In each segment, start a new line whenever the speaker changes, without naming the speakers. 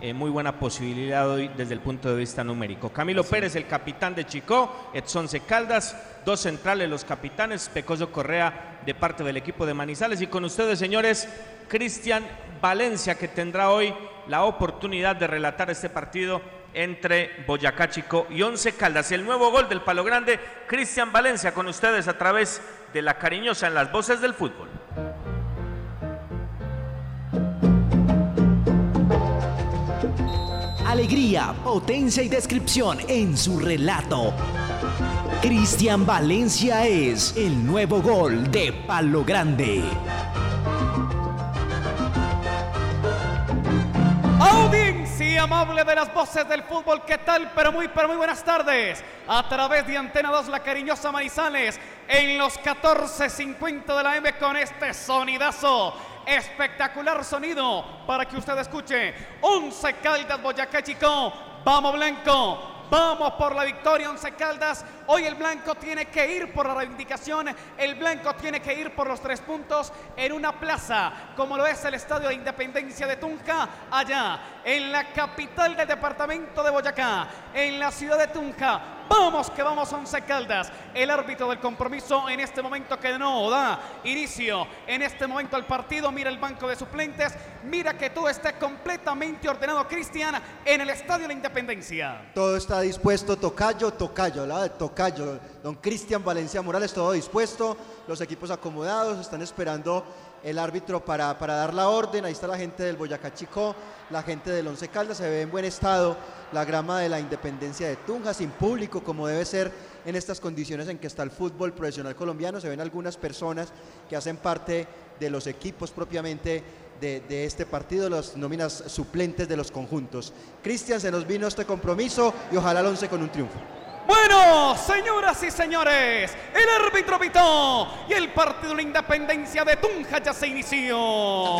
eh, muy buena posibilidad hoy desde el punto de vista numérico. Camilo Pérez, el capitán de Chicó, Edson Caldas, dos centrales los capitanes, Pecoso Correa de parte del equipo de Manizales y con ustedes, señores, Cristian Valencia, que tendrá hoy la oportunidad de relatar este partido entre Boyacá Chico y Once Caldas. El nuevo gol del Palo Grande, Cristian Valencia, con ustedes a través de la cariñosa en las voces del fútbol.
Alegría, potencia y descripción en su relato. Cristian Valencia es el nuevo gol de Palo Grande.
Audiencia amable de las voces del fútbol, ¿qué tal? Pero muy, pero muy buenas tardes. A través de Antena 2, la cariñosa Manizales, en los 14.50 de la M con este sonidazo. Espectacular sonido para que usted escuche. 11 Caldas, Boyacá Chico. Vamos Blanco. Vamos por la victoria, Once Caldas. Hoy el Blanco tiene que ir por la reivindicación. El Blanco tiene que ir por los tres puntos en una plaza como lo es el Estadio de Independencia de Tunja, allá en la capital del departamento de Boyacá, en la ciudad de Tunja. Vamos que vamos Once Caldas. El árbitro del compromiso en este momento que no da inicio en este momento al partido. Mira el banco de suplentes. Mira que todo esté completamente ordenado, Cristian, en el Estadio de la Independencia.
Todo está dispuesto, Tocayo, Tocayo, la Tocayo, don Cristian Valencia Morales, todo dispuesto, los equipos acomodados, están esperando el árbitro para, para dar la orden, ahí está la gente del Boyacá Chico, la gente del Once Caldas, se ve en buen estado la grama de la Independencia de Tunja, sin público, como debe ser en estas condiciones en que está el fútbol profesional colombiano, se ven algunas personas que hacen parte de los equipos propiamente de, de, este partido, las nóminas suplentes de los conjuntos. Cristian, se nos vino este compromiso y ojalá el 11 con un triunfo.
Bueno, señoras y señores, el árbitro pitó y el partido de la independencia de Tunja ya se inició.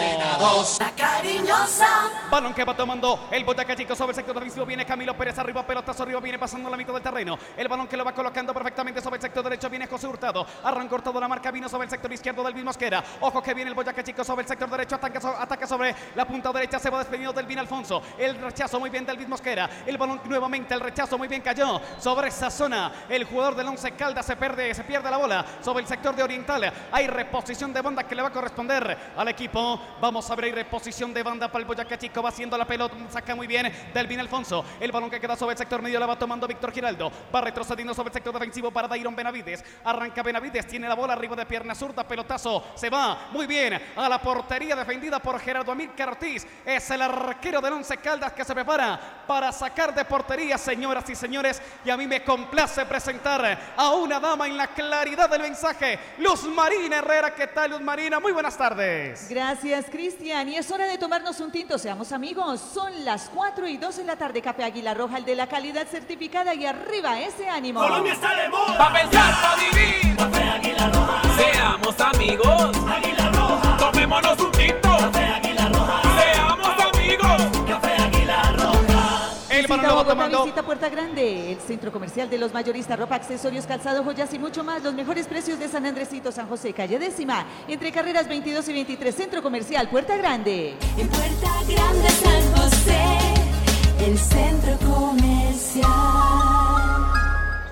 La cariñosa.
Balón que va tomando el Boyacá Chico sobre el sector defensivo. Viene Camilo Pérez arriba, pelotazo arriba, viene pasando la mitad del terreno. El balón que lo va colocando perfectamente sobre el sector derecho. Viene José Hurtado. Arrancó Hurtado la marca, vino sobre el sector izquierdo del Mosquera. Ojo que viene el Boyacá Chico sobre el sector derecho. Ataca, so- ataca sobre la punta derecha. Se va despedido del Vin Alfonso. El rechazo muy bien del Mosquera. El balón nuevamente, el rechazo muy bien cayó sobre esa zona. El jugador del Once Caldas se pierde, se pierde la bola sobre el sector de Oriental. Hay reposición de banda que le va a corresponder al equipo. Vamos a ver, reposición de banda para el Boyacá Chico. Va haciendo la pelota, saca muy bien Delvin Alfonso. El balón que queda sobre el sector medio la va tomando Víctor Giraldo. Va retrocediendo sobre el sector defensivo para Dairon Benavides. Arranca Benavides, tiene la bola arriba de pierna zurda, pelotazo. Se va muy bien a la portería defendida por Gerardo Amílcar Ortiz. Es el arquero del Once Caldas que se prepara para sacar de portería, señoras y señores. Y a mí me complace presentar a una dama en la claridad del mensaje. Luz Marina Herrera, ¿qué tal Luz Marina? Muy buenas tardes.
Gracias, Cristian. Y es hora de tomarnos un tinto, seamos amigos. Son las 4 y 2 de la tarde. Café Águila Roja, el de la calidad certificada. Y arriba ese ánimo.
Colombia está de moda. Pa' pensar, pa' vivir. Café Águila Roja. Seamos amigos. Águila Roja. Tomémonos un tinto. Café Águila Roja. Seamos amigos.
Visita Bogotá, visita Puerta Grande, el centro comercial de los mayoristas, ropa, accesorios, calzado, joyas y mucho más. Los mejores precios de San Andresito, San José, calle décima, entre carreras 22 y 23, centro comercial, Puerta Grande.
En Puerta Grande San José, el centro comercial.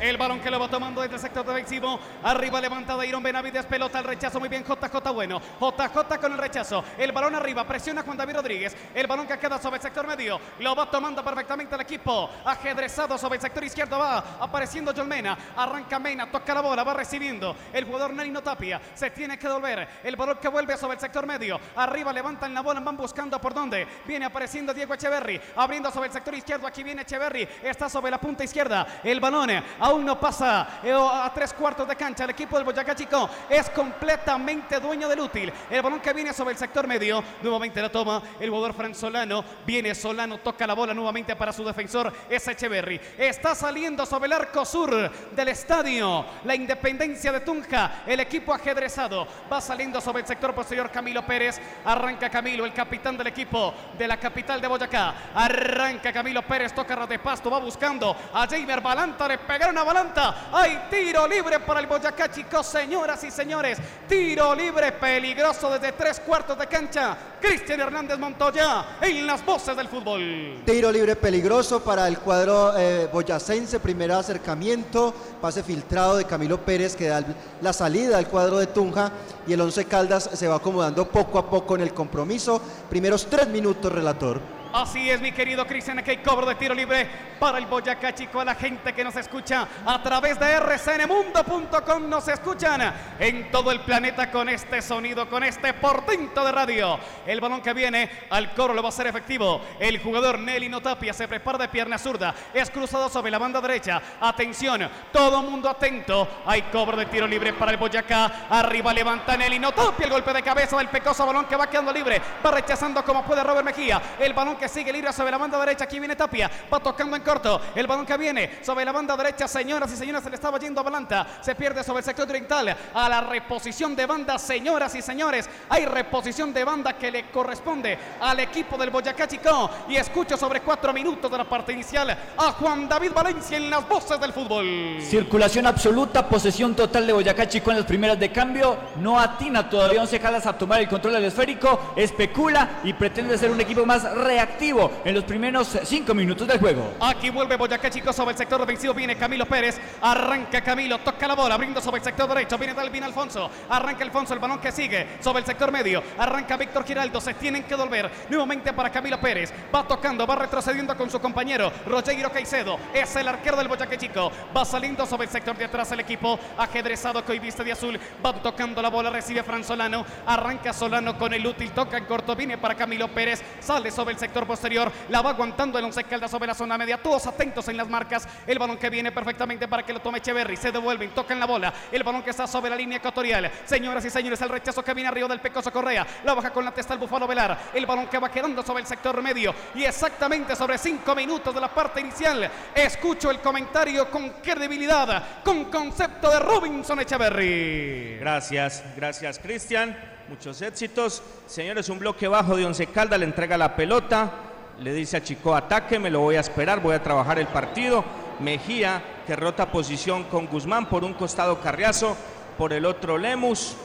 El balón que lo va tomando desde el sector defensivo. Arriba levantada Iron Benavides. Pelota al rechazo. Muy bien. JJ bueno. JJ con el rechazo. El balón arriba. Presiona Juan David Rodríguez. El balón que queda sobre el sector medio. Lo va tomando perfectamente el equipo. Ajedrezado sobre el sector izquierdo. Va apareciendo John Mena. Arranca Mena. Toca la bola. Va recibiendo. El jugador Narino Tapia. Se tiene que devolver. El balón que vuelve sobre el sector medio. Arriba levantan la bola. Van buscando por dónde. Viene apareciendo Diego Echeverry. Abriendo sobre el sector izquierdo. Aquí viene Echeverry. Está sobre la punta izquierda. El balón eh, aún no pasa eh, a tres cuartos de cancha. El equipo del Boyacá Chico es completamente dueño del útil. El balón que viene sobre el sector medio. Nuevamente la toma el jugador Fran Solano. Viene Solano, toca la bola nuevamente para su defensor. Es Echeverry. Está saliendo sobre el arco sur del estadio. La independencia de Tunja. El equipo ajedrezado. Va saliendo sobre el sector posterior Camilo Pérez. Arranca Camilo, el capitán del equipo de la capital de Boyacá. Arranca Camilo Pérez, toca de pasto. Va buscando a Jamer Balanta. Le pegaron a Adelanta. Hay tiro libre para el Boyacá Chico, señoras y señores. Tiro libre peligroso desde tres cuartos de cancha. Cristian Hernández Montoya en las voces del fútbol.
Tiro libre peligroso para el cuadro eh, boyacense, primer acercamiento, pase filtrado de Camilo Pérez que da la salida al cuadro de Tunja y el Once Caldas se va acomodando poco a poco en el compromiso. Primeros tres minutos, relator.
Así es, mi querido Cristian, que hay cobro de tiro libre para el Boyacá Chico. A la gente que nos escucha a través de rcnmundo.com nos escuchan en todo el planeta con este sonido, con este portento de radio. El balón que viene al coro lo va a ser efectivo. El jugador Nelly Notapia se prepara de pierna zurda. Es cruzado sobre la banda derecha. Atención, todo mundo atento. Hay cobro de tiro libre para el Boyacá. Arriba levanta Nelly Notapia. El golpe de cabeza del pecoso balón que va quedando libre. Va rechazando como puede Robert Mejía. El balón que sigue libre sobre la banda derecha. Aquí viene Tapia. Va tocando en corto. El balón que viene sobre la banda derecha. Señoras y señores, se le estaba yendo a Balanta. Se pierde sobre el sector oriental. A la reposición de banda, señoras y señores. Hay reposición de banda que le corresponde al equipo del Boyacá Chico. Y escucho sobre cuatro minutos de la parte inicial a Juan David Valencia en las voces del fútbol.
Circulación absoluta, posesión total de Boyacá Chico en las primeras de cambio. No atina todavía Once Caldas a tomar el control del esférico. Especula y pretende ser un equipo más reactivo en los primeros cinco minutos del juego.
Aquí vuelve Boyacá Chico sobre el sector defensivo. Viene Camilo Pérez. Arranca Camilo. Toca la bola. Abriendo sobre el sector derecho. Viene Dalvin Alfonso. Arranca Alfonso. El balón que sigue sobre el sector medio. Arranca Víctor Giraldo. Se tienen que volver nuevamente para Camilo Pérez. Va tocando. Va retrocediendo con su compañero Rogeiro Caicedo. Es el arquero del Boyacá Chico. Va saliendo sobre el sector de atrás el equipo. Ajedrezado que hoy viste de azul. Va tocando la bola. Recibe Fran Solano. Arranca Solano con el útil. Toca en corto. Viene para Camilo Pérez. Sale sobre el sector posterior. La va aguantando el Once Caldas sobre la zona media. Todos atentos en las marcas. El balón que viene perfectamente para que lo tome Echeverry. Se devuelven, tocan la bola. El balón que está sobre la línea ecuatorial. Señoras y señores, el rechazo que viene arriba del Pecoso Correa. La baja con la testa el Bufalo Velar. El balón que va quedando sobre el sector medio. Y exactamente sobre cinco minutos de la parte inicial. Escucho el comentario con credibilidad, con concepto de Robinson Echeverry.
Gracias, gracias Cristian. Muchos éxitos. Señores, un bloque bajo de Once Caldas le entrega la pelota. Le dice a Chico, ataque, me lo voy a esperar, voy a trabajar el partido. Mejía, que rota posición con Guzmán por un costado Carriazo, por el otro Lemus,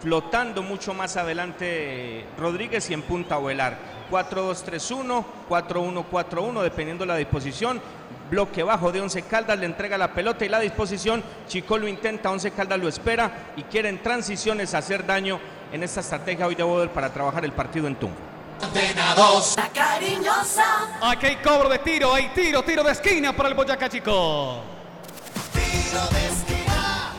flotando mucho más adelante Rodríguez y en punta Ovelar. 4-2-3-1, 4-1-4-1, dependiendo la disposición. Bloque bajo de Once Caldas, le entrega la pelota y la disposición. Chico lo intenta, Once Caldas lo espera y quiere en transiciones hacer daño en esta estrategia hoy de Boder para trabajar el partido en Tunja.
La cariñosa.
Aquí hay cobro de tiro, hay tiro, tiro de esquina para el Boyacá Chico.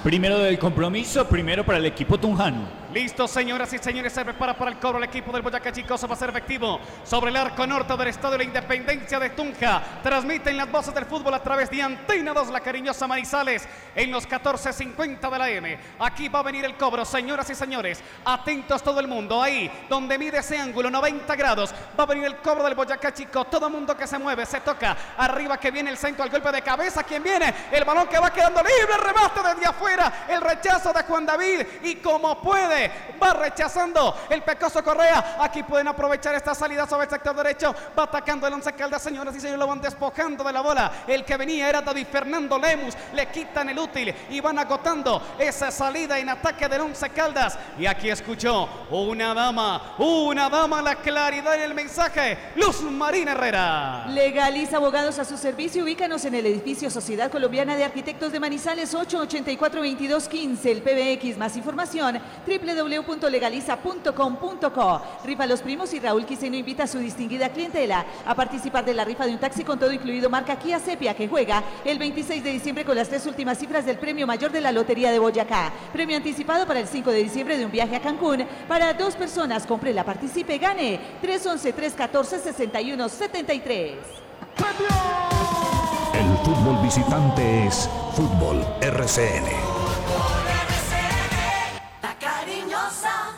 Primero del compromiso, primero para el equipo tunjano.
Listo, señoras y señores, se prepara para el cobro el equipo del Boyacá Chicoso. Va a ser efectivo sobre el arco norte del Estadio de la Independencia de Tunja. Transmiten las voces del fútbol a través de Antena 2, la cariñosa Manizales, en los 14.50 de la M. Aquí va a venir el cobro, señoras y señores. Atentos todo el mundo. Ahí, donde mide ese ángulo, 90 grados. Va a venir el cobro del Boyacá Chico. Todo el mundo que se mueve, se toca. Arriba que viene el centro, al golpe de cabeza. ¿Quién viene? El balón que va quedando libre. Remate desde afuera. El rechazo de Juan David. Y como puede, va rechazando el Pecoso Correa. Aquí pueden aprovechar esta salida sobre el sector derecho. Va atacando el Once Caldas, señoras y señores. Lo van despojando de la bola. El que venía era David Fernando Lemus. Le quitan el útil y van agotando esa salida en ataque del Once Caldas. Y aquí escuchó una dama, una dama, la claridad en el mensaje. Luz Marina Herrera.
Legaliza abogados a su servicio. Ubícanos en el edificio Sociedad Colombiana de Arquitectos de Manizales 884-2215. El PBX. Más información www.legaliza.com.co. Rifa Los Primos y Raúl Quiseno invita a su distinguida clientela a participar de la rifa de un taxi con todo incluido marca Kia Sepia que juega el 26 de diciembre con las tres últimas cifras del premio mayor de la Lotería de Boyacá. Premio anticipado para el 5 de diciembre de un viaje a Cancún para dos personas. Compre la participe, gane 311-314-6173.
El fútbol visitante es Fútbol RCN.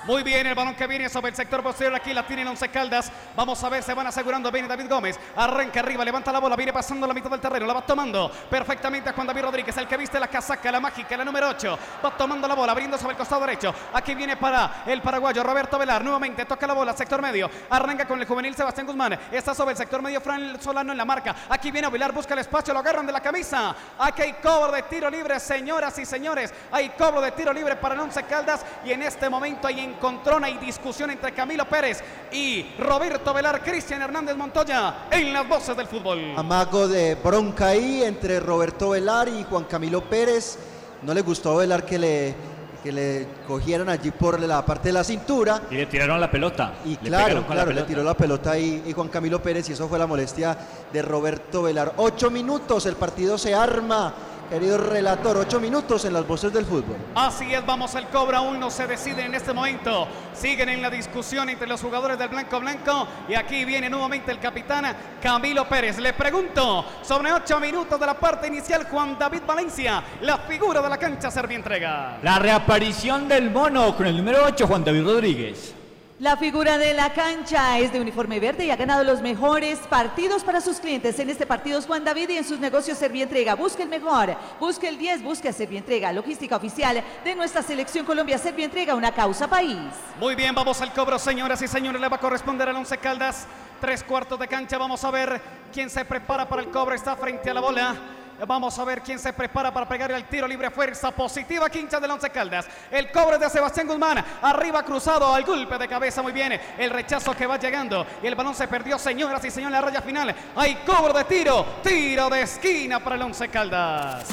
Muy bien, el balón que viene sobre el sector posterior. Aquí la tienen Once Caldas. Vamos a ver, se van asegurando. Viene David Gómez. Arranca arriba, levanta la bola. Viene pasando la mitad del terreno. La va tomando perfectamente a Juan David Rodríguez, el que viste la casaca, la mágica, la número 8. Va tomando la bola, abriendo sobre el costado derecho. Aquí viene para el paraguayo Roberto Velar. Nuevamente toca la bola, sector medio. Arranca con el juvenil Sebastián Guzmán. Está sobre el sector medio Fran Solano en la marca. Aquí viene Velar, busca el espacio, lo agarran de la camisa. Aquí hay cobro de tiro libre, señoras y señores. Hay cobro de tiro libre para el Once Caldas. Y en este momento hay encontrona y discusión entre Camilo Pérez y Roberto Velar, Cristian Hernández Montoya en las voces del fútbol.
Amago de bronca ahí entre Roberto Velar y Juan Camilo Pérez. No le gustó a Velar que le, que le cogieran allí por la parte de la cintura.
Y le tiraron la pelota.
Y
Le
claro, claro, le tiró la pelota ahí y Juan Camilo Pérez y eso fue la molestia de Roberto Velar. Ocho minutos, el partido se arma. Querido relator, ocho minutos en las voces del fútbol.
Así es, vamos al cobro, aún no se decide en este momento. Siguen en la discusión entre los jugadores del Blanco Blanco y aquí viene nuevamente el capitán Camilo Pérez. Le pregunto, sobre ocho minutos de la parte inicial, Juan David Valencia, la figura de la cancha entrega.
La reaparición del mono con el número 8, Juan David Rodríguez.
La figura de la cancha es de uniforme verde y ha ganado los mejores partidos para sus clientes. En este partido es Juan David y en sus negocios Servientrega. Busque el mejor, busque el 10, busque a Servientrega. Logística oficial de nuestra selección Colombia Servientrega, una causa país.
Muy bien, vamos al cobro, señoras y señores. Le va a corresponder al Once Caldas. Tres cuartos de cancha. Vamos a ver quién se prepara para el cobro. Está frente a la bola. Vamos a ver quién se prepara para pegar el tiro libre. Fuerza positiva, quincha del Once Caldas. El cobre de Sebastián Guzmán. Arriba cruzado al golpe de cabeza. Muy bien. El rechazo que va llegando. Y el balón se perdió, señoras y señores. La raya final. Hay cobro de tiro. Tiro de esquina para el Once Caldas.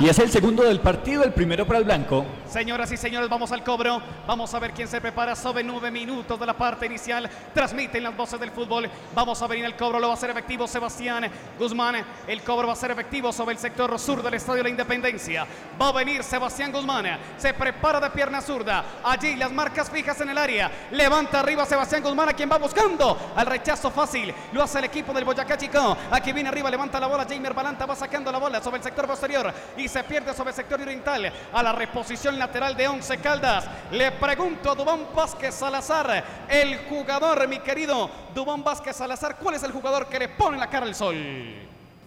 Y es el segundo del partido, el primero para el blanco.
Señoras y señores, vamos al cobro. Vamos a ver quién se prepara sobre nueve minutos de la parte inicial. Transmiten las voces del fútbol. Vamos a en el cobro. Lo va a hacer efectivo Sebastián Guzmán. El cobro va a ser efectivo sobre el sector sur del Estadio de la Independencia. Va a venir Sebastián Guzmán. Se prepara de pierna zurda. Allí las marcas fijas en el área. Levanta arriba Sebastián Guzmán, a quien va buscando. Al rechazo fácil. Lo hace el equipo del Boyacá Chico. Aquí viene arriba, levanta la bola. Jamer Balanta va sacando la bola sobre el sector posterior. Y se pierde sobre el sector oriental. A la reposición lateral de Once Caldas. Le pregunto a Dubán Vázquez Salazar, el jugador, mi querido Dubán Vázquez Salazar, ¿cuál es el jugador que le pone la cara al sol?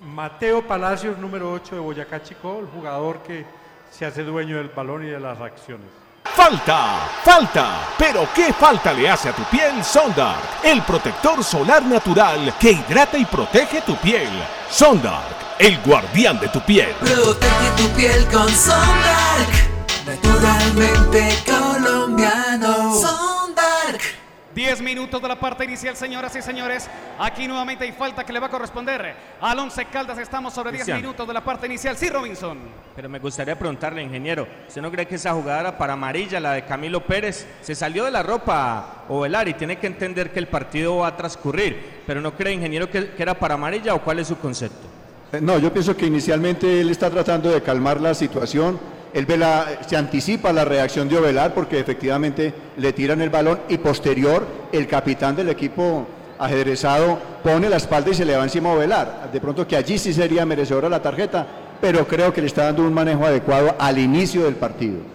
Mateo Palacios, número 8 de Boyacá Chico, el jugador que se hace dueño del balón y de las acciones.
Falta, falta. Pero ¿qué falta le hace a tu piel Sondark? El protector solar natural que hidrata y protege tu piel. Sondark, el guardián de tu piel.
Protege tu piel con Sondark. Naturalmente colombiano. Sondark.
10 minutos de la parte inicial, señoras y señores. Aquí nuevamente hay falta que le va a corresponder al Once Caldas. Estamos sobre 10
Cristian.
minutos de la parte inicial. Sí, Robinson.
Pero me gustaría preguntarle, ingeniero, ¿usted no cree que esa jugada era para amarilla, la de Camilo Pérez? Se salió de la ropa Ovelar y tiene que entender que el partido va a transcurrir. Pero ¿no cree, ingeniero, que, que era para amarilla o cuál es su concepto?
Eh, No, yo pienso que inicialmente él está tratando de calmar la situación. Él se anticipa la reacción de Ovelar porque efectivamente le tiran el balón y posterior el capitán del equipo ajedrezado pone la espalda y se le va encima a Ovelar. De pronto que allí sí sería merecedora la tarjeta, pero creo que le está dando un manejo adecuado al inicio del partido.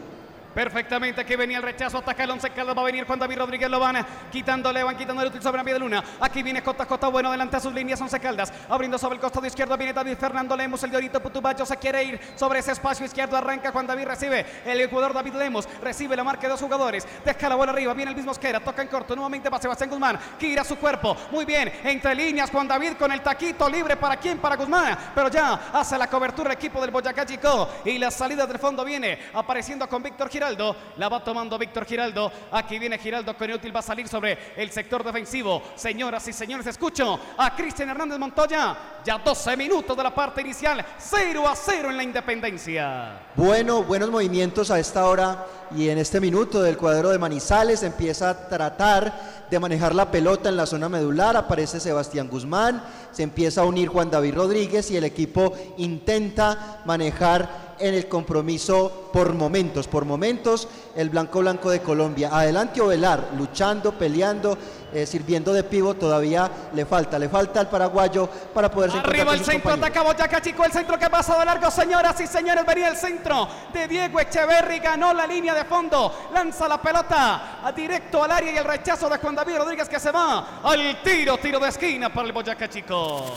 Perfectamente, aquí venía el rechazo, ataca el once Caldas, va a venir Juan David Rodríguez, lo van quitándole, van quitando el útil sobre la vía de luna. Aquí viene Cota Cota, bueno, delante a sus líneas, once Caldas, abriendo sobre el costado izquierdo, viene David Fernando Lemos, el de Orito se quiere ir sobre ese espacio izquierdo, arranca Juan David, recibe el jugador David Lemos, recibe la marca de dos jugadores, deja la bola arriba, viene el mismo Mosquera, toca en corto, nuevamente para Sebastián Guzmán, gira su cuerpo, muy bien, entre líneas, Juan David con el taquito libre, ¿para quién? Para Guzmán, pero ya hace la cobertura el equipo del Boyacá Chico, y la salida del fondo viene apareciendo con Víctor Giraldo, la va tomando Víctor Giraldo. Aquí viene Giraldo con útil, va a salir sobre el sector defensivo. Señoras y señores, escucho a Cristian Hernández Montoya. Ya 12 minutos de la parte inicial, 0 a 0 en la Independencia.
Bueno, buenos movimientos a esta hora y en este minuto del cuadro de Manizales empieza a tratar de manejar la pelota en la zona medular, aparece Sebastián Guzmán, se empieza a unir Juan David Rodríguez y el equipo intenta manejar en el compromiso por momentos, por momentos el blanco blanco de Colombia. Adelante Ovelar, luchando, peleando, eh, sirviendo de pivo, todavía le falta, le falta al paraguayo para poder
Arriba el centro, ataca Boyacá Chico, el centro que pasa de largo, señoras y señores, venía el centro de Diego Echeverri, ganó la línea de fondo, lanza la pelota a directo al área y el rechazo de Juan David Rodríguez que se va al tiro, tiro de esquina para el Boyacá Chico.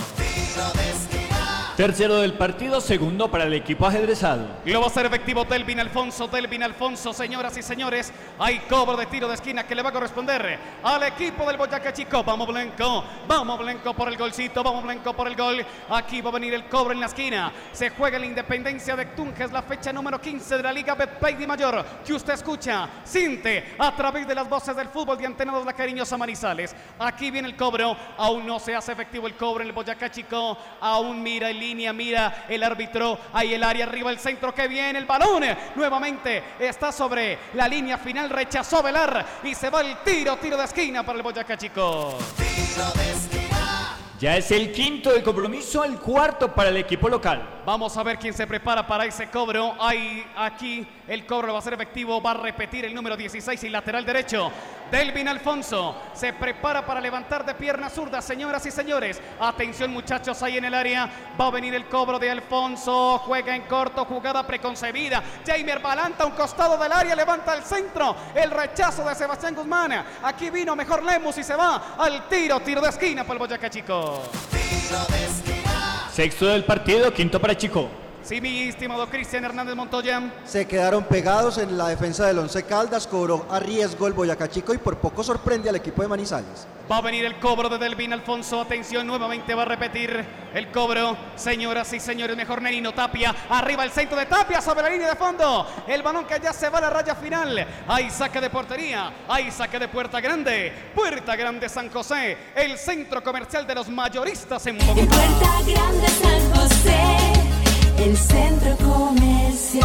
Tercero del partido, segundo para el equipo ajedrezado.
Lo va a hacer efectivo Delvin Alfonso, Delvin Alfonso, señoras y señores. Hay cobro de tiro de esquina que le va a corresponder al equipo del Boyacá Chico. Vamos Blanco, vamos Blanco por el golcito, vamos Blanco por el gol. Aquí va a venir el cobro en la esquina. Se juega la independencia de Tunjes, la fecha número 15 de la Liga Betplay de Mayor, que usted escucha, siente a través de las voces del fútbol de Antenados La Cariñosa Manizales. Aquí viene el cobro, aún no se hace efectivo el cobro en el Boyacá Chico, aún mira el línea, mira el árbitro, ahí el área arriba, el centro que viene, el balón nuevamente está sobre la línea final, rechazó Velar y se va el tiro, tiro de esquina para el Boyacá Chico.
Ya es el quinto del compromiso, el cuarto para el equipo local.
Vamos a ver quién se prepara para ese cobro. Hay aquí el cobro va a ser efectivo, va a repetir el número 16 y lateral derecho. Delvin Alfonso se prepara para levantar de pierna zurda, señoras y señores. Atención muchachos ahí en el área. Va a venir el cobro de Alfonso. Juega en corto, jugada preconcebida. Jaime Balanta un costado del área, levanta el centro. El rechazo de Sebastián Guzmán. Aquí vino mejor Lemus y se va al tiro, tiro de esquina para el Boyacá Chico.
Sexto del partido, quinto para Chico.
Sí, mi estimado Cristian Hernández Montoya.
Se quedaron pegados en la defensa del Once Caldas, cobró a riesgo el Boyacá Chico y por poco sorprende al equipo de Manizales.
Va a venir el cobro de Delvin Alfonso. Atención, nuevamente va a repetir el cobro. Señoras y señores, mejor Nerino Tapia. Arriba el centro de Tapia sobre la línea de fondo. El balón que ya se va a la raya final. Hay saque de portería. Hay saque de Puerta Grande. Puerta Grande San José. El centro comercial de los mayoristas en Bogotá.
Puerta Grande San José, el centro comercial.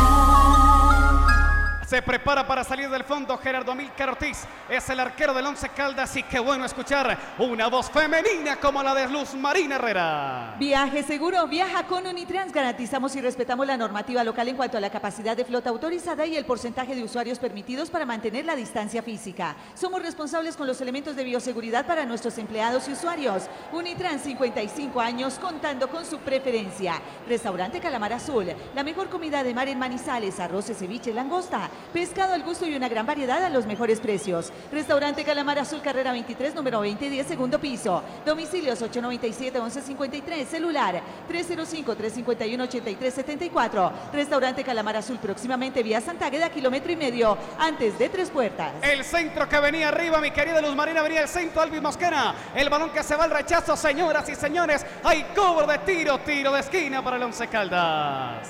Se prepara para salir del fondo Gerardo Amílcar Ortiz. Es el arquero del Once Caldas y qué bueno escuchar una voz femenina como la de Luz Marina Herrera.
Viaje seguro, viaja con Unitrans. Garantizamos y respetamos la normativa local en cuanto a la capacidad de flota autorizada y el porcentaje de usuarios permitidos para mantener la distancia física. Somos responsables con los elementos de bioseguridad para nuestros empleados y usuarios. Unitrans, 55 años, contando con su preferencia. Restaurante Calamar Azul, la mejor comida de mar en Manizales, arroces, ceviche, langosta, pescado al gusto y una gran variedad a los mejores precios. Restaurante Calamar Azul, carrera 23, número 2010, segundo piso. Domicilios 897-1153, celular 305-351-8374. Restaurante Calamar Azul, próximamente vía Santágueda, kilómetro y medio, antes de Tres Puertas.
El centro que venía arriba, mi querida Luz Marina, venía el centro, Alvis Mosquera. El balón que se va al rechazo, señoras y señores. Hay cobro de tiro, tiro de esquina para el Once Caldas.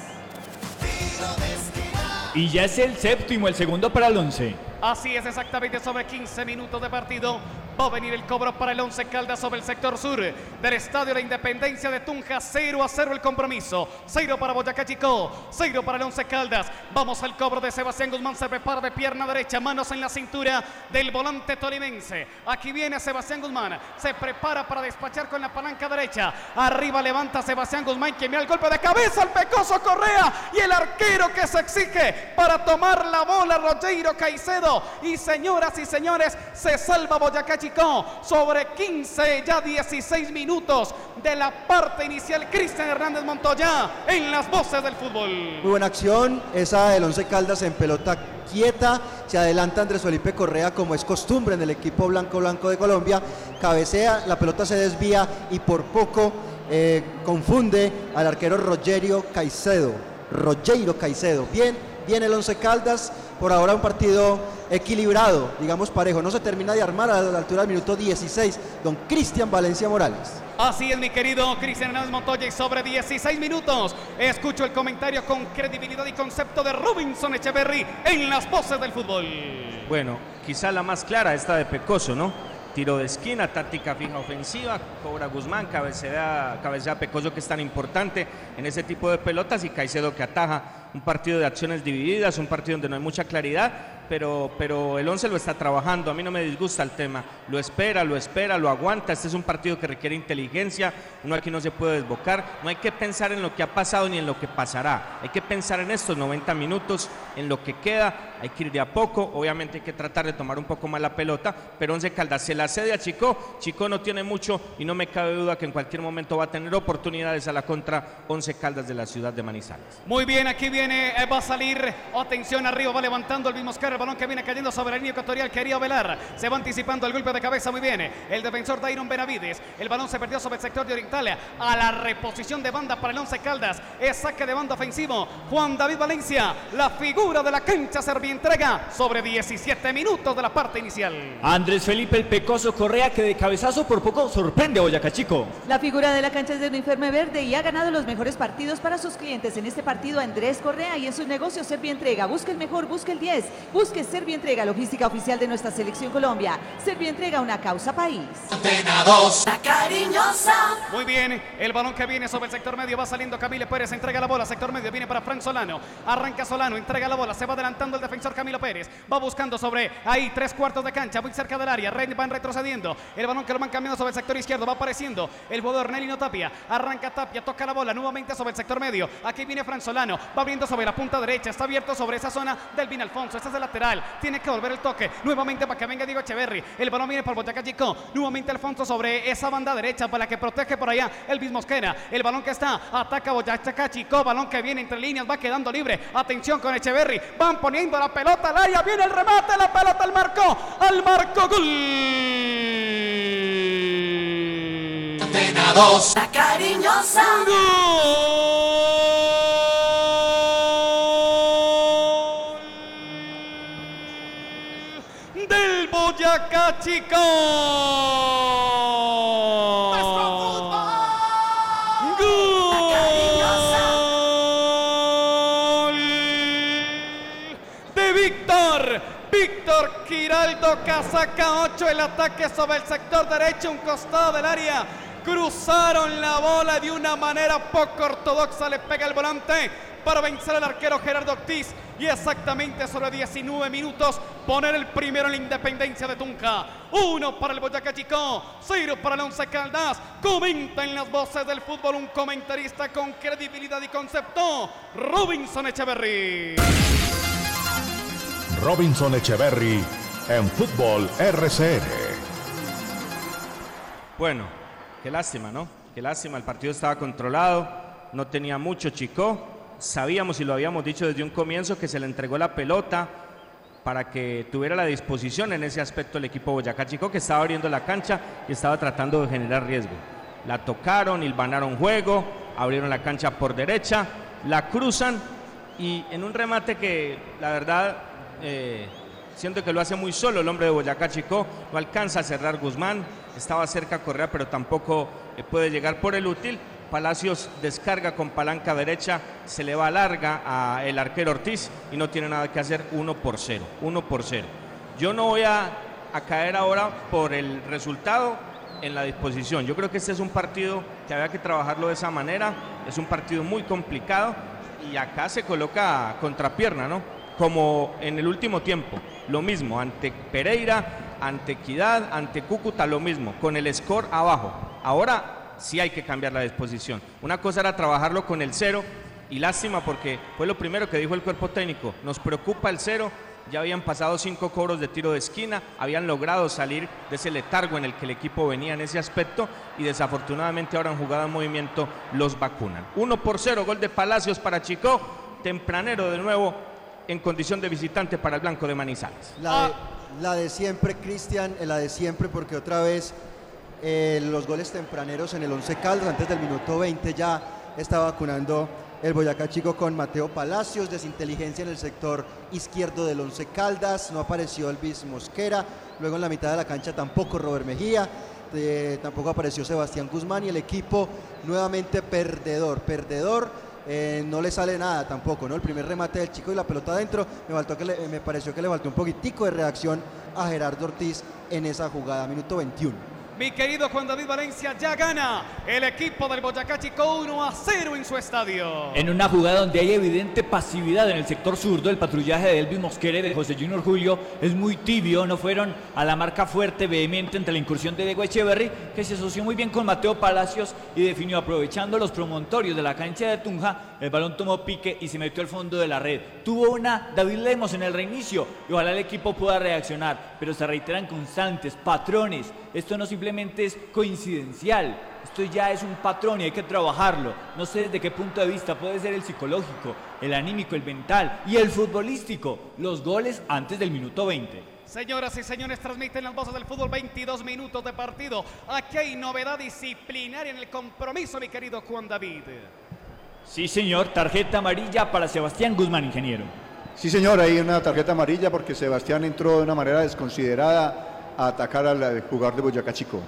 Y ya es el séptimo, el segundo para el once.
Así es, exactamente sobre 15 minutos de partido. Va a venir el cobro para el Once Caldas sobre el sector sur del Estadio de Independencia de Tunja. 0 a 0 el compromiso. 0 para Boyacá Chico. 0 para el Once Caldas. Vamos al cobro de Sebastián Guzmán. Se prepara de pierna derecha. Manos en la cintura del volante tolimense. Aquí viene Sebastián Guzmán. Se prepara para despachar con la palanca derecha. Arriba levanta Sebastián Guzmán. Que mira el golpe de cabeza al Pecoso Correa. Y el arquero que se exige para tomar la bola. Rogeiro Caicedo. Y señoras y señores, se salva Boyacá Chico sobre 15, ya 16 minutos de la parte inicial. Cristian Hernández Montoya en las voces del fútbol.
Muy buena acción, esa del Once Caldas en pelota quieta, se adelanta Andrés Felipe Correa como es costumbre en el equipo blanco blanco de Colombia, cabecea, la pelota se desvía y por poco eh, confunde al arquero Rogerio Caicedo, Rogeiro Caicedo, bien, bien el Once Caldas, por ahora un partido equilibrado, digamos parejo, no se termina de armar a la altura del minuto 16, don Cristian Valencia Morales.
Así es, mi querido Cristian Hernández Montoya, y sobre 16 minutos escucho el comentario con credibilidad y concepto de Robinson Echeverry en las voces del fútbol.
Bueno, quizá la más clara esta de Pecoso, ¿no? Tiro de esquina, táctica fija ofensiva, cobra Guzmán, cabecea, cabecea Pecoso que es tan importante en ese tipo de pelotas y Caicedo que ataja un partido de acciones divididas, un partido donde no hay mucha claridad, pero, pero el 11 lo está trabajando. A mí no me disgusta el tema. Lo espera, lo espera, lo aguanta. Este es un partido que requiere inteligencia. Uno aquí no se puede desbocar. No hay que pensar en lo que ha pasado ni en lo que pasará. Hay que pensar en estos 90 minutos, en lo que queda. Hay que ir de a poco. Obviamente hay que tratar de tomar un poco más la pelota. Pero Once Caldas se la cede a Chico. Chico no tiene mucho y no me cabe duda que en cualquier momento va a tener oportunidades a la contra Once Caldas de la ciudad de Manizales.
Muy bien, aquí viene, eh, va a salir, atención arriba, va levantando el mismo Oscar, el balón que viene cayendo sobre la línea ecuatorial, quería velar, se va anticipando el golpe de cabeza, muy bien, el defensor Dairon Benavides, el balón se perdió sobre el sector de Oriental, a la reposición de banda para el Once Caldas, es saque de banda ofensivo, Juan David Valencia, la figura de la cancha servia entrega sobre 17 minutos de la parte inicial.
Andrés Felipe el Pecoso Correa que de cabezazo por poco sorprende a Boyacá Chico.
La figura de la cancha es de uniforme verde y ha ganado los mejores partidos para sus clientes. En este partido, Andrés Correa y en sus negocios Servia Entrega. Busca el mejor, busca el 10. Busque Servia Entrega, logística oficial de nuestra selección Colombia. Servia Entrega, una causa país.
La cariñosa.
Muy bien, el balón que viene sobre el sector medio va saliendo Camilo Pérez, entrega la bola, sector medio viene para Frank Solano, arranca Solano, entrega la bola, se va adelantando el defensor Camilo Pérez, va buscando sobre ahí tres cuartos de cancha, muy cerca del área, Red van retrocediendo, el balón que lo van cambiando sobre el sector izquierdo, va apareciendo. El jugador Nelino Tapia, arranca Tapia, toca la bola nuevamente sobre el sector medio, aquí viene Frank Solano, va abriendo sobre la punta derecha, está abierto sobre esa zona del Vin Alfonso, este es el lateral, tiene que volver el toque, nuevamente para que venga Diego Echeverry, el balón viene por Boyacá Chico, nuevamente Alfonso sobre esa banda derecha para que protege por allá el Mosquera. El balón que está, ataca Boyacá Chico, balón que viene entre líneas, va quedando libre. Atención con Echeverry, van poniendo la pelota al área, viene el remate, la pelota al marco, al marco, gol.
La cariñosa.
del Boyacá Chico. Gol Giraldo Casaca 8. El ataque sobre el sector derecho, un costado del área. Cruzaron la bola de una manera poco ortodoxa. Le pega el volante para vencer al arquero Gerardo Ortiz. Y exactamente sobre 19 minutos poner el primero en la independencia de Tunja. Uno para el Boyacá Chico, cero para el Once Caldas. Comenta en las voces del fútbol un comentarista con credibilidad y concepto, Robinson Echeverry.
Robinson Echeverry en Fútbol RCN.
Bueno, qué lástima, ¿no? Qué lástima, el partido estaba controlado, no tenía mucho Chico. Sabíamos y lo habíamos dicho desde un comienzo que se le entregó la pelota para que tuviera la disposición en ese aspecto el equipo Boyacá Chico que estaba abriendo la cancha y estaba tratando de generar riesgo. La tocaron, hilvanaron juego, abrieron la cancha por derecha, la cruzan y en un remate que la verdad eh, siento que lo hace muy solo el hombre de Boyacá Chico, no alcanza a cerrar Guzmán, estaba cerca Correa pero tampoco eh, puede llegar por el útil. Palacios descarga con palanca derecha, se le va larga a el arquero Ortiz y no tiene nada que hacer 1 por 0, 1 por 0. Yo no voy a, a caer ahora por el resultado en la disposición. Yo creo que este es un partido que había que trabajarlo de esa manera, es un partido muy complicado y acá se coloca contrapierna, ¿no? Como en el último tiempo, lo mismo, ante Pereira, ante Equidad, ante Cúcuta, lo mismo, con el score abajo. Ahora sí hay que cambiar la disposición. Una cosa era trabajarlo con el cero y lástima porque fue lo primero que dijo el cuerpo técnico. Nos preocupa el cero. Ya habían pasado cinco cobros de tiro de esquina, habían logrado salir de ese letargo en el que el equipo venía en ese aspecto y desafortunadamente ahora en jugada en movimiento los vacunan. Uno por cero, gol de Palacios para Chico, tempranero de nuevo en condición de visitante para el Blanco de Manizales.
La de, la de siempre, Cristian, eh, la de siempre, porque otra vez eh, los goles tempraneros en el 11 Caldas, antes del minuto 20 ya está vacunando el Boyacá Chico con Mateo Palacios, desinteligencia en el sector izquierdo del 11 Caldas, no apareció Elvis Mosquera, luego en la mitad de la cancha tampoco Robert Mejía, eh, tampoco apareció Sebastián Guzmán y el equipo nuevamente perdedor, perdedor, eh, no le sale nada tampoco, ¿no? El primer remate del chico y la pelota adentro, me, faltó que le- me pareció que le faltó un poquitico de reacción a Gerardo Ortiz en esa jugada, minuto 21.
Mi querido Juan David Valencia ya gana el equipo del Boyacá Chico 1 a 0 en su estadio.
En una jugada donde hay evidente pasividad en el sector zurdo, el patrullaje de Elvis Mosquera y de José Junior Julio es muy tibio, no fueron a la marca fuerte, vehemente ante la incursión de Diego Echeverry, que se asoció muy bien con Mateo Palacios y definió aprovechando los promontorios de la cancha de Tunja, el balón tomó pique y se metió al fondo de la red. Tuvo una David Lemos en el reinicio y ojalá el equipo pueda reaccionar, pero se reiteran constantes, patrones. Esto no simplemente es coincidencial, esto ya es un patrón y hay que trabajarlo. No sé desde qué punto de vista puede ser el psicológico, el anímico, el mental y el futbolístico. Los goles antes del minuto 20.
Señoras y señores, transmiten las voces del fútbol 22 minutos de partido. Aquí hay novedad disciplinaria en el compromiso, mi querido Juan David.
Sí, señor, tarjeta amarilla para Sebastián Guzmán, ingeniero.
Sí, señor, hay una tarjeta amarilla porque Sebastián entró de una manera desconsiderada a atacar al al jugador de Boyacá Chico.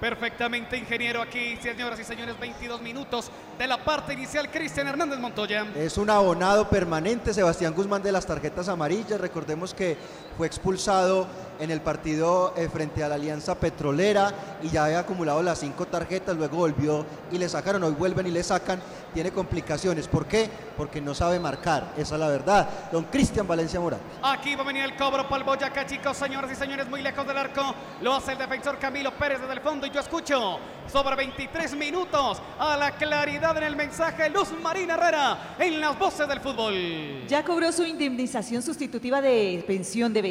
Perfectamente, ingeniero, aquí, señoras y señores, 22 minutos de la parte inicial. Cristian Hernández Montoya.
Es un abonado permanente Sebastián Guzmán de las tarjetas amarillas. Recordemos que fue expulsado en el partido eh, frente a la Alianza Petrolera y ya había acumulado las cinco tarjetas, luego volvió y le sacaron, hoy vuelven y le sacan, tiene complicaciones. ¿Por qué? Porque no sabe marcar, esa es la verdad. Don Cristian Valencia Morán.
Aquí va a venir el cobro para el Boyacá, chicos, señoras y señores, muy lejos del arco. Lo hace el defensor Camilo Pérez desde el fondo y yo escucho sobre 23 minutos a la claridad en el mensaje Luz Marina Herrera en las voces del fútbol.
¿Ya cobró su indemnización sustitutiva de pensión de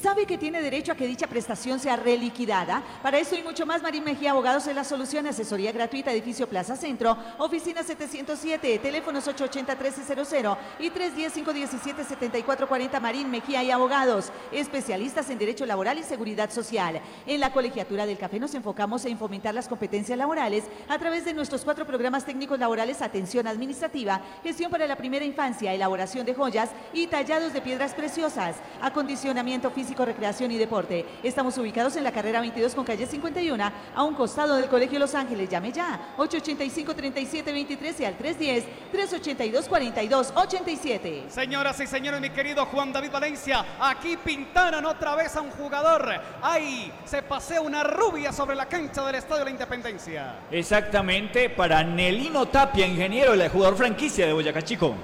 ¿Sabe que tiene derecho a que dicha prestación sea reliquidada? Para eso y mucho más, Marín Mejía Abogados es la solución. Asesoría gratuita, edificio Plaza Centro, oficina 707, teléfonos 880-1300 y 310-517-7440 Marín Mejía y Abogados. Especialistas en Derecho Laboral y Seguridad Social. En la colegiatura del café nos enfocamos en fomentar las competencias laborales a través de nuestros cuatro programas técnicos laborales, atención administrativa, gestión para la primera infancia, elaboración de joyas y tallados de piedras preciosas, acondicionamiento físico, recreación y deporte. Estamos ubicados en la carrera 22 con calle 51, a un costado del Colegio Los Ángeles. Llame ya, 885-3723 y al 310-382-4287.
Señoras y señores, mi querido Juan David Valencia, aquí pintaron otra vez a un jugador. Ahí se pasea una rubia sobre la cancha del Estadio de la Independencia.
Exactamente, para Nelino Tapia, ingeniero, el jugador franquicia de Boyacá Chico.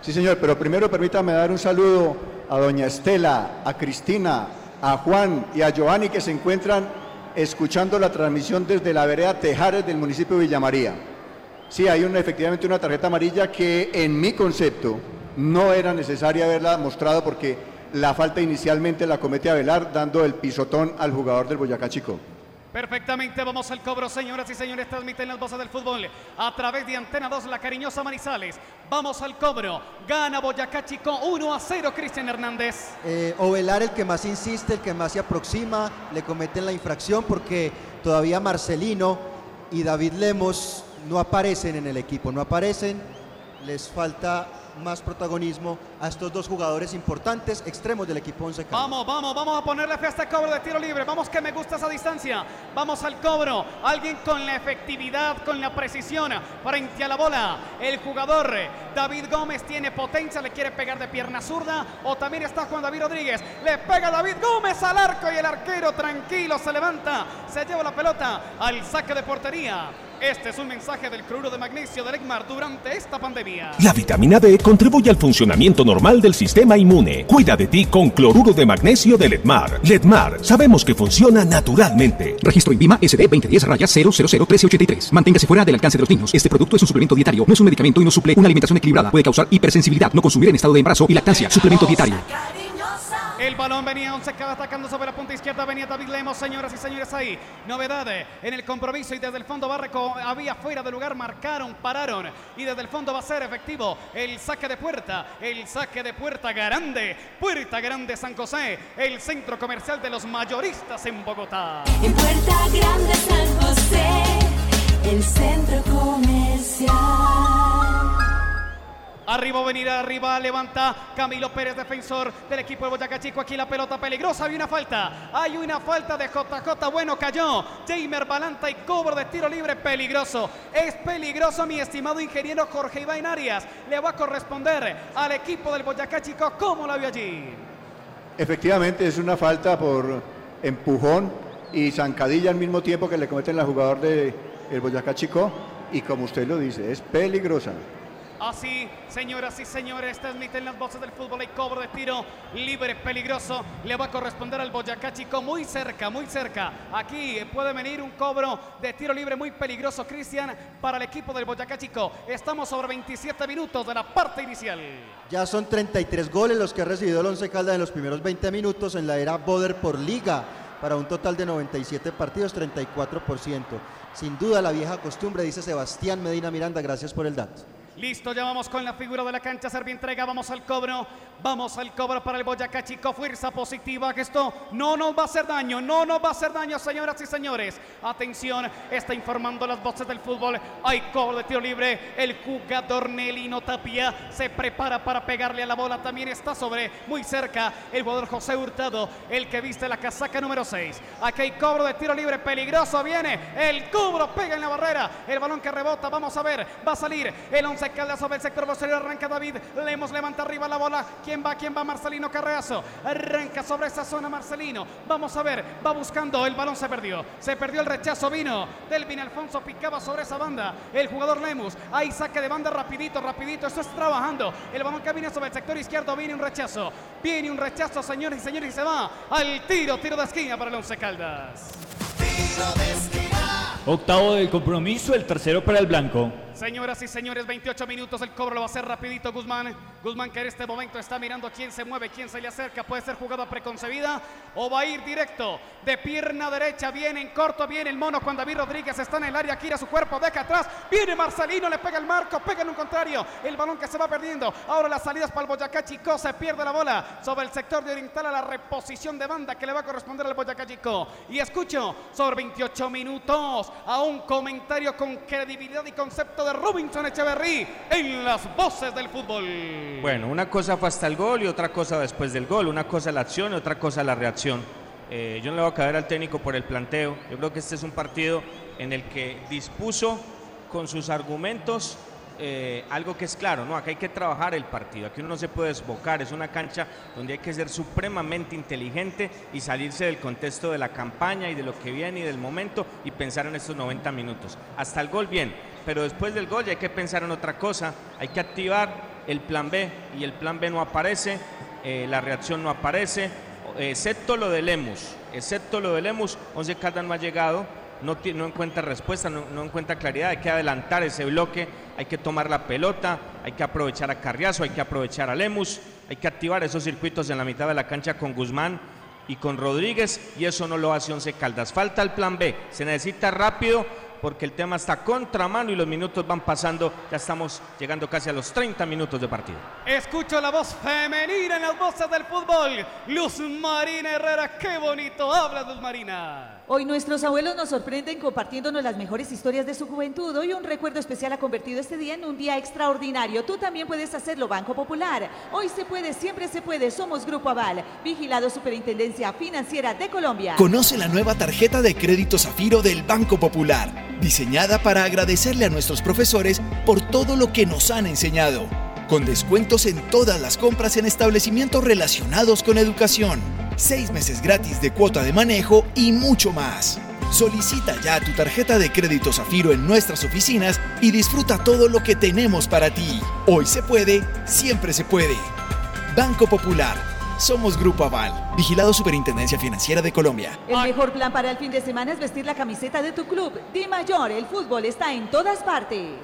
Sí, señor, pero primero permítame dar un saludo a doña Estela, a Cristina, a Juan y a Giovanni que se encuentran escuchando la transmisión desde la vereda Tejares del municipio de Villamaría. Sí, hay una, efectivamente una tarjeta amarilla que en mi concepto no era necesaria haberla mostrado porque la falta inicialmente la comete Avelar dando el pisotón al jugador del Boyacá Chico.
Perfectamente, vamos al cobro, señoras y señores, transmiten las voces del fútbol a través de Antena 2, la cariñosa Manizales. Vamos al cobro, gana Boyacá Chico 1 a 0, Cristian Hernández.
Eh, Ovelar el que más insiste, el que más se aproxima, le cometen la infracción porque todavía Marcelino y David Lemos no aparecen en el equipo, no aparecen, les falta más protagonismo a estos dos jugadores importantes, extremos del equipo 11 Caldas.
Vamos, vamos, vamos a ponerle fe a este cobro de tiro libre. Vamos que me gusta esa distancia. Vamos al cobro. Alguien con la efectividad, con la precisión frente a la bola. El jugador David Gómez tiene potencia, le quiere pegar de pierna zurda. O también está Juan David Rodríguez. Le pega David Gómez al arco y el arquero tranquilo se levanta. Se lleva la pelota al saque de portería. Este es un mensaje del cloruro de magnesio del ECMAR durante esta pandemia.
La vitamina D contribuye al funcionamiento normal del sistema inmune. Cuida de ti con cloruro de magnesio de Ledmar. Ledmar, sabemos que funciona naturalmente.
Registro INVIMA SD 2010-001383. Manténgase fuera del alcance de los niños. Este producto es un suplemento dietario, no es un medicamento y no suple una alimentación equilibrada. Puede causar hipersensibilidad, no consumir en estado de embarazo y lactancia. Suplemento dietario.
El balón venía Once Caldas atacando sobre la punta izquierda. Venía David Lemos, señoras y señores, ahí. Novedad en el compromiso y desde el fondo Barreco había fuera de lugar. Marcaron, pararon y desde el fondo va a ser efectivo el saque de puerta. El saque de puerta grande. Puerta Grande San José. El centro comercial de los mayoristas en Bogotá.
En Puerta Grande San José, el centro comercial.
Arriba venir arriba, levanta Camilo Pérez, defensor del equipo de Boyacá Chico. Aquí la pelota peligrosa, hay una falta. Hay una falta de JJ. Bueno, cayó. Jamer Balanta y cobro de tiro libre peligroso. Es peligroso, mi estimado ingeniero Jorge Iván Arias. Le va a corresponder al equipo del Boyacá Chico. ¿Cómo la vio allí?
Efectivamente es una falta por empujón y zancadilla al mismo tiempo que le cometen la jugador de el Boyacá Chico y como usted lo dice, es peligrosa.
Así, señoras y señores, transmiten las voces del fútbol y cobro de tiro libre, peligroso. Le va a corresponder al Boyacá Chico muy cerca, muy cerca. Aquí puede venir un cobro de tiro libre muy peligroso, Cristian, para el equipo del Boyacá Chico. Estamos sobre 27 minutos de la parte inicial.
Ya son 33 goles los que ha recibido el Once Caldas en los primeros 20 minutos en la era Boder por liga, para un total de 97 partidos, 34%. Sin duda la vieja costumbre, dice Sebastián Medina Miranda, gracias por el dato.
Listo, ya vamos con la figura de la cancha. Servi entrega, vamos al cobro. Vamos al cobro para el Boyacá Chico. Fuerza positiva, que esto no nos va a hacer daño. No nos va a hacer daño, señoras y señores. Atención, está informando las voces del fútbol. Hay cobro de tiro libre. El jugador Nelino Tapia se prepara para pegarle a la bola. También está sobre, muy cerca, el jugador José Hurtado, el que viste la casaca número 6. Aquí hay cobro de tiro libre peligroso. Viene el cubro, pega en la barrera. El balón que rebota, vamos a ver. Va a salir el 11 Caldas sobre el sector posterior. Arranca David. Lemos levanta arriba la bola. ¿Quién va? ¿Quién va? Marcelino Carreazo. Arranca sobre esa zona Marcelino. Vamos a ver. Va buscando. El balón se perdió. Se perdió el rechazo. Vino. Delvin Alfonso picaba sobre esa banda. El jugador Lemus. Ahí saque de banda rapidito, rapidito. Esto es trabajando. El balón viene sobre el sector izquierdo. Viene un rechazo. Viene un rechazo, señores y señores. Y se va al tiro. Tiro de esquina para el Once Caldas.
Octavo del compromiso, el tercero para el blanco.
Señoras y señores, 28 minutos, el cobro lo va a hacer rapidito Guzmán. Guzmán que en este momento está mirando quién se mueve, quién se le acerca. Puede ser jugada preconcebida o va a ir directo de pierna derecha. Viene en corto, viene el mono Juan David Rodríguez. Está en el área, gira su cuerpo, deja atrás. Viene Marcelino, le pega el marco, pega en un contrario. El balón que se va perdiendo. Ahora las salidas para el Boyacá Chico. Se pierde la bola sobre el sector de Oriental a la reposición de banda que le va a corresponder al Boyacá Chico. Y escucho sobre 28 minutos a un comentario con credibilidad y concepto de Robinson Echeverry en las voces del fútbol.
Bueno, una cosa fue hasta el gol y otra cosa después del gol. Una cosa la acción y otra cosa la reacción. Eh, yo no le voy a caer al técnico por el planteo. Yo creo que este es un partido en el que dispuso con sus argumentos eh, algo que es claro, ¿no? Acá hay que trabajar el partido, aquí uno no se puede desbocar, es una cancha donde hay que ser supremamente inteligente y salirse del contexto de la campaña y de lo que viene y del momento y pensar en estos 90 minutos. Hasta el gol bien, pero después del gol ya hay que pensar en otra cosa, hay que activar el plan B y el plan B no aparece, eh, la reacción no aparece, excepto lo de Lemus, excepto lo de Lemus, Once Caldas no ha llegado, no, encuentra respuesta, no, no encuentra claridad, hay que adelantar ese bloque, hay que tomar la pelota, hay que aprovechar a Carriazo, hay que aprovechar a Lemus, hay que activar esos circuitos en la mitad de la cancha con Guzmán y con Rodríguez y eso no lo hace Once Caldas. Falta el plan B, se necesita rápido porque el tema está contramano y los minutos van pasando, ya estamos llegando casi a los 30 minutos de partido.
Escucho la voz femenina en las voces del fútbol. Luz Marina Herrera, qué bonito habla Luz Marina.
Hoy nuestros abuelos nos sorprenden compartiéndonos las mejores historias de su juventud. Hoy un recuerdo especial ha convertido este día en un día extraordinario. Tú también puedes hacerlo, Banco Popular. Hoy se puede, siempre se puede. Somos Grupo Aval, vigilado Superintendencia Financiera de Colombia.
Conoce la nueva tarjeta de crédito Zafiro del Banco Popular, diseñada para agradecerle a nuestros profesores por todo lo que nos han enseñado, con descuentos en todas las compras en establecimientos relacionados con educación, seis meses gratis de cuota de manejo y mucho más. Solicita ya tu tarjeta de crédito Zafiro en nuestras oficinas y disfruta todo lo que tenemos para ti. Hoy se puede, siempre se puede. Banco Popular. Somos Grupo Aval, vigilado Superintendencia Financiera de Colombia.
El mejor plan para el fin de semana es vestir la camiseta de tu club. Di Mayor, el fútbol está en todas partes.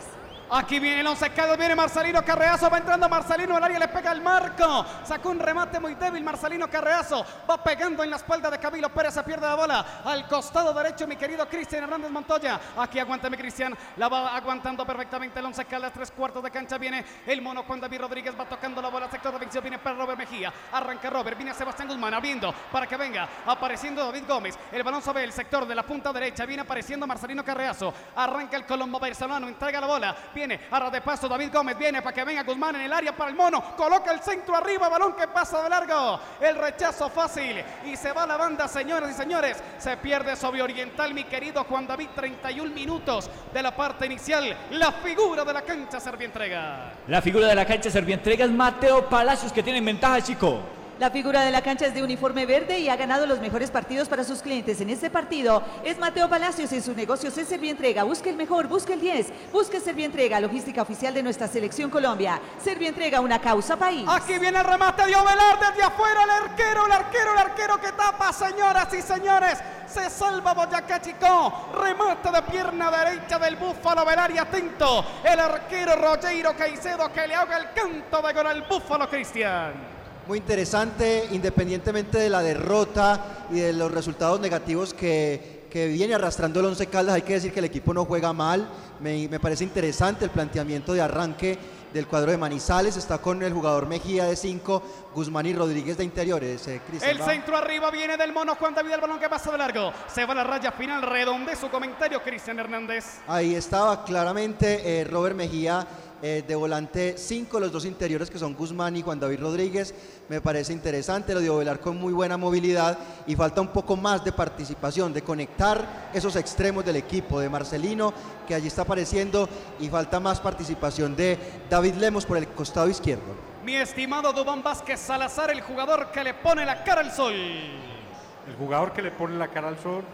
Aquí viene el once caldo, viene Marcelino Carreazo, va entrando Marcelino al área, le pega el marco. Sacó un remate muy débil Marcelino Carreazo, va pegando en la espalda de Camilo Pérez, se pierde la bola. Al costado derecho, mi querido Cristian Hernández Montoya. Aquí aguanta mi Cristian, la va aguantando perfectamente el once caldas, tres cuartos de cancha. Viene el mono Juan David Rodríguez, va tocando la bola, sector de vencido, viene para Robert Mejía. Arranca Robert, viene Sebastián Guzmán abriendo para que venga, apareciendo David Gómez. El balón sobre el sector de la punta derecha, viene apareciendo Marcelino Carreazo. Arranca el Colombo venezolano, entrega la bola, viene a de paso David Gómez, viene para que venga Guzmán en el área para el mono, coloca el centro arriba, balón que pasa de largo, el rechazo fácil. Y se va la banda, señoras y señores, se pierde sobre Oriental, mi querido Juan David, 31 minutos de la parte inicial, la figura de la cancha Servientrega.
La figura de la cancha Servientrega es Mateo Palacios que tiene en ventaja, chico.
La figura de la cancha es de uniforme verde y ha ganado los mejores partidos para sus clientes. En este partido es Mateo Palacios en sus negocios es Servientrega. Busque el mejor, busque el 10, busque Servientrega, logística oficial de nuestra selección Colombia. Servientrega, una causa país.
Aquí viene el remate de Ovelar desde afuera, el arquero, el arquero, el arquero que tapa, señoras y señores. Se salva Boyacá Chico, remate de pierna derecha del Búfalo Ovelar y atento, el arquero Rogeiro Caicedo que le haga el canto de gol al Búfalo Cristian.
Muy interesante, independientemente de la derrota y de los resultados negativos que, que viene arrastrando el Once Caldas, hay que decir que el equipo no juega mal. Me, me parece interesante el planteamiento de arranque del cuadro de Manizales. Está con el jugador Mejía de 5, Guzmán y Rodríguez de interiores. eh,
El
va.
centro arriba viene del mono Juan David el balón que pasa de largo. Se va a la raya final, redonde su comentario Cristian Hernández.
Ahí estaba claramente eh, Robert Mejía eh, de volante 5, los dos interiores que son Guzmán y Juan David Rodríguez. Me parece interesante, lo de Ovelar con muy buena movilidad y falta un poco más de participación, de conectar esos extremos del equipo, de Marcelino, que allí está apareciendo, y falta más participación de David Lemos por el costado izquierdo.
Mi estimado Dubán Vázquez Salazar, el jugador que le pone la cara al sol.
El jugador que le pone la cara al sol,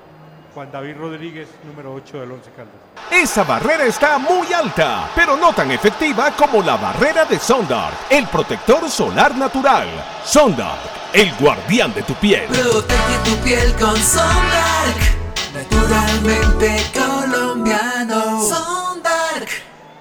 Juan David Rodríguez, número 8 del Once Caldas.
Esa barrera está muy alta, pero no tan efectiva como la barrera de Sondark, el protector solar natural. Sondark, el guardián de tu piel.
Protege tu piel con Sondark. Naturalmente colombiano.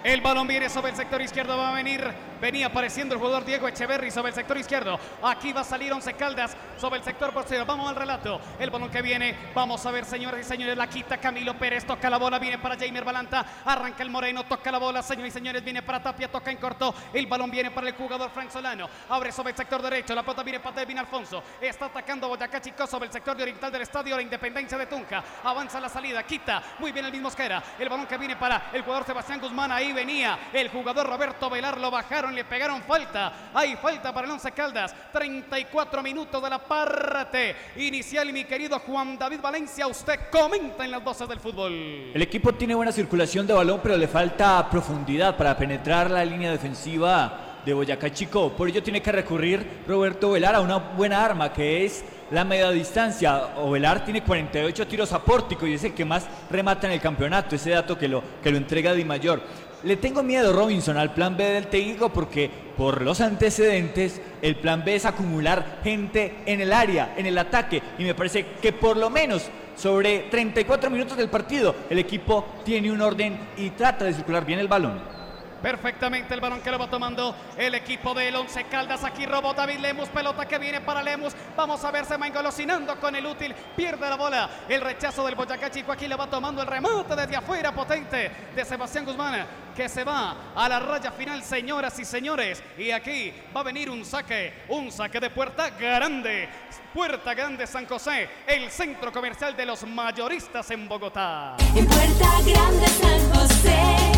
El balón viene sobre el sector izquierdo, va a venir, venía apareciendo el jugador Diego Echeverry sobre el sector izquierdo. Aquí va a salir Once Caldas sobre el sector posterior. Vamos al relato. El balón que viene, vamos a ver, señoras y señores, la quita Camilo Pérez, toca la bola, viene para Jamer Balanta, arranca el Moreno, toca la bola, señoras y señores, viene para Tapia, toca en corto. El balón viene para el jugador Frank Solano, abre sobre el sector derecho, la pelota viene para Devin Alfonso, está atacando Boyacá Chico sobre el sector de oriental del estadio La Independencia de Tunja. Avanza la salida, quita, muy bien el mismo Mosquera. El balón que viene para el jugador Sebastián Guzmán, ahí venía el jugador Roberto Velar, lo bajaron, le pegaron falta. Hay falta para el Once Caldas. 34 minutos de la parte inicial, mi querido Juan David Valencia. Usted comenta en las voces del fútbol.
El equipo tiene buena circulación de balón, pero le falta profundidad para penetrar la línea defensiva de Boyacá Chico. Por ello tiene que recurrir Roberto Velar a una buena arma que es la media distancia. Ovelar tiene 48 tiros a pórtico y es el que más remata en el campeonato. Ese dato que lo, que lo entrega Di Mayor. Le tengo miedo, Robinson, al plan B del técnico porque por los antecedentes el plan B es acumular gente en el área, en el ataque. Y me parece que por lo menos sobre 34 minutos del partido el equipo tiene un orden y trata de circular bien el balón.
Perfectamente el balón que lo va tomando el equipo del Once Caldas. Aquí robó David Lemus, pelota que viene para Lemus. Vamos a ver, se va engolosinando con el útil. Pierde la bola. El rechazo del Boyacá Chico. Aquí le va tomando el remate desde afuera potente de Sebastián Guzmán. Que se va a la raya final, señoras y señores. Y aquí va a venir un saque. Un saque de puerta grande. Puerta Grande San José, el centro comercial de los mayoristas en Bogotá.
En Puerta Grande San José,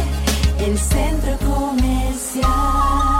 el centro comercial.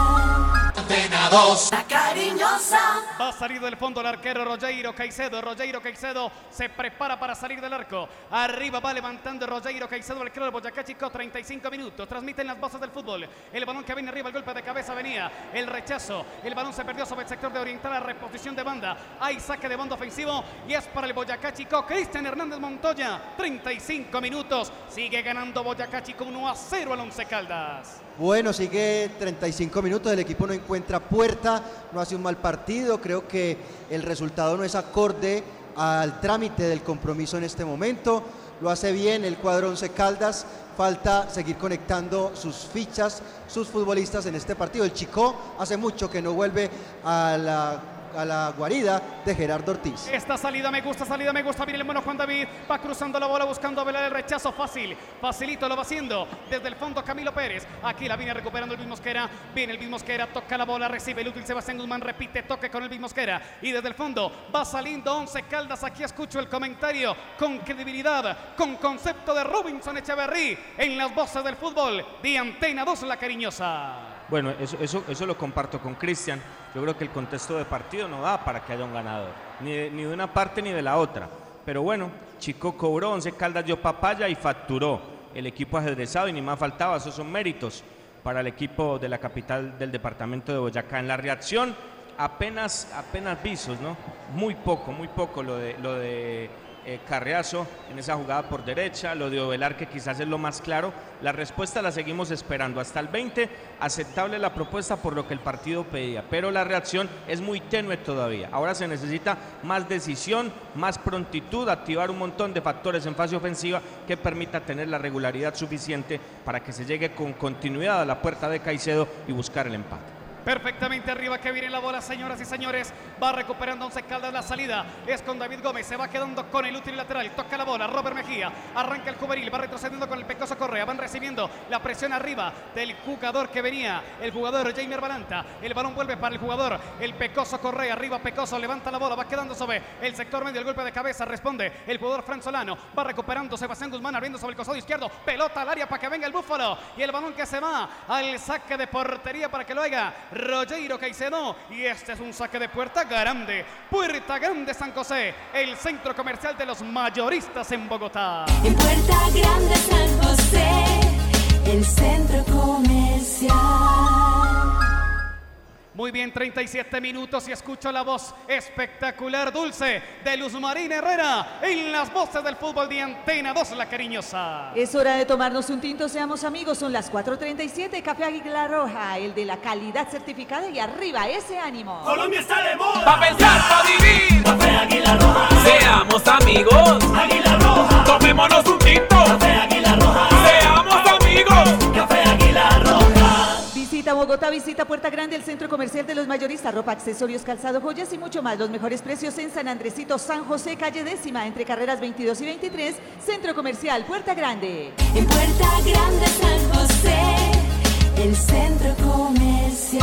Antena 2. La cariñosa.
Va a salir del fondo el arquero Rogeiro Caicedo. Rogeiro Caicedo se prepara para salir del arco. Arriba va levantando Rogeiro Caicedo, el del Boyacá Chico. 35 minutos. Transmiten las voces del fútbol. El balón que viene arriba, el golpe de cabeza venía. El rechazo. El balón se perdió sobre el sector de oriental. La reposición de banda. Hay saque de banda ofensivo. Y es para el Boyacá Chico. Cristian Hernández Montoya. 35 minutos. Sigue ganando Boyacá Chico 1 a 0 al Once Caldas.
Bueno, sigue 35 minutos, el equipo no encuentra puerta, no hace un mal partido, creo que el resultado no es acorde al trámite del compromiso en este momento, lo hace bien el cuadro Once Caldas, falta seguir conectando sus fichas, sus futbolistas en este partido. El Chico hace mucho que no vuelve a la, a la guarida de Gerardo Ortiz.
Esta salida me gusta, salida me gusta. Viene el mono Juan David. Va cruzando la bola buscando velar el rechazo fácil. Facilito lo va haciendo. Desde el fondo Camilo Pérez. Aquí la viene recuperando el mismo Mosquera. Viene el mismo Mosquera. Toca la bola. Recibe el útil Sebastián Guzmán. Repite. Toque con el mismo Mosquera. Y desde el fondo va saliendo Once Caldas. Aquí escucho el comentario con credibilidad. Con concepto de Robinson Echeverry. En las voces del fútbol. De Antena 2 La Cariñosa.
Bueno, eso, eso, eso lo comparto con Cristian. Yo creo que el contexto de partido no da para que haya un ganador, ni de, ni de una parte ni de la otra. Pero bueno, Chico cobró, Once Caldas dio papaya y facturó. El equipo ajedrezado y ni más faltaba, esos son méritos para el equipo de la capital del departamento de Boyacá. En la reacción apenas, apenas visos, ¿no? Muy poco, muy poco lo de, lo de eh, Carriazo en esa jugada por derecha, lo de Ovelar que quizás es lo más claro. La respuesta la seguimos esperando. Hasta el 20, aceptable la propuesta por lo que el partido pedía, pero la reacción es muy tenue todavía. Ahora se necesita más decisión, más prontitud, activar un montón de factores en fase ofensiva que permita tener la regularidad suficiente para que se llegue con continuidad a la puerta de Caicedo y buscar el empate.
Perfectamente arriba que viene la bola, señoras y señores. Va recuperando Once Caldas la salida. Es con David Gómez. Se va quedando con el útil lateral. Toca la bola. Robert Mejía. Arranca el juvenil. Va retrocediendo con el Pecoso Correa. Van recibiendo la presión arriba del jugador que venía. El jugador Jamer Balanta. El balón vuelve para el jugador. El Pecoso Correa. Arriba Pecoso. Levanta la bola. Va quedando sobre el sector medio. El golpe de cabeza. Responde el jugador Fran Solano. Va recuperando Sebastián Guzmán. Abriendo sobre el costado izquierdo. Pelota al área para que venga el búfalo. Y el balón que se va al saque de portería para que lo haga Rogeiro Caicedo. Y este es un saque de puerta grande. Puerta Grande San José. El centro comercial de los mayoristas en Bogotá.
En Puerta Grande San José, el centro comercial.
Muy bien, 37 minutos y escucho la voz espectacular, dulce de Luz Marina Herrera en las voces del fútbol de Antena 2, la cariñosa.
Es hora de tomarnos un tinto, seamos amigos. Son las 4.37. Café Águila Roja, el de la calidad certificada y arriba ese ánimo.
Colombia está de moda. Pa' pensar, pa' vivir. Café Águila Roja. Seamos amigos. Águila Roja. Tomémonos un tinto. Café Águila Roja. Seamos amigos. Café.
Visita Bogotá, visita Puerta Grande, el centro comercial de los mayoristas, ropa, accesorios, calzado, joyas y mucho más. Los mejores precios en San Andresito, San José, calle décima, entre carreras 22 y 23, centro comercial Puerta Grande.
En Puerta Grande San José, el centro comercial.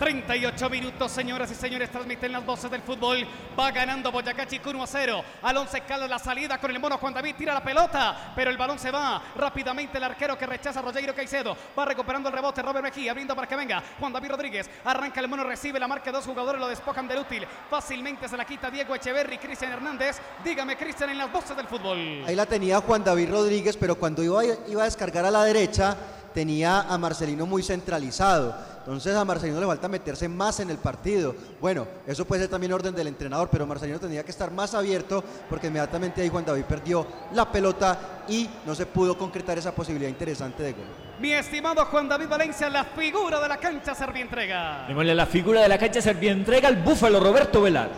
Cariñosa.
38 minutos, señoras y señores, transmiten las voces del fútbol. Va ganando Boyacá Chico 1 a 0. Al 11 Caldas la salida con el mono Juan David tira la pelota, pero el balón se va rápidamente. El arquero que rechaza a Rogeiro Caicedo va recuperando el rebote. Robert Mejía abriendo para que venga Juan David Rodríguez. Arranca el mono, recibe la marca. Dos jugadores lo despojan del útil. Fácilmente se la quita Diego Echeverri, Cristian Hernández. Dígame, Cristian, en las voces del fútbol.
Ahí la tenía Juan David Rodríguez, pero cuando iba, iba a descargar a la derecha, tenía a Marcelino muy centralizado. Entonces a Marcelino le falta meterse más en el partido. Bueno, eso puede ser también orden del entrenador, pero Marcelino tendría que estar más abierto porque inmediatamente ahí Juan David perdió la pelota y no se pudo concretar esa posibilidad interesante de gol.
Mi estimado Juan David Valencia, la figura de la cancha Servientrega.
Démosle la figura de la cancha Servientrega al búfalo Roberto Velar.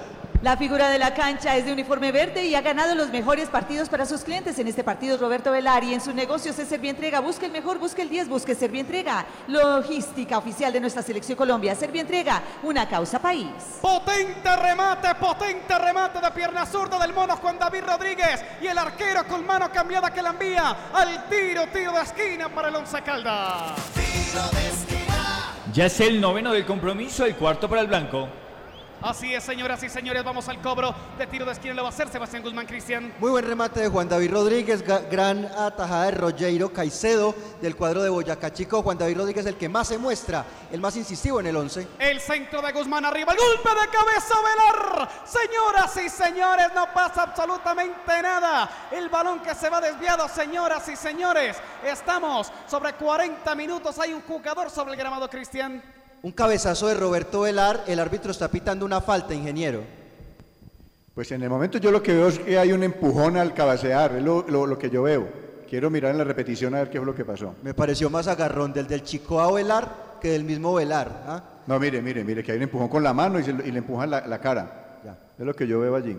La figura de la cancha es de uniforme verde y ha ganado los mejores partidos para sus clientes. En este partido, Roberto Velari, en sus negocios es Servientrega. Busque el mejor, busque el 10, busque Servientrega. Logística oficial de nuestra selección Colombia. Servientrega, una causa país.
Potente remate, potente remate de pierna zurda del mono Juan David Rodríguez. Y el arquero con mano cambiada que la envía al tiro, tiro de esquina para el Once Caldas.
Ya es el noveno del compromiso, el cuarto para el blanco.
Así es, señoras y señores, vamos al cobro de tiro de esquina. Lo va a hacer Sebastián Guzmán Cristian.
Muy buen remate de Juan David Rodríguez, gran atajada de Rogeiro Caicedo del cuadro de Boyacá Chico. Juan David Rodríguez el que más se muestra, el más incisivo en el 11.
El centro de Guzmán arriba, el golpe de cabeza Velar. Señoras y señores, no pasa absolutamente nada. El balón que se va desviado, señoras y señores. Estamos sobre 40 minutos. Hay un jugador sobre el gramado, Cristian.
Un cabezazo de Roberto Velar, el árbitro está pitando una falta, ingeniero.
Pues en el momento yo lo que veo es que hay un empujón al cabecear, es lo, lo- lo que yo veo. Quiero mirar en la repetición a ver qué fue lo que pasó.
Me pareció más agarrón del del Chico a Velar que del mismo Velar. ¿ah?
No, mire, mire, mire, que hay un empujón con la mano y, se lo- y le empujan la, la cara. Es lo que yo veo allí.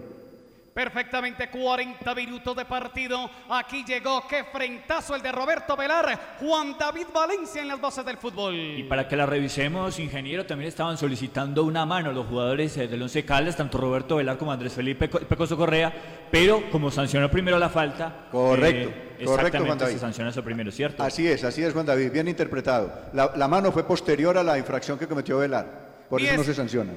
Perfectamente 40 minutos de partido. Aquí llegó, qué frentazo el de Roberto Velar. Juan David Valencia en las voces del fútbol.
Y para que la revisemos, ingeniero, también estaban solicitando una mano los jugadores eh, del Once Caldas, tanto Roberto Velar como Andrés Felipe Co- Pecoso Correa, pero como sancionó primero la falta,
Correcto,
eh,
correcto,
exactamente
Juan David.
se sanciona eso primero, ¿cierto?
Así es, así es, Juan David, bien interpretado. La, la mano fue posterior a la infracción que cometió Velar. Por eso no se sanciona.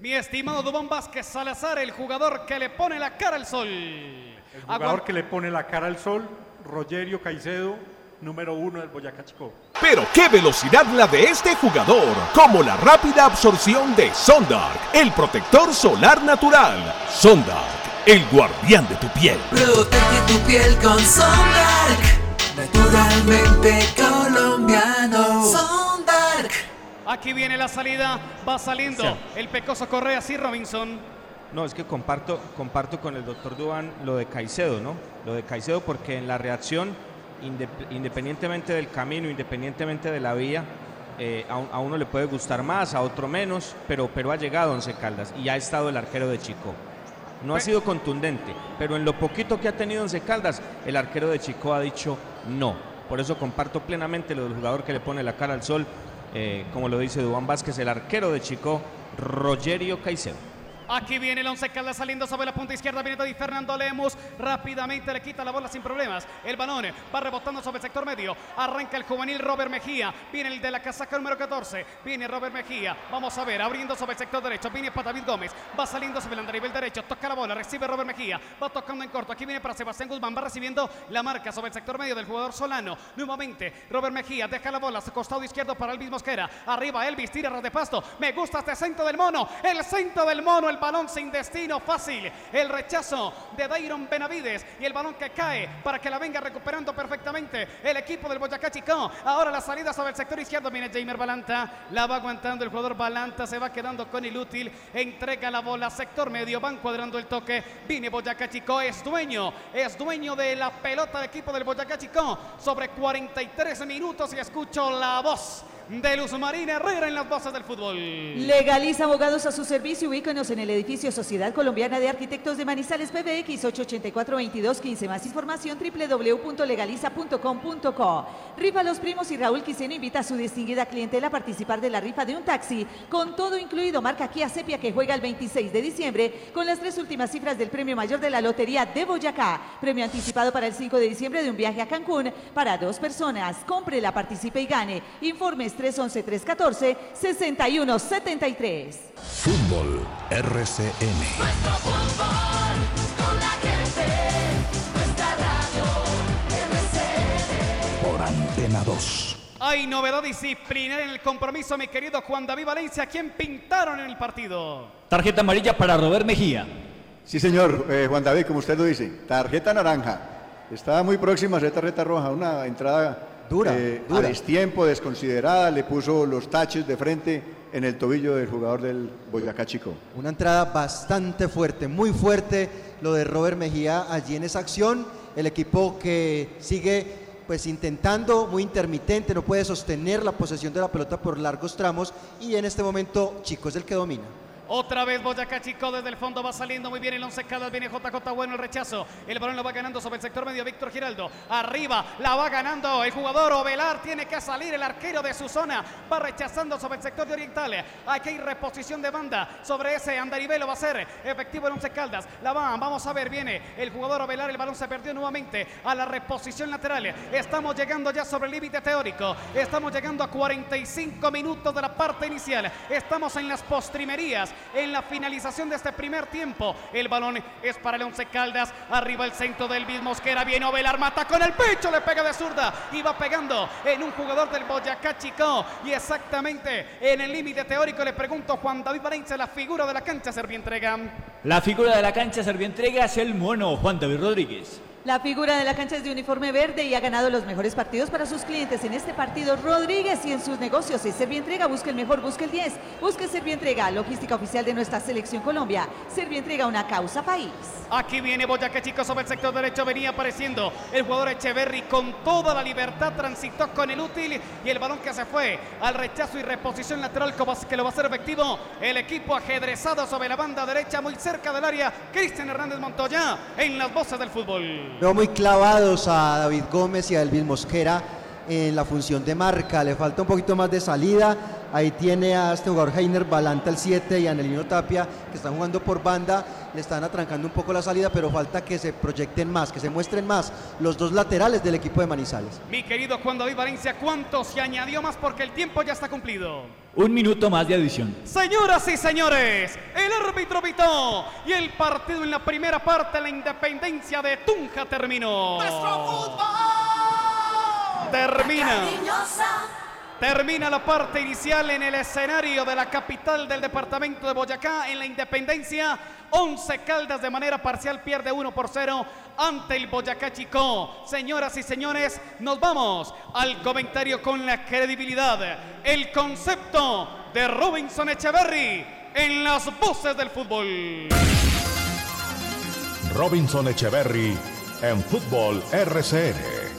Mi estimado Dubón Vázquez Salazar, el jugador que le pone la cara al sol.
El jugador que le pone la cara al sol, Rogerio Caicedo, número uno del Boyacá Chico.
Pero qué velocidad la de este jugador, como la rápida absorción de Sondark, el protector solar natural. Sondark, el guardián de tu piel.
Protege tu piel con Sondark, naturalmente colombiano. Sondark.
Aquí viene la salida, va saliendo
Sí.
el pecoso Correa, sí, Robinson.
No, es que comparto, comparto con el doctor Dubán lo de Caicedo, ¿no? Lo de Caicedo porque en la reacción, indep- independientemente del camino, independientemente de la vía, eh, a, un- a uno le puede gustar más, a otro menos, pero, pero ha llegado Once Caldas y ha estado el arquero de Chico. No ha sido contundente, pero en lo poquito que ha tenido Once Caldas, el arquero de Chico ha dicho no. Por eso comparto plenamente lo del jugador que le pone la cara al sol, eh, como lo dice Dubán Vázquez, el arquero de Chico, Rogerio Caicedo.
Aquí viene el once Caldas saliendo sobre la punta izquierda. Viene David Fernando Lemus. Rápidamente le quita la bola sin problemas. El balón va rebotando sobre el sector medio. Arranca el juvenil Robert Mejía. Viene el de la casaca número 14. Viene Robert Mejía. Vamos a ver, abriendo sobre el sector derecho. Viene para David Gómez. Va saliendo sobre el nivel derecho. Toca la bola. Recibe Robert Mejía. Va tocando en corto. Aquí viene para Sebastián Guzmán. Va recibiendo la marca sobre el sector medio del jugador Solano. Nuevamente, Robert Mejía deja la bola. a su Costado izquierdo para Elvis Mosquera. Arriba Elvis. Tira ras de pasto. Me gusta este centro del mono. El centro del mono. El balón sin destino fácil. El rechazo de Dairon Benavides. Y el balón que cae para que la venga recuperando perfectamente el equipo del Boyacá Chico. Ahora la salida sobre el sector izquierdo. Viene Jamer Balanta. La va aguantando el jugador Balanta. Se va quedando con inútil. Entrega la bola. Sector medio. Van cuadrando el toque. Viene Boyacá Chico. Es dueño. Es dueño de la pelota del equipo del Boyacá Chico. Sobre 43 minutos y escucho la voz de Luz Marina Herrera en las voces del fútbol.
Legaliza abogados a su servicio. Ubícanos en el edificio Sociedad Colombiana de Arquitectos de Manizales PBX 884-2215. Más información www.legaliza.com.co. Rifa Los Primos y Raúl Quiseno invita a su distinguida clientela a participar de la rifa de un taxi con todo incluido. Marca Kia Sepia que juega el 26 de diciembre con las tres últimas cifras del premio mayor de la Lotería de Boyacá. Premio anticipado para el 5 de diciembre de un viaje a Cancún para dos personas. Cómprela, participe y gane. Informes 311-314-6173.
Fútbol RCN. Por Antena 2.
Hay novedad disciplinaria en el compromiso, mi querido Juan David Valencia, quien pintaron en el partido.
Tarjeta amarilla para Robert Mejía.
Sí, señor, eh, Juan David, como usted lo dice, tarjeta naranja. Estaba muy próxima a ser tarjeta roja, una entrada
Dura,
eh,
dura.
a destiempo, desconsiderada, le puso los taches de frente en el tobillo del jugador del Boyacá Chico.
Una entrada bastante fuerte, muy fuerte lo de Robert Mejía allí en esa acción. El equipo que sigue pues intentando, muy intermitente, no puede sostener la posesión de la pelota por largos tramos y en este momento Chico es el que domina.
Otra vez Boyacá Chico desde el fondo va saliendo muy bien el once Caldas, viene JJ bueno el rechazo, el balón lo va ganando sobre el sector medio Víctor Giraldo, arriba la va ganando el jugador Ovelar, tiene que salir el arquero de su zona, va rechazando sobre el sector de Oriental, aquí hay reposición de banda sobre ese andaribelo va a ser efectivo el once Caldas, la van, vamos a ver, viene el jugador Ovelar, el balón se perdió nuevamente a la reposición lateral, estamos llegando ya sobre el límite teórico, estamos llegando a 45 minutos de la parte inicial, estamos en las postrimerías, en la finalización de este primer tiempo. El balón es para el Once Caldas. Arriba el centro del Luis Mosquera. Viene Ovelar, mata con el pecho, le pega de zurda y va pegando en un jugador del Boyacá Chico. Y exactamente en el límite teórico le pregunto a Juan David Valencia, la figura de la cancha, Servientrega.
La figura de la cancha Servientrega es el mono Juan David Rodríguez.
La figura de la cancha es de uniforme verde y ha ganado los mejores partidos para sus clientes. En este partido, Rodríguez y en sus negocios es Servientrega. Busque el mejor, busque el 10. Busque Servientrega, logística oficial de nuestra selección Colombia. Servientrega, una causa país.
Aquí viene Boyacá Chico sobre el sector derecho. Venía apareciendo el jugador Echeverry con toda la libertad. Transitó con el útil y el balón que se fue al rechazo y reposición lateral que lo va a hacer efectivo. El equipo ajedrezado sobre la banda derecha, muy cerca del área. Cristian Hernández Montoya en las voces del fútbol.
Veo muy clavados a David Gómez y a Elvis Mosquera en la función de marca. Le falta un poquito más de salida. Ahí tiene a este jugador Heiner Balanta el 7 y a Anelino Tapia que están jugando por banda. Le están atrancando un poco la salida, pero falta que se proyecten más, que se muestren más los dos laterales del equipo de Manizales.
Mi querido Juan David Valencia, ¿cuánto se añadió más? Porque el tiempo ya está cumplido.
Un minuto más de adición.
Señoras y señores, el árbitro pitó y el partido en la primera parte, la independencia de Tunja terminó. Termina.
Cariñosa,
Termina la parte inicial en el escenario de la capital del departamento de Boyacá, en la Independencia. 11 Caldas de manera parcial pierde 1 por 0 ante el Boyacá Chico. Señoras y señores, nos vamos al comentario con la credibilidad, el concepto de Robinson Echeverry en las voces del fútbol.
Robinson Echeverry en Fútbol RCN.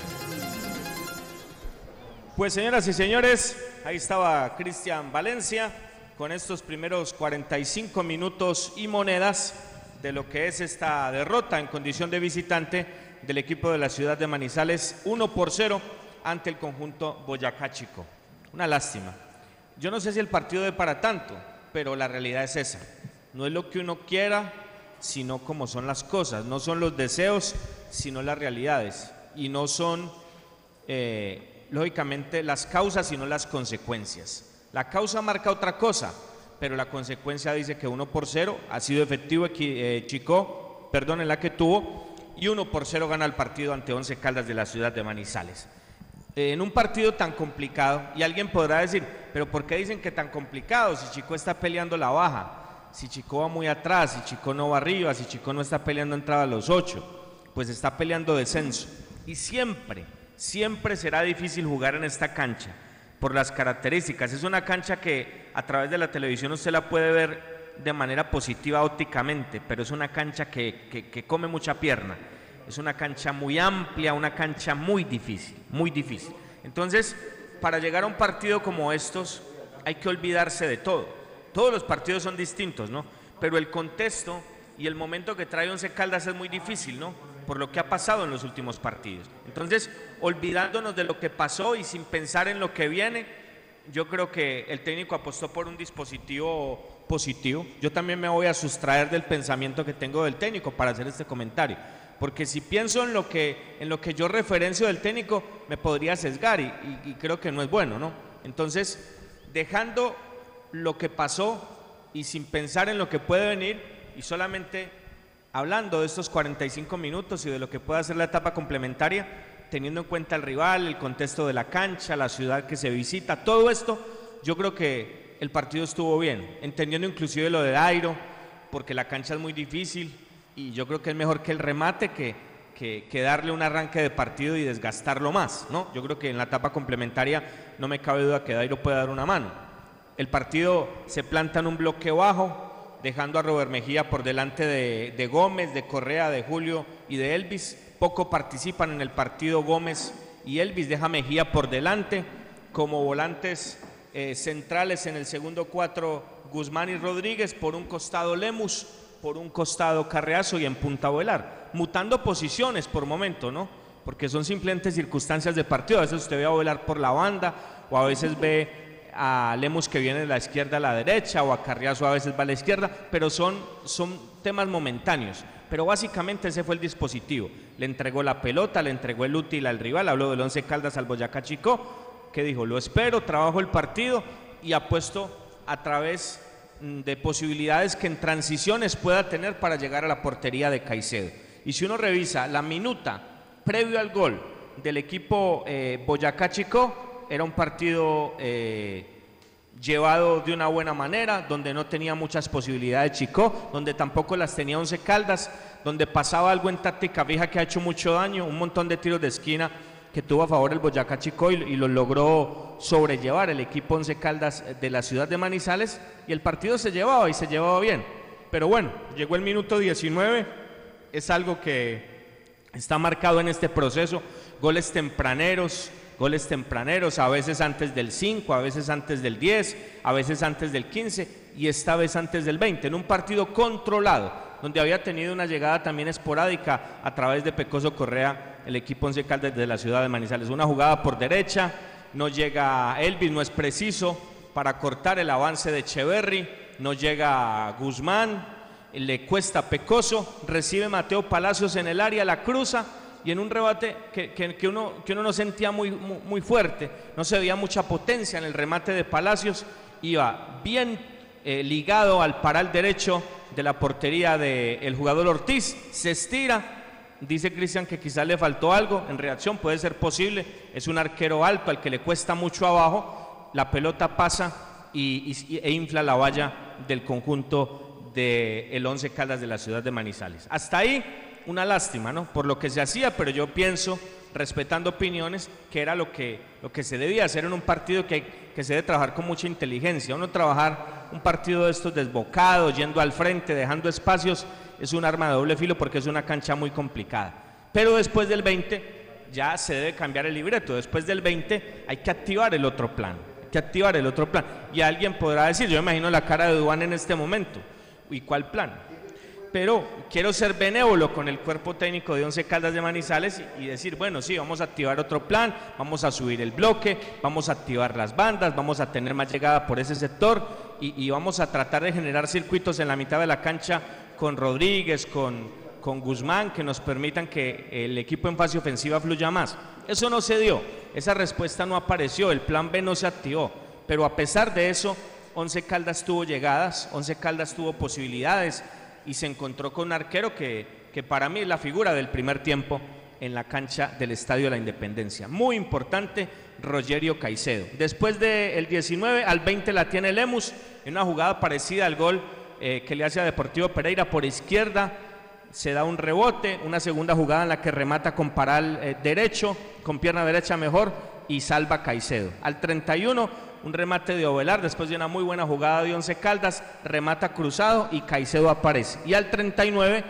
Pues señoras y señores, ahí estaba Cristian Valencia con estos primeros 45 minutos y monedas de lo que es esta derrota en condición de visitante del equipo de la ciudad de Manizales 1 por 0 ante el conjunto Boyacá Chico. Una lástima. Yo no sé si el partido de para tanto, pero la realidad es esa. No es lo que uno quiera, sino como son las cosas. No son los deseos, sino las realidades. Y no son... eh, lógicamente, las causas y no las consecuencias. La causa marca otra cosa, pero la consecuencia dice que 1 por 0 ha sido efectivo eh, Chico, perdón, en la que tuvo, y 1 por 0 gana el partido ante 11 Caldas de la ciudad de Manizales. Eh, en un partido tan complicado, y alguien podrá decir, pero ¿por qué dicen que tan complicado si Chico está peleando la baja? Si Chico va muy atrás, si Chico no va arriba, si Chico no está peleando entrada a los 8, pues está peleando descenso. Y siempre, siempre será difícil jugar en esta cancha por las características. Es una cancha que a través de la televisión usted la puede ver de manera positiva ópticamente, pero es una cancha que, que- que come mucha pierna. Es una cancha muy amplia, una cancha muy difícil, muy difícil. Entonces, para llegar a un partido como estos, hay que olvidarse de todo. Todos los partidos son distintos, ¿no? Pero el contexto y el momento que trae Once Caldas es muy difícil, ¿no? Por lo que ha pasado en los últimos partidos. Entonces, olvidándonos de lo que pasó y sin pensar en lo que viene, yo creo que el técnico apostó por un dispositivo positivo. Yo también me voy a sustraer del pensamiento que tengo del técnico para hacer este comentario. Porque si pienso en lo que, en lo que yo referencio del técnico, me podría sesgar y, y- y creo que no es bueno, ¿no? Entonces, dejando lo que pasó y sin pensar en lo que puede venir y solamente hablando de estos 45 minutos y de lo que puede hacer la etapa complementaria, teniendo en cuenta el rival, el contexto de la cancha, la ciudad que se visita, todo esto, yo creo que el partido estuvo bien, entendiendo inclusive lo de Dairo, porque la cancha es muy difícil y yo creo que es mejor que el remate que, que, que darle un arranque de partido y desgastarlo más, ¿no? Yo creo que en la etapa complementaria no me cabe duda que Dairo puede dar una mano. El partido se planta en un bloque bajo, dejando a Robert Mejía por delante de, de Gómez, de Correa, de Julio y de Elvis. Poco participan en el partido Gómez y Elvis, deja Mejía por delante. Como volantes eh, centrales en el segundo cuatro, Guzmán y Rodríguez, por un costado Lemus, por un costado Carreazo y en punta Velar, mutando posiciones por momento, ¿no? Porque son simplemente circunstancias de partido. A veces usted ve a Velar por la banda o a veces ve a Lemus que viene de la izquierda a la derecha o a Carriazo a veces va a la izquierda, pero son, son temas momentáneos. Pero básicamente ese fue el dispositivo. Le entregó la pelota, le entregó el útil al rival, habló del Once Caldas al Boyacá Chico, que dijo, lo espero, trabajo el partido y apuesto a través mm, de posibilidades que en transiciones pueda tener para llegar a la portería de Caicedo. Y si uno revisa la minuta previo al gol del equipo eh, Boyacá Chico, era un partido eh, llevado de una buena manera, donde no tenía muchas posibilidades Chico, donde tampoco las tenía Once Caldas, donde pasaba algo en táctica fija que ha hecho mucho daño, un montón de tiros de esquina que tuvo a favor el Boyacá Chico y, y lo logró sobrellevar el equipo Once Caldas de la ciudad de Manizales y el partido se llevaba y se llevaba bien. Pero bueno, llegó el minuto 19, es algo que está marcado en este proceso, goles tempraneros, goles tempraneros, a veces antes del 5, a veces antes del 10, a veces antes del 15 y esta vez antes del 20, en un partido controlado, donde había tenido una llegada también esporádica a través de Pecoso Correa, el equipo Once Caldas de la ciudad de Manizales. Una jugada por derecha, no llega Elvis, no es preciso para cortar el avance de Echeverry, no llega Guzmán, le cuesta Pecoso, recibe Mateo Palacios en el área, la cruza y en un rebate que, que- que uno, que uno no sentía muy, muy, fuerte, no se veía mucha potencia en el remate de Palacios, iba bien eh, ligado al paral derecho de la portería del jugador Ortiz, se estira, dice Cristian que quizás le faltó algo, en reacción puede ser posible, es un arquero alto al que le cuesta mucho abajo la pelota pasa y, e infla la valla del conjunto del Once Caldas de la ciudad de Manizales. Hasta ahí una lástima, ¿no? Por lo que se hacía, pero yo pienso, respetando opiniones, que era lo que, lo que se debía hacer en un partido que, que se debe trabajar con mucha inteligencia. Uno trabajar un partido de estos desbocados, yendo al frente, dejando espacios, es un arma de doble filo porque es una cancha muy complicada. Pero después del 20 ya se debe cambiar el libreto. Después del 20 hay que activar el otro plan. Hay que activar el otro plan. Y alguien podrá decir, yo imagino la cara de Duan en este momento. ¿Y cuál plan? Pero quiero ser benévolo con el cuerpo técnico de Once Caldas de Manizales y, decir, bueno, sí, vamos a activar otro plan, vamos a subir el bloque, vamos a activar las bandas, vamos a tener más llegada por ese sector y, y vamos a tratar de generar circuitos en la mitad de la cancha con Rodríguez, con, con Guzmán, que nos permitan que el equipo en fase ofensiva fluya más. Eso no se dio, esa respuesta no apareció, el plan B no se activó, pero a pesar de eso, Once Caldas tuvo llegadas, Once Caldas tuvo posibilidades y se encontró con un arquero que, que para mí es la figura del primer tiempo en la cancha del Estadio de la Independencia. Muy importante, Rogerio Caicedo. Después del 19 al 20 la tiene Lemus en una jugada parecida al gol eh, que le hace a Deportivo Pereira por izquierda. Se da un rebote, una segunda jugada en la que remata con paral eh, derecho, con pierna derecha mejor y salva Caicedo. Al 31 un remate de Ovelar después de una muy buena jugada de Once Caldas, remata cruzado y Caicedo aparece. Y al 39,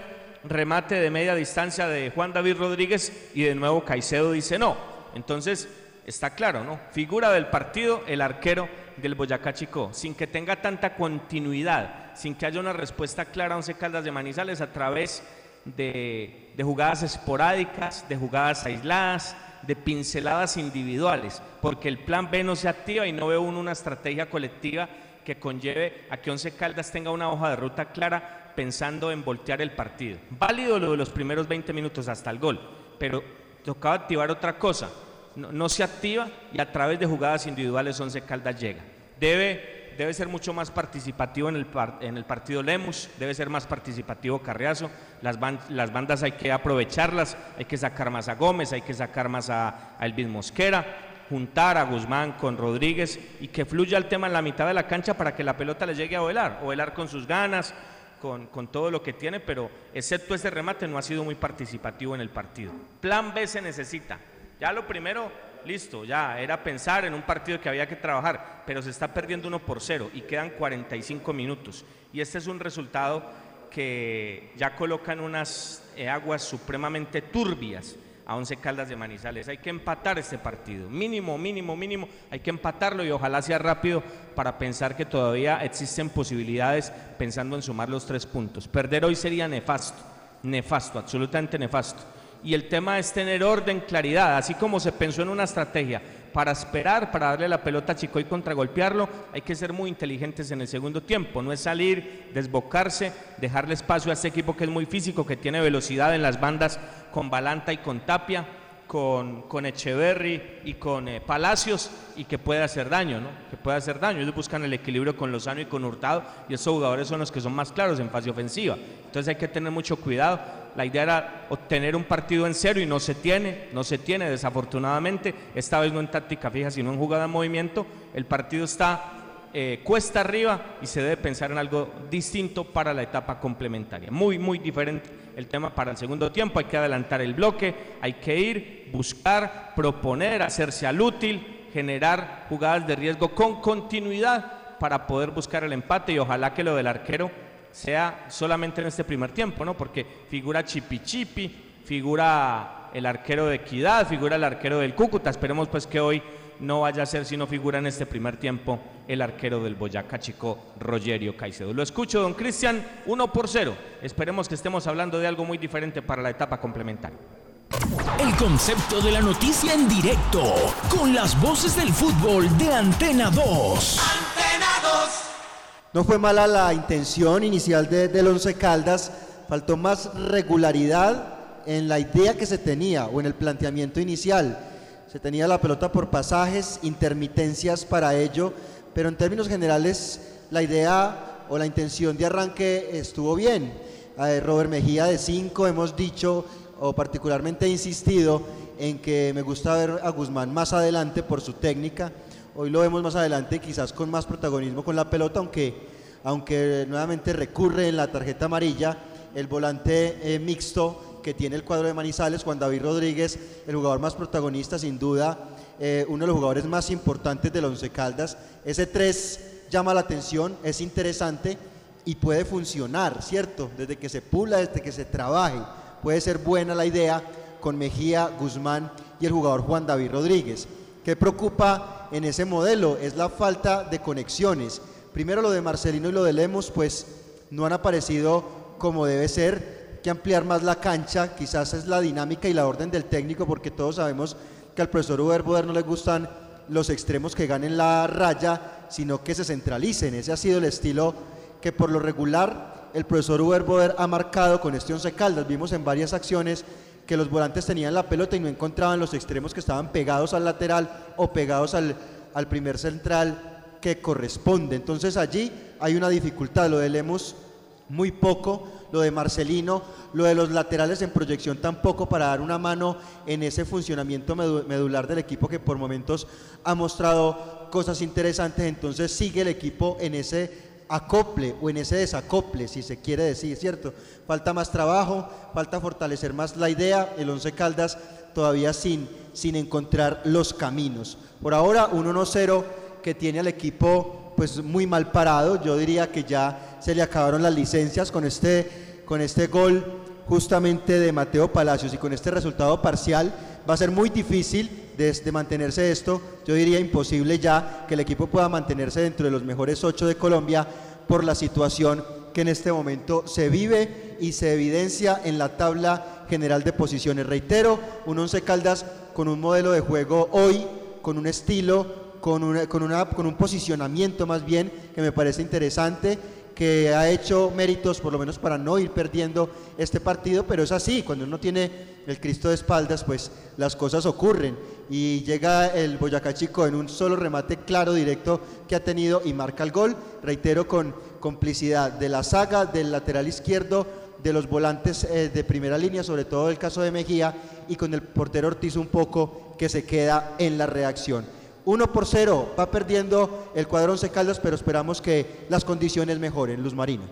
remate de media distancia de Juan David Rodríguez y de nuevo Caicedo dice no. Entonces, está claro, ¿no? Figura del partido el arquero del Boyacá Chico, sin que tenga tanta continuidad, sin que haya una respuesta clara a Once Caldas de Manizales a través de, de jugadas esporádicas, de jugadas aisladas, de pinceladas individuales, porque el plan B no se activa y no veo uno una estrategia colectiva que conlleve a que Once Caldas tenga una hoja de ruta clara pensando en voltear el partido. Válido lo de los primeros 20 minutos hasta el gol, pero tocaba activar otra cosa. No, no se activa y a través de jugadas individuales Once Caldas llega. Debe, debe ser mucho más participativo en el, par- en el partido Lemus, debe ser más participativo Carriazo. Las, ban- las bandas hay que aprovecharlas, hay que sacar más a Gómez, hay que sacar más a, a Elvis Mosquera, juntar a Guzmán con Rodríguez y que fluya el tema en la mitad de la cancha para que la pelota le llegue a Ovelar. Ovelar con sus ganas, con, con todo lo que tiene, pero excepto ese remate no ha sido muy participativo en el partido. Plan B se necesita. Ya lo primero, listo, ya era pensar en un partido que había que trabajar, pero se está perdiendo uno por cero y quedan 45 minutos. Y este es un resultado que ya colocan unas eh, aguas supremamente turbias a Once Caldas de Manizales. Hay que empatar este partido, mínimo, mínimo, mínimo, hay que empatarlo y ojalá sea rápido para pensar que todavía existen posibilidades pensando en sumar los tres puntos. Perder hoy sería nefasto, nefasto, absolutamente nefasto. Y el tema es tener orden, claridad, así como se pensó en una estrategia para esperar, para darle la pelota a Chico y contragolpearlo, hay que ser muy inteligentes en el segundo tiempo, no es salir, desbocarse, dejarle espacio a este equipo que es muy físico, que tiene velocidad en las bandas con Balanta y con Tapia, con, con Echeverry y con eh, Palacios y que puede hacer daño, ¿no? Que puede hacer daño. Ellos buscan el equilibrio con Lozano y con Hurtado y esos jugadores son los que son más claros en fase ofensiva. Entonces hay que tener mucho cuidado. La idea era obtener un partido en cero y no se tiene, no se tiene desafortunadamente. Esta vez no en táctica fija, sino en jugada de movimiento. El partido está eh, cuesta arriba y se debe pensar en algo distinto para la etapa complementaria. Muy, muy diferente el tema para el segundo tiempo. Hay que adelantar el bloque, hay que ir, buscar, proponer, hacerse al útil, generar jugadas de riesgo con continuidad para poder buscar el empate y ojalá que lo del arquero sea solamente en este primer tiempo, ¿no? Porque figura Chipi Chipi, figura el arquero de Equidad, figura el arquero del Cúcuta. Esperemos pues que hoy no vaya a ser sino figura en este primer tiempo el arquero del Boyacá Chico, Rogerio Caicedo. Lo escucho, don Cristian, 1 por 0. Esperemos que estemos hablando de algo muy diferente para la etapa complementaria.
El concepto de la noticia en directo, con las voces del fútbol de Antena 2.
No fue mala la intención inicial de- del Once Caldas, faltó más regularidad en la idea que se tenía o en el planteamiento inicial. Se tenía la pelota por pasajes, intermitencias para ello, pero en términos generales la idea o la intención de arranque estuvo bien. Eh, Robert Mejía de 5 hemos dicho o particularmente he insistido en que me gusta ver a Guzmán más adelante por su técnica. Hoy lo vemos más adelante, quizás con más protagonismo con la pelota, aunque, aunque nuevamente recurre en la tarjeta amarilla el volante eh, mixto que tiene el cuadro de Manizales, Juan David Rodríguez, el jugador más protagonista, sin duda, eh, uno de los jugadores más importantes del Once Caldas. Ese 3 llama la atención, es interesante y puede funcionar, ¿cierto? Desde que se pula, desde que se trabaje, puede ser buena la idea con Mejía, Guzmán y el jugador Juan David Rodríguez. ¿Qué preocupa en ese modelo? Es la falta de conexiones. Primero lo de Marcelino y lo de Lemos, pues no han aparecido como debe ser, que ampliar más la cancha, quizás es la dinámica y la orden del técnico, porque todos sabemos que al profesor Uber Boder no le gustan los extremos que ganen la raya, sino que se centralicen. Ese ha sido el estilo que por lo regular el profesor Uber Boder ha marcado con este Once Caldas. Vimos en varias acciones que los volantes tenían la pelota y no encontraban los extremos que estaban pegados al lateral o pegados al, primer central que corresponde. Entonces allí hay una dificultad. Lo de muy poco, lo de Marcelino, lo de los laterales en proyección tampoco para dar una mano en ese funcionamiento medu- medular del equipo que por momentos ha mostrado cosas interesantes, entonces sigue el equipo en ese acople o en ese desacople, si se quiere decir, ¿cierto? Falta más trabajo, falta fortalecer más la idea, el Once Caldas todavía sin, sin encontrar los caminos. Por ahora, un 1-0 que tiene al equipo pues muy mal parado. Yo diría que ya se le acabaron las licencias con este, con este gol justamente de Mateo Palacios y con este resultado parcial va a ser muy difícil de, de mantenerse esto. Yo diría imposible ya que el equipo pueda mantenerse dentro de los mejores ocho de Colombia por la situación que en este momento se vive y se evidencia en la tabla general de posiciones. Reitero, un Once Caldas con un modelo de juego hoy, con un estilo, con, una- con, una- con un posicionamiento más bien que me parece interesante, que ha hecho méritos por lo menos para no ir perdiendo este partido, pero es así, cuando uno tiene el Cristo de espaldas, pues las cosas ocurren y llega el Boyacá Chico en un solo remate claro, directo que ha tenido y marca el gol, reitero, con complicidad de la saga, del lateral izquierdo, de los volantes eh, de primera línea, sobre todo el caso de Mejía, y con el portero Ortiz un poco que se queda en la reacción. 1 por 0, va perdiendo el cuadro Once Caldas, pero esperamos que las condiciones mejoren. Luz Marina.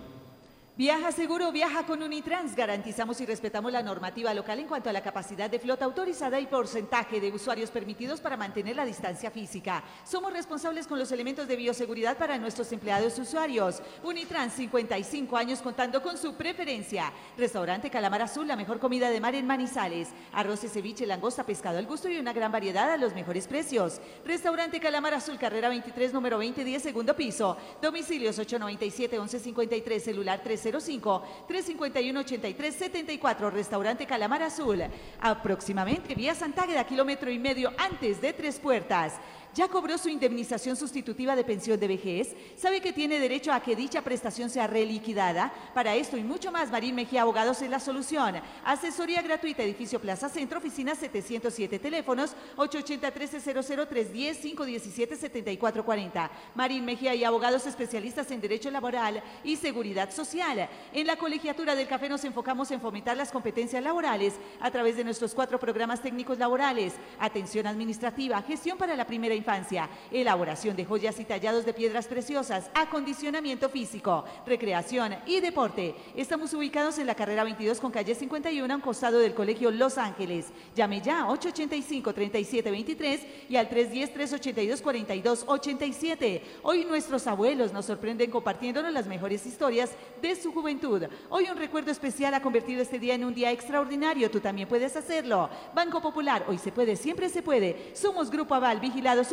Viaja seguro, viaja con Unitrans. Garantizamos y respetamos la normativa local en cuanto a la capacidad de flota autorizada y porcentaje de usuarios permitidos para mantener la distancia física. Somos responsables con los elementos de bioseguridad para nuestros empleados usuarios. Unitrans, 55 años contando con su preferencia. Restaurante Calamar Azul, la mejor comida de mar en Manizales. Arroz ceviche, langosta, pescado al gusto y una gran variedad a los mejores precios. Restaurante Calamar Azul, carrera 23, número 20, 10, segundo piso. Domicilios 897-1153, celular 305-351-8374, Restaurante Calamar Azul. Aproximadamente vía Santágueda, kilómetro y medio antes de Tres Puertas. ¿Ya cobró su indemnización sustitutiva de pensión de vejez? ¿Sabe que tiene derecho a que dicha prestación sea reliquidada? Para esto y mucho más, Marín Mejía Abogados es la solución. Asesoría gratuita, edificio Plaza Centro, oficina 707, teléfonos 880-300-310-517-7440. Marín Mejía y abogados especialistas en Derecho Laboral y Seguridad Social. En la colegiatura del café nos enfocamos en fomentar las competencias laborales a través de nuestros cuatro programas técnicos laborales. Atención administrativa, gestión para la primera infancia, elaboración de joyas y tallados de piedras preciosas, acondicionamiento físico, recreación y deporte. Estamos ubicados en la carrera 22 con calle 51 a un costado del Colegio Los Ángeles. Llame ya 885-3723 y al 310-382-4287. Hoy nuestros abuelos nos sorprenden compartiéndonos las mejores historias de su juventud. Hoy un recuerdo especial ha convertido este día en un día extraordinario. Tú también puedes hacerlo. Banco Popular, hoy se puede, siempre se puede. Somos Grupo Aval, vigilado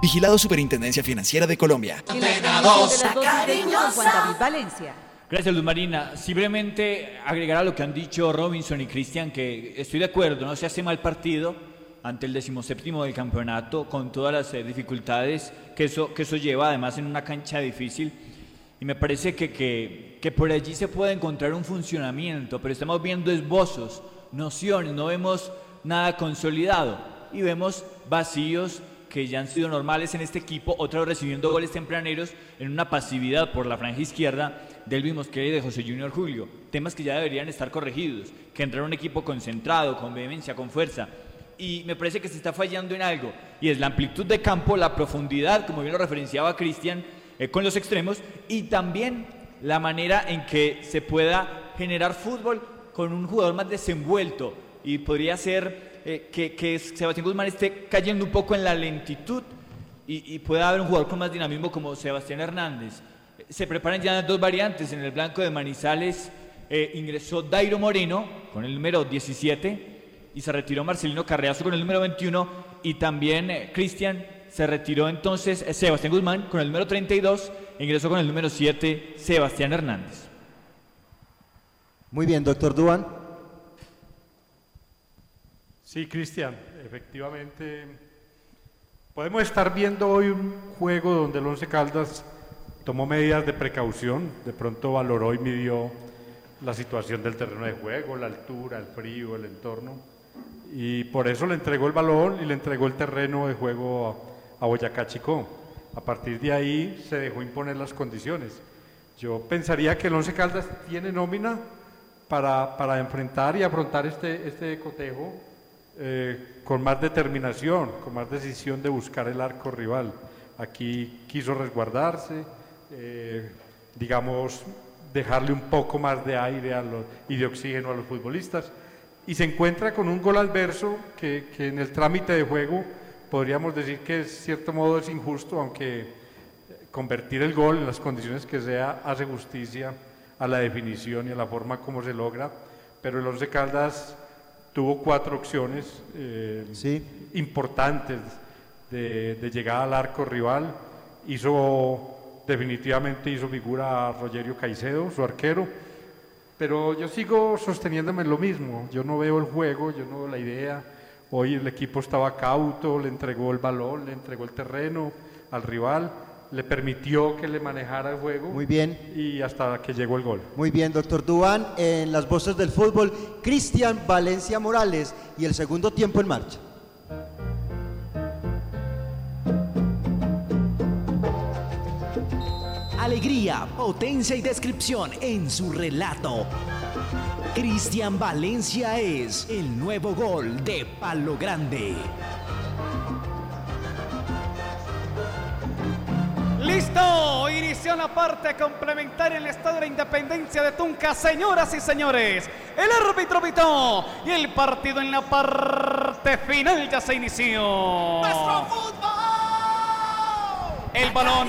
Vigilado Superintendencia Financiera de Colombia.
En la información de las 12 y 20 con Juan David Valencia.
Gracias, Luz Marina. Simplemente agregar a lo que han dicho Robinson y Cristian, que estoy de acuerdo, no se hace mal partido, ante el decimoséptimo del campeonato, con todas las eh, dificultades que eso, que eso lleva, además en una cancha difícil. Y me parece que, que, que por allí se puede encontrar un funcionamiento, pero estamos viendo esbozos, nociones, no vemos nada consolidado y vemos vacíos que ya han sido normales en este equipo, otra vez recibiendo goles tempraneros en una pasividad por la franja izquierda del Mosquera y de José Junior Julio. Temas que ya deberían estar corregidos, que entrar un equipo concentrado, con vehemencia, con fuerza. Y me parece que se está fallando en algo, y es la amplitud de campo, la profundidad, como bien lo referenciaba Cristian, eh, con los extremos, y también la manera en que se pueda generar fútbol con un jugador más desenvuelto, y podría ser eh, que, Sebastián Guzmán esté cayendo un poco en la lentitud y, y pueda haber un jugador con más dinamismo como Sebastián Hernández. Se preparan ya dos variantes. En el blanco de Manizales eh, ingresó Dairo Moreno con el número 17 y se retiró Marcelino Carreazo con el número 21 y también eh, Cristian se retiró entonces eh, Sebastián Guzmán con el número 32 e ingresó con el número 7 Sebastián Hernández.
Muy bien, doctor Duan.
Sí, Cristian, efectivamente. Podemos estar viendo hoy un juego donde el Once Caldas tomó medidas de precaución, de pronto valoró y midió la situación del terreno de juego, la altura, el frío, el entorno, y por eso le entregó el balón y le entregó el terreno de juego a, Boyacá Chicó. A partir de ahí se dejó imponer las condiciones. Yo pensaría que el Once Caldas tiene nómina para, para enfrentar y afrontar este, este cotejo eh, con más determinación, con más decisión de buscar el arco rival. Aquí quiso resguardarse, eh, digamos, dejarle un poco más de aire a los- y de oxígeno a los futbolistas. Y se encuentra con un gol adverso que, que en el trámite de juego podríamos decir que de cierto modo es injusto, aunque eh, convertir el gol en las condiciones que sea hace justicia a la definición y a la forma como se logra. Pero el Once Caldas tuvo cuatro opciones eh, importantes de, de llegada al arco rival. Hizo, definitivamente hizo figura a Rogerio Caicedo, su arquero. Pero yo sigo sosteniéndome en lo mismo. Yo no veo el juego, yo no veo la idea. Hoy el equipo estaba cauto, le entregó el balón, le entregó el terreno al rival, le permitió que le manejara el juego.
Muy bien.
Y hasta que llegó el gol.
Muy bien, doctor Duan. En las voces del fútbol, Cristian Valencia Morales y el segundo tiempo en marcha.
Alegría, potencia y descripción en su relato. Cristian Valencia es el nuevo gol de Palo Grande.
Listo, inició la parte complementaria en el Estadio de la Independencia de Tunca. Señoras y señores, el árbitro pitó y el partido en la parte final ya se inició. El balón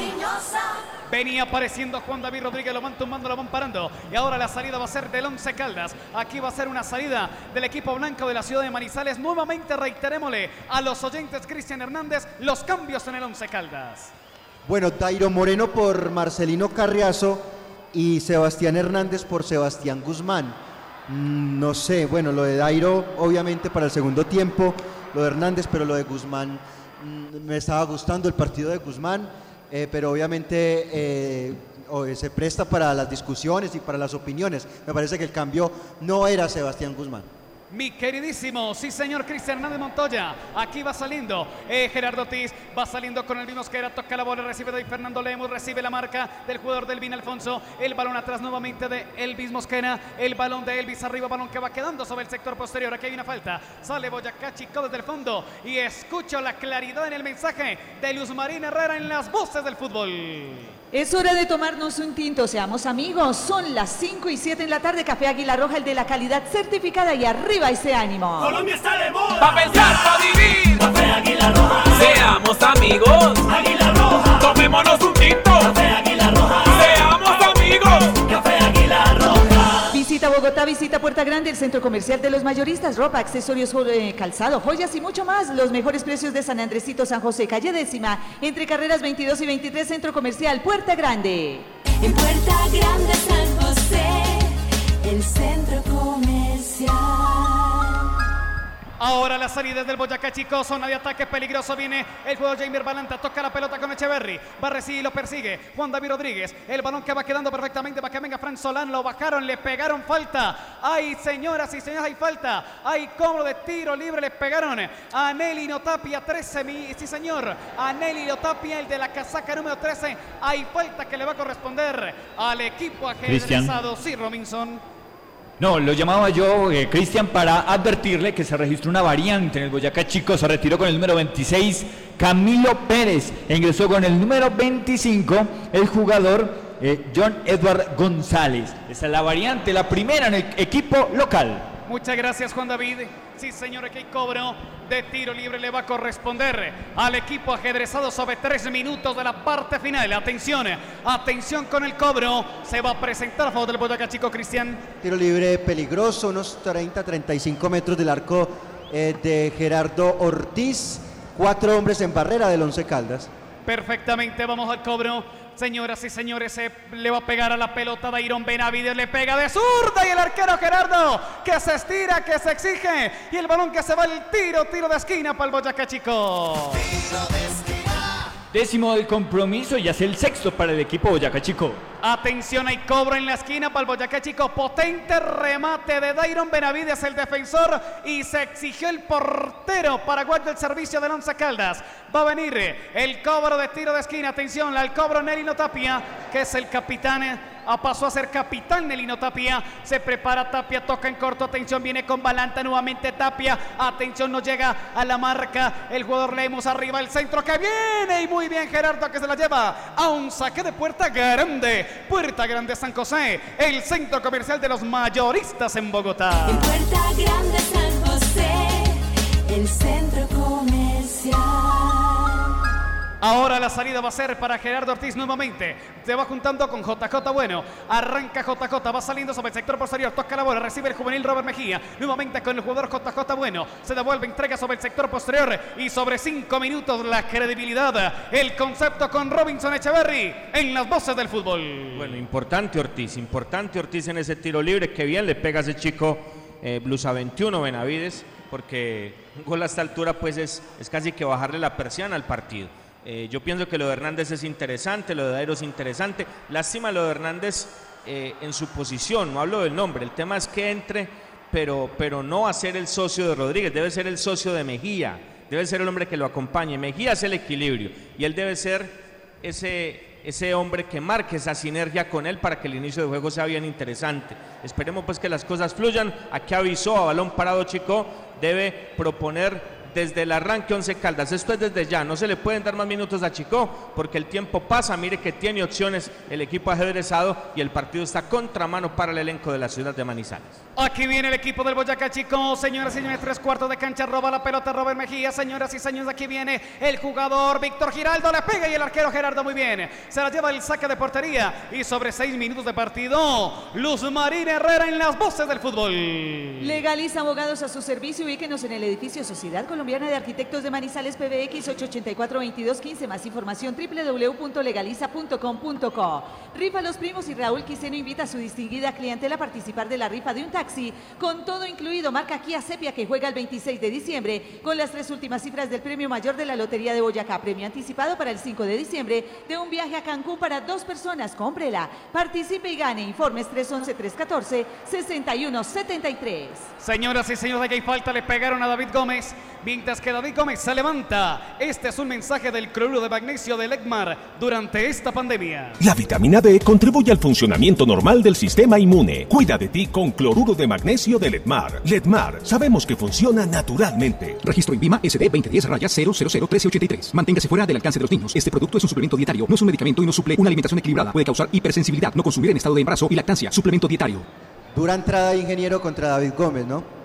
venía apareciendo Juan David Rodríguez, lo van tumbando, lo van parando. Y ahora la salida va a ser del Once Caldas. Aquí va a ser una salida del equipo blanco de la ciudad de Manizales. Nuevamente reiterémosle a los oyentes Cristian Hernández los cambios en el Once Caldas.
Bueno, Dairo Moreno por Marcelino Carriazo y Sebastián Hernández por Sebastián Guzmán. Mm, No sé, bueno, lo de Dairo obviamente para el segundo tiempo, lo de Hernández, pero lo de Guzmán mm, me estaba gustando el partido de Guzmán, eh, pero obviamente eh, o- se presta para las discusiones y para las opiniones. Me parece que el cambio no era Sebastián Guzmán.
Mi queridísimo, sí señor Cristian Hernández Montoya, aquí va saliendo. Eh, Gerardo Ortiz, va saliendo con el mismo toca la bola, recibe de Fernando Lemos, recibe la marca del jugador del Vin Alfonso, el balón atrás nuevamente de Elvis Mosquera, el balón de Elvis arriba, balón que va quedando sobre el sector posterior, aquí hay una falta, sale Boyacá Chico desde el fondo. Y escucho la claridad en el mensaje de Luz Marina Herrera en las voces del fútbol.
Es hora de tomarnos un tinto, seamos amigos. Son las 5 y 7 en la tarde. Café Águila Roja, el de la calidad certificada y arriba ese ánimo.
Colombia está de moda. Pa' pensar, pa' vivir. Café Águila Roja. Seamos amigos. Águila Roja. Tomémonos un tinto. Café Águila Roja. Seamos amigos. Café.
Visita Bogotá, visita Puerta Grande, el centro comercial de los mayoristas, ropa, accesorios, eh, calzado, joyas y mucho más. Los mejores precios de San Andresito, San José, calle décima, entre carreras 22 y 23, centro comercial Puerta Grande.
En Puerta Grande San José, el centro comercial.
Ahora la salida del Boyacá Chico, zona de ataque peligroso. Viene el juego Jamer Balanta, toca la pelota con Echeverry. Va a recibir y lo persigue. Juan David Rodríguez. El balón que va quedando perfectamente para que venga Fran Solán. Lo bajaron, le pegaron falta. Ay, señoras y señores, hay falta. Hay cobro de tiro libre, le pegaron a Nelly Notapia, 13. mi- Sí, señor. A Nelly Notapia, el de la casaca número 13. Hay falta que le va a corresponder al equipo ajedrezado. Sí, Robinson.
No, lo llamaba yo, eh, Cristian, para advertirle que se registró una variante en el Boyacá Chico. Se retiró con el número 26, Camilo Pérez. Ingresó con el número 25, el jugador eh, John Edward González. Esa es la variante, la primera en el equipo local.
Muchas gracias, Juan David. Sí, señor, aquí hay cobro de tiro libre le va a corresponder al equipo ajedrezado sobre tres minutos de la parte final. Atención, atención con el cobro. Se va a presentar a favor del Boyacá Chico, Cristian.
Tiro libre peligroso, unos 30-35 metros del arco eh, de Gerardo Ortiz. Cuatro hombres en barrera del Once Caldas.
Perfectamente, vamos al cobro. Señoras y señores, se le va a pegar a la pelota Dairon Benavides, le pega de zurda y el arquero Gerardo que se estira, que se exige y el balón que se va al tiro, tiro de esquina para el Boyacá Chico.
Décimo del compromiso y hace el sexto para el equipo Boyacá Chico.
Atención, hay cobro en la esquina para el Boyacá Chico. Potente remate de Dairon Benavides, el defensor, y se exigió el portero paraguayo del servicio del Once Caldas. Va a venir el cobro de tiro de esquina. Atención, al cobro Nelino Tapia, que es el capitán. ah, Pasó a ser capitán Nelino Tapia. Se prepara Tapia, toca en corto. Atención, viene con Balanta nuevamente Tapia. Atención, no llega a la marca. El jugador Lemus arriba, el centro que viene. Y muy bien Gerardo que se la lleva a un saque de puerta grande. Puerta Grande San José, el centro comercial de los mayoristas en Bogotá.
Puerta Grande San José, el centro comercial.
Ahora la salida va a ser para Gerardo Ortiz nuevamente. Se va juntando con JJ Bueno. Arranca JJ, va saliendo sobre el sector posterior. Toca la bola, recibe el juvenil Robert Mejía. Nuevamente con el jugador JJ Bueno. Se devuelve, entrega sobre el sector posterior. Y sobre cinco minutos la credibilidad. El concepto con Robinson Echeverry en las voces del fútbol.
Bueno, importante Ortiz, importante Ortiz en ese tiro libre. Que bien le pega a ese chico eh, Blusa 21 Benavides, porque un gol a esta altura pues es, es casi que bajarle la persiana al partido. Eh, yo pienso que lo de Hernández es interesante, lo de Dairo es interesante. Lástima lo de Hernández eh, en su posición, no hablo del nombre, el tema es que entre, pero, pero no a ser el socio de Rodríguez, debe ser el socio de Mejía, debe ser el hombre que lo acompañe. Mejía es el equilibrio y él debe ser ese, ese hombre que marque esa sinergia con él para que el inicio de juego sea bien interesante. Esperemos pues que las cosas fluyan. Aquí avisó a balón parado Chico, debe proponer desde el arranque Once Caldas. Esto es desde ya, no se le pueden dar más minutos a Chico porque el tiempo pasa. Mire que tiene opciones el equipo ajedrezado y el partido está contramano para el elenco de la ciudad de Manizales.
Aquí viene el equipo del Boyacá Chico, señoras y señores, tres cuartos de cancha, roba la pelota Robert Mejía, señoras y señores, aquí viene el jugador Víctor Giraldo, le pega y el arquero Gerardo muy bien, se la lleva el saque de portería y sobre seis minutos de partido, Luz Marina Herrera en las voces del fútbol.
Legaliza abogados a su servicio. Ubíquenos en el edificio Sociedad Colombiana de Arquitectos de Manizales PBX 884-2215. Más información www.legaliza.com.co. Rifa Los Primos y Raúl Quiseno invita a su distinguida clientela a participar de la rifa de un taxi con todo incluido. Marca Kia Sepia que juega el 26 de diciembre con las tres últimas cifras del premio mayor de la Lotería de Boyacá. Premio anticipado para el 5 de diciembre de un viaje a Cancún para dos personas. Cómprela. Participe y gane. Informes 311-314-6173.
Señoras y señores, aquí hay falta, le pegaron a David Gómez, mientras que David Gómez se levanta. Este es un mensaje del cloruro de magnesio de Lecmar durante esta pandemia.
La vitamina D contribuye al funcionamiento normal del sistema inmune. Cuida de ti con cloruro de magnesio de Ledmar. Ledmar, sabemos que funciona naturalmente.
Registro INVIMA SD 2010 raya 0001383. Manténgase fuera del alcance de los niños. Este producto es un suplemento dietario, no es un medicamento y no suple una alimentación equilibrada. Puede causar hipersensibilidad, no consumir en estado de embarazo y lactancia. Suplemento dietario.
Dura entrada de ingeniero contra David Gómez, ¿no?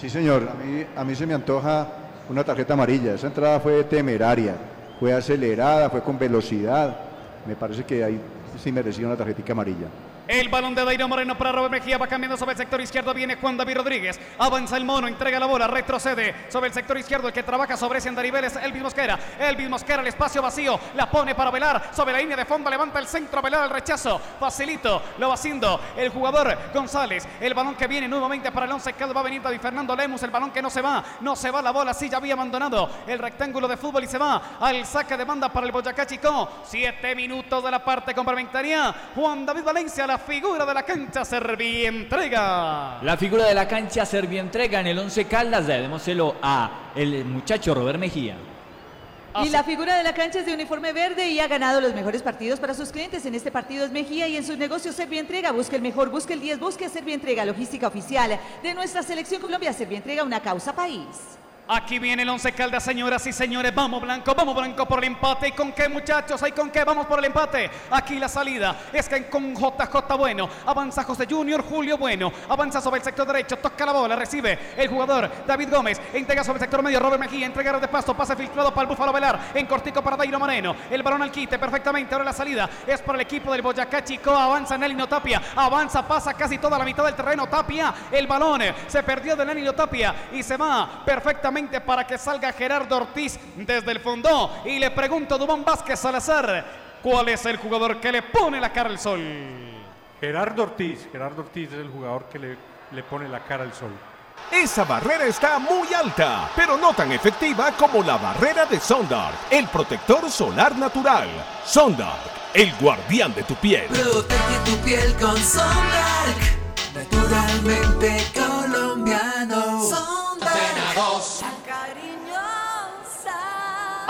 Sí, señor. A mí, a mí se me antoja una tarjeta amarilla. Esa entrada fue temeraria, fue acelerada, fue con velocidad. Me parece que ahí sí merecía una tarjetita amarilla.
El balón de Dairo Moreno para Robert Mejía va cambiando sobre el sector izquierdo. Viene Juan David Rodríguez. Avanza el mono, entrega la bola, retrocede sobre el sector izquierdo. El que trabaja sobre ese andarivel es Elvis Mosquera. Elvis Mosquera, el espacio vacío. La pone para velar sobre la línea de fondo. Levanta el centro, velar al rechazo. Facilito, lo va haciendo el jugador González. El balón que viene nuevamente para el 11 Caldas va a venir David Fernando Lemus. El balón que no se va, no se va la bola. Sí, ya había abandonado el rectángulo de fútbol y se va al saque de banda para el Boyacá Chico. Siete minutos de la parte complementaria. Juan David Valencia, la figura de la cancha Servientrega.
La figura de la cancha Servientrega en el 11 Caldas, démoselo a el muchacho Robert Mejía.
Y la figura de la cancha es de uniforme verde y ha ganado los mejores partidos para sus clientes. En este partido es Mejía y en sus negocios Servientrega. Busque el mejor, busque el 10, busque Servientrega, logística oficial de nuestra selección Colombia. Servientrega, una causa país.
Aquí viene el once Caldas, señoras y señores. Vamos Blanco, vamos Blanco por el empate. ¿Y con qué muchachos? ¿Hay con qué? Vamos por el empate. Aquí la salida es que con JJ Bueno. Avanza José Junior, Julio Bueno. Avanza sobre el sector derecho, toca la bola, recibe el jugador David Gómez. Entrega sobre el sector medio, Robert Mejía. Entrega de paso, pase filtrado para el Búfalo Velar. En cortico para Dairo Moreno. El balón al quite perfectamente. Ahora la salida es por el equipo del Boyacá Chico. Avanza Nelly Tapia. Avanza, pasa casi toda la mitad del terreno. Tapia. El balón se perdió de Nelly Tapia y se va perfectamente para que salga Gerardo Ortiz desde el fondo. Y le pregunto a Dubán Vázquez Salazar, ¿cuál es el jugador que le pone la cara al sol?
Gerardo Ortiz. Gerardo Ortiz es el jugador que le, le pone la cara al sol.
Esa barrera está muy alta, pero no tan efectiva como la barrera de Sondark, el protector solar natural. Sondark, el guardián de tu piel.
Protege tu piel con Sondark, naturalmente colombiano.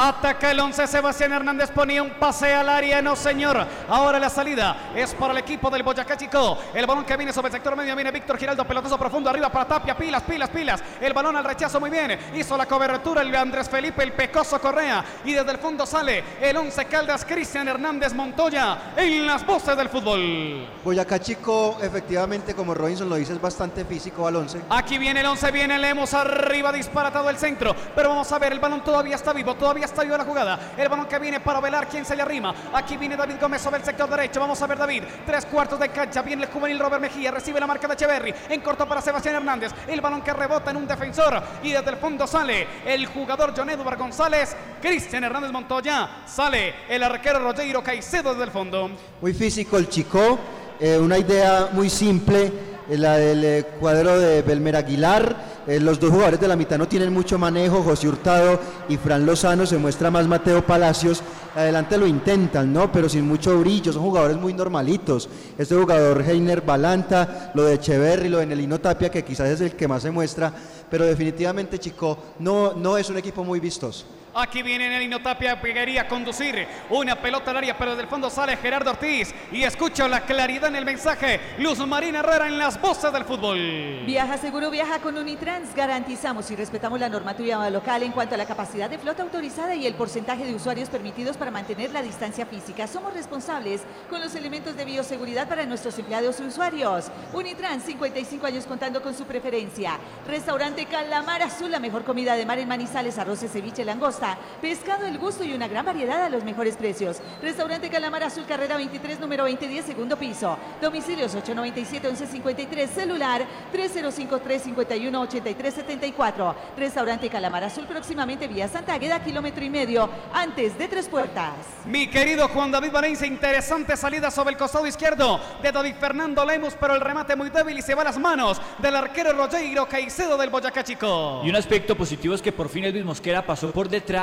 Ataca el 11, Sebastián Hernández ponía un pase al área, no señor. Ahora la salida es para el equipo del Boyacá Chico. El balón que viene sobre el sector medio, viene Víctor Giraldo, pelotazo profundo arriba para Tapia, pilas, pilas, pilas. El balón al rechazo muy bien. Hizo la cobertura el Andrés Felipe, el Pecoso Correa. Y desde el fondo sale el 11 Caldas, Cristian Hernández Montoya en las voces del fútbol.
Boyacá Chico, efectivamente, como Robinson lo dice, es bastante físico al 11.
Aquí viene el 11, viene Lemos arriba, disparatado el centro. Pero vamos a ver, el balón todavía está vivo, todavía está vivo la jugada. El balón que viene para velar quién se le arrima. Aquí viene David Gómez sobre el sector derecho. Vamos a ver David. Tres cuartos de cancha. Viene el juvenil Robert Mejía. Recibe la marca de Echeverry. En corto para Sebastián Hernández. El balón que rebota en un defensor. Y desde el fondo sale el jugador John Edward González. Cristian Hernández Montoya. Sale el arquero Rogeiro Caicedo desde el fondo.
Muy físico el Chico. eh, una idea muy simple. eh, La del eh, cuadro de Belmer Aguilar. Eh, los dos jugadores de la mitad no tienen mucho manejo, José Hurtado y Fran Lozano, se muestra más Mateo Palacios, adelante lo intentan, ¿no? Pero sin mucho brillo, son jugadores muy normalitos. Este jugador Heiner Balanta, lo de Echeverry, lo de Nelino Tapia, que quizás es el que más se muestra, pero definitivamente Chico no, no es un equipo muy vistoso.
Aquí viene Nelino Tapia, pegaría a conducir una pelota al área, pero del fondo sale Gerardo Ortiz. Y escucho la claridad en el mensaje. Luz Marina Herrera en las voces del fútbol.
Viaja seguro, viaja con Unitrans. Garantizamos y respetamos la normativa local en cuanto a la capacidad de flota autorizada y el porcentaje de usuarios permitidos para mantener la distancia física. Somos responsables con los elementos de bioseguridad para nuestros empleados y usuarios. Unitrans, 55 años contando con su preferencia. Restaurante Calamar Azul, la mejor comida de mar en Manizales, arroces, ceviche, langosta, pescado, el gusto y una gran variedad a los mejores precios. Restaurante Calamar Azul, carrera 23, número 2010, segundo piso. Domicilios 897-1153, celular 305-351-8374. Restaurante Calamar Azul, próximamente vía Santa Agueda, kilómetro y medio, antes de Tres Puertas.
Mi querido Juan David Valencia, interesante salida sobre el costado izquierdo de David Fernando Lemus, pero el remate muy débil y se va a las manos del arquero Rogeiro Caicedo del Boyacá Chico.
Y un aspecto positivo es que por fin Elvis Mosquera pasó por detrás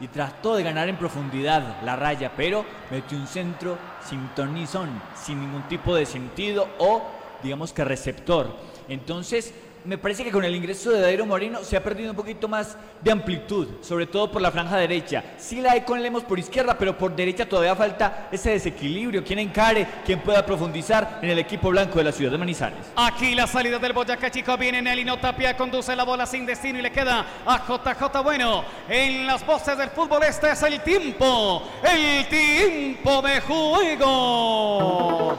y trató de ganar en profundidad la raya, pero metió un centro sin ton ni son, sin ningún tipo de sentido o digamos que receptor. Entonces, me parece que con el ingreso de Dairo Moreno se ha perdido un poquito más de amplitud, sobre todo por la franja derecha. Sí la hay con Lemos por izquierda, pero por derecha todavía falta ese desequilibrio. Quien encare, quien pueda profundizar en el equipo blanco de la ciudad de Manizales.
Aquí la salida del Boyacá Chico viene Nelino Tapia, conduce la bola sin destino y le queda a JJ Bueno. En las voces del fútbol este es el tiempo, el tiempo de juego.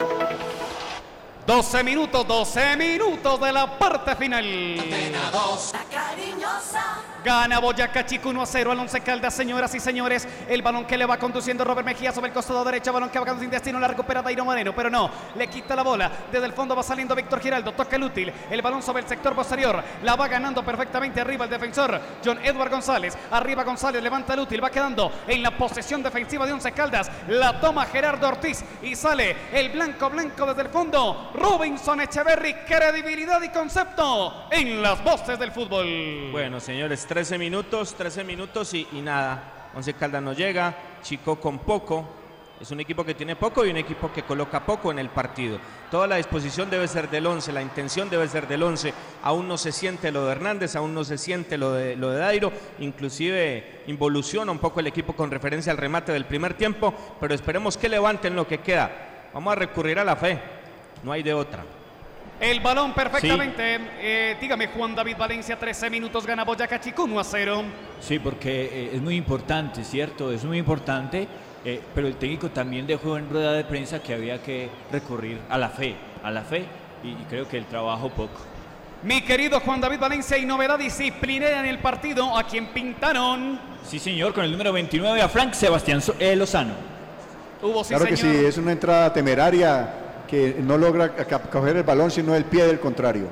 12 minutos, 12 minutos de la parte final.
La cariñosa
Gana Boyacá Chico 1 a 0 al Once Caldas, señoras y señores. El balón que le va conduciendo Robert Mejía sobre el costado derecho. Balón que va sin destino. La recupera Dairo Moreno, pero no. Le quita la bola. Desde el fondo va saliendo Víctor Giraldo. Toca el útil. El balón sobre el sector posterior. La va ganando perfectamente arriba el defensor John Edward González. Arriba González levanta el útil. Va quedando en la posesión defensiva de Once Caldas. La toma Gerardo Ortiz y sale el blanco blanco desde el fondo. Robinson Echeverry, credibilidad y concepto en las voces del fútbol.
Bueno, señores, 13 minutos, 13 minutos y, nada. Once Caldas no llega, Chico con poco. Es un equipo que tiene poco y un equipo que coloca poco en el partido. Toda la disposición debe ser del 11, la intención debe ser del 11. Aún no se siente lo de Hernández, aún no se siente lo de, lo de Dairo. Inclusive involuciona un poco el equipo con referencia al remate del primer tiempo, pero esperemos que levanten lo que queda. Vamos a recurrir a la fe, no hay de otra.
El balón perfectamente. Eh, dígame, Juan David Valencia, 13 minutos gana Boyacá Chico 1 a 0.
Sí, porque eh, es muy importante, ¿cierto? Es muy importante, eh, pero el técnico también dejó en rueda de prensa que había que recurrir a la fe, a la fe, y, y creo que el trabajo poco.
Mi querido Juan David Valencia y novedad disciplinaria en el partido a quien pintaron.
Sí, señor, con el número 29 a Frank Sebastián Lozano.
Hubo sí,
Claro que sí, es una entrada temeraria que no logra coger el balón sino el pie del contrario.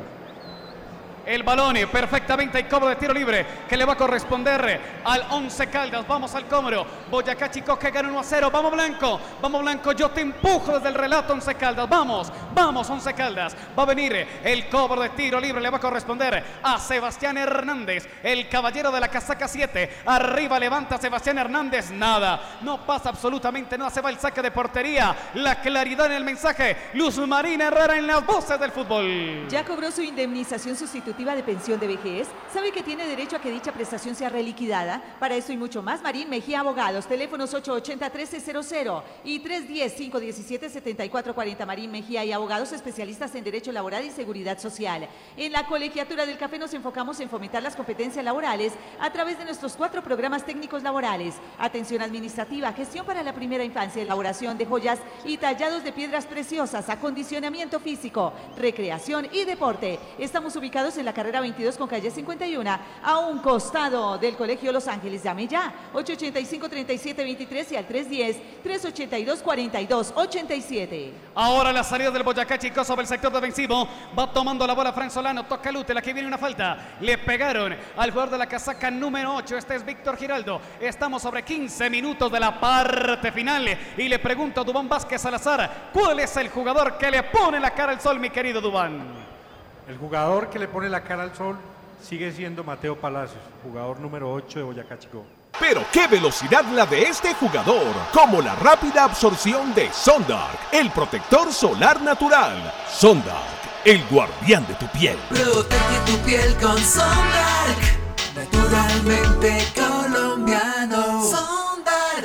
El balón perfectamente y cobro de tiro libre que le va a corresponder al 11 Caldas. Vamos al cómodo. Boyacá Chico que gana 1 a 0. Vamos Blanco. Vamos Blanco. Yo te empujo desde el relato 11 Caldas. Vamos. Vamos 11 Caldas. Va a venir el cobro de tiro libre. Le va a corresponder a Sebastián Hernández. El caballero de la casaca 7. Arriba levanta Sebastián Hernández. Nada. No pasa absolutamente nada. Se va el saque de portería. La claridad en el mensaje. Luz Marina Herrera en las voces del fútbol.
¿Ya cobró su indemnización sustitutiva de pensión de vejez? ¿Sabe que tiene derecho a que dicha prestación sea reliquidada? Para eso y mucho más, Marín Mejía Abogados, teléfonos 880-1300 y 310-517-7440. Marín Mejía y Abogados, especialistas en Derecho Laboral y Seguridad Social. En la colegiatura del café nos enfocamos en fomentar las competencias laborales a través de nuestros cuatro programas técnicos laborales. Atención administrativa, gestión para la primera infancia, elaboración de joyas y tallados de piedras preciosas, acondicionamiento físico, recreación y deporte. Estamos ubicados en la carrera 22 con calle 51, a un costado del Colegio Los Ángeles. Llame ya, 885-3723 y al 310-382-4287.
Ahora la salida del Boyacá Chico sobre el sector defensivo. Va tomando la bola Fran Solano. Toca Lutel. Aquí viene una falta. Le pegaron al jugador de la casaca número 8. Este es Víctor Giraldo. Estamos sobre 15 minutos de la parte final. Y le pregunto a Dubán Vázquez Salazar, ¿cuál es el jugador que le pone la cara al sol, mi querido Dubán?
El jugador que le pone la cara al sol sigue siendo Mateo Palacios, jugador número 8 de Boyacá Chico.
Pero qué velocidad la de este jugador, como la rápida absorción de Sondark, el protector solar natural. Sondark, el guardián de tu piel.
Protege tu piel con Sondark, naturalmente colombiano. Sondark.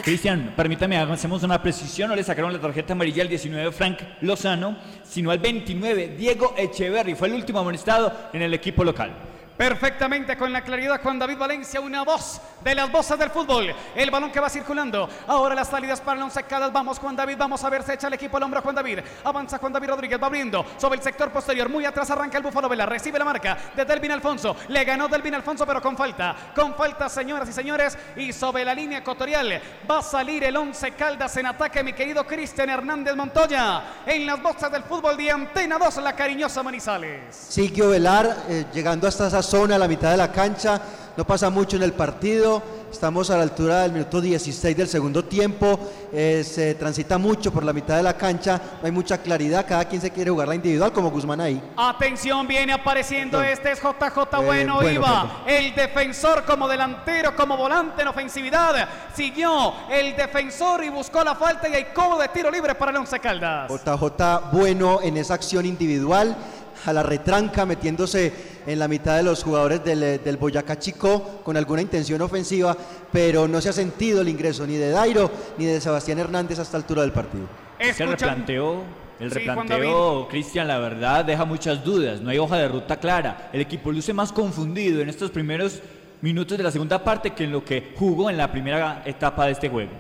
Cristian, permítame, hacemos una precisión. No le sacaron la tarjeta amarilla al 19 Frank Lozano, sino al 29 Diego Echeverry. Fue el último amonestado en el equipo local.
Perfectamente con la claridad Juan David Valencia, una voz de las voces del fútbol. El balón que va circulando. Ahora las salidas para el once Caldas. Vamos Juan David, vamos a ver, se echa el equipo al hombro Juan David. Avanza Juan David Rodríguez, va abriendo sobre el sector posterior. Muy atrás arranca el Búfalo Vela, recibe la marca de Delvin Alfonso. Le ganó Delvin Alfonso, pero con falta. Con falta, señoras y señores. Y sobre la línea ecuatorial va a salir el once Caldas en ataque, mi querido Cristian Hernández Montoya. En las voces del fútbol de Antena 2, la cariñosa Manizales.
Sigue Velar eh, llegando hasta esa zona, a la mitad de la cancha. No pasa mucho en el partido. Estamos a la altura del minuto 16 del segundo tiempo. eh, se transita mucho por la mitad de la cancha. No hay mucha claridad. Cada quien se quiere jugar la individual, como Guzmán ahí.
Atención, viene apareciendo
No.
este es JJ
Eh,
Bueno,
bueno,
iba el defensor como delantero, como volante en ofensividad. Siguió el defensor y buscó la falta y hay cobro de tiro libre para el Once Caldas.
JJ bueno en esa acción individual, a la retranca, metiéndose en la mitad de los jugadores del, eh, del Boyacá Chico con alguna intención ofensiva, pero no se ha sentido el ingreso ni de Dairo ni de Sebastián Hernández hasta altura del partido.
Se replanteó, el
Sí,
replanteo, Cristian, la verdad, deja muchas dudas. No hay hoja de ruta clara. El equipo luce más confundido en estos primeros minutos de la segunda parte que en lo que jugó en la primera etapa de este juego.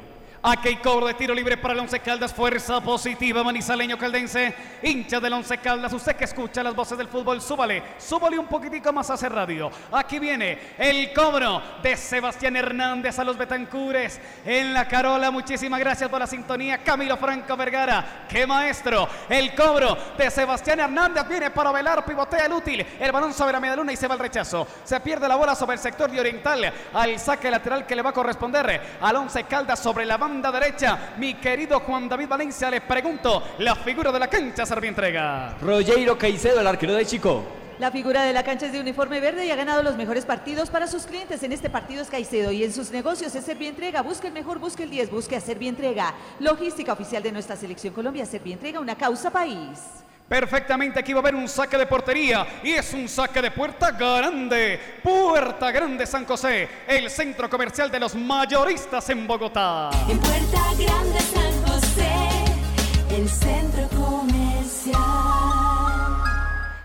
Aquí hay cobro de tiro libre para el Once Caldas, fuerza positiva, manizaleño caldense, hincha del Once Caldas, usted que escucha las voces del fútbol, súbale, súbale un poquitico más a hacer radio. Aquí viene el cobro de Sebastián Hernández a los Betancures en la Carola, muchísimas gracias por la sintonía, Camilo Franco Vergara, qué maestro, el cobro de Sebastián Hernández viene para velar, pivotea el útil, el balón sobre la media luna y se va al rechazo, se pierde la bola sobre el sector de Oriental, al saque lateral que le va a corresponder al Once Caldas sobre la banda derecha. Mi querido Juan David Valencia, le pregunto, la figura de la cancha Servientrega.
Rogeiro Caicedo, el arquero de Chico.
La figura de la cancha es de uniforme verde y ha ganado los mejores partidos para sus clientes. En este partido es Caicedo y en sus negocios es Servientrega. Busque el mejor, busque el 10, busque a Servientrega. Logística oficial de nuestra selección Colombia, Servientrega, una causa país.
Perfectamente, aquí va a haber un saque de portería y es un saque de puerta grande. Puerta Grande San José, el centro comercial de los mayoristas en Bogotá.
En Puerta Grande San José, el centro comercial.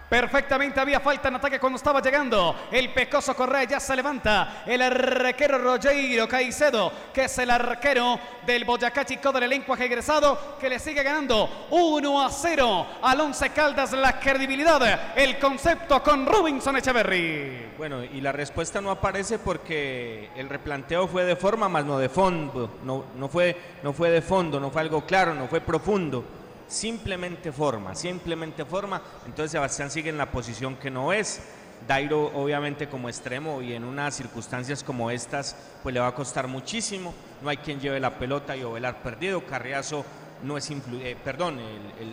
Perfectamente había falta en ataque cuando estaba llegando. El pecoso Correa ya se levanta. El arquero Rogeiro Caicedo, que es el arquero del Boyacá Chico del elenco egresado, que le sigue ganando 1 a 0 al Once Caldas. La credibilidad, el concepto con Robinson Echeverry.
Bueno, y la respuesta no aparece porque el replanteo fue de forma, más no de fondo. No, no, fue, no fue de fondo, no fue algo claro, no fue profundo. Simplemente forma, simplemente forma. Entonces Sebastián sigue en la posición que no es. Dairo obviamente como extremo y en unas circunstancias como estas pues le va a costar muchísimo. No hay quien lleve la pelota y Ovelar perdido. Carriazo no es influyente, perdón,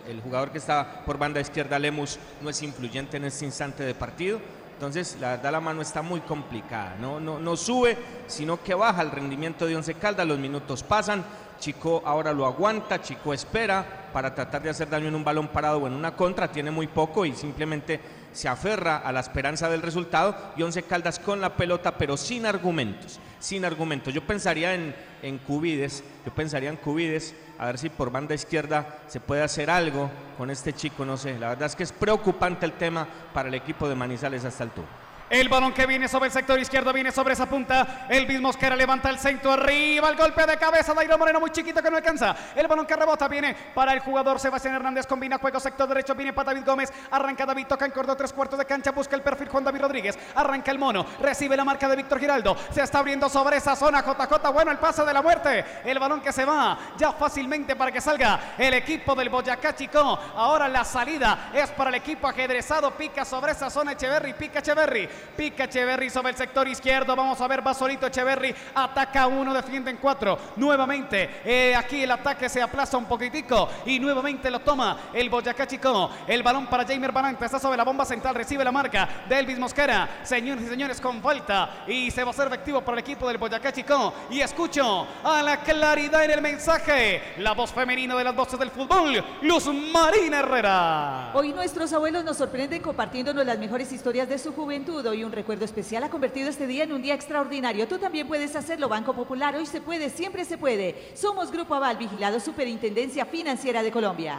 el jugador que está por banda izquierda, Lemus, no es influyente en este instante de partido. Entonces, la verdad, la mano está muy complicada. No, no, no sube, sino que baja el rendimiento de Once Caldas. Los minutos pasan. Chico ahora lo aguanta. Chico espera para tratar de hacer daño en un balón parado o en una contra. Tiene muy poco y simplemente se aferra a la esperanza del resultado. Y Once Caldas con la pelota, pero sin argumentos. Sin argumentos. Yo pensaría en, en Cubides. Yo pensaría en Cubides. A ver si por banda izquierda se puede hacer algo con este chico. No sé. La verdad es que es preocupante el tema para el equipo de Manizales a esta altura.
El balón que viene sobre el sector izquierdo viene sobre esa punta. El mismo Mosquera levanta el centro arriba. El golpe de cabeza. Dairo Moreno muy chiquito que no alcanza. El balón que rebota viene para el jugador Sebastián Hernández. Combina juego sector derecho. Viene para David Gómez. Arranca David. Toca en corto tres cuartos de cancha. Busca el perfil Juan David Rodríguez. Arranca el mono. Recibe la marca de Víctor Giraldo. Se está abriendo sobre esa zona. JJ. Bueno, el pase de la muerte. El balón que se va ya fácilmente para que salga el equipo del Boyacá Chico. Ahora la salida es para el equipo ajedrezado. Pica sobre esa zona Echeverry. Pica Echeverry. Pica Echeverry sobre el sector izquierdo. Vamos a ver, va solito Echeverry. Ataca uno, defiende en cuatro. Nuevamente, eh, aquí el ataque se aplaza un poquitico. Y nuevamente lo toma el Boyacá Chico. El balón para Jamer Baranta. Está sobre la bomba central. Recibe la marca de Elvis Mosquera. Señores y señores, con falta. Y se va a hacer efectivo para el equipo del Boyacá Chico. Y escucho a la claridad en el mensaje. La voz femenina de las voces del fútbol. Luz Marina Herrera.
Hoy nuestros abuelos nos sorprenden compartiéndonos las mejores historias de su juventud. Hoy un recuerdo especial ha convertido este día en un día extraordinario. Tú también puedes hacerlo, Banco Popular. Hoy se puede, siempre se puede. Somos Grupo Aval, vigilado Superintendencia Financiera de Colombia.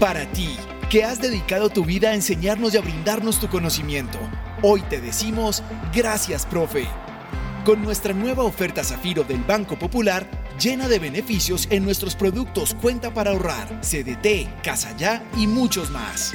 Para ti, que has dedicado tu vida a enseñarnos y a brindarnos tu conocimiento, hoy te decimos gracias, profe. Con nuestra nueva oferta Zafiro del Banco Popular, llena de beneficios en nuestros productos Cuenta para ahorrar, CDT, Casa Ya y muchos más.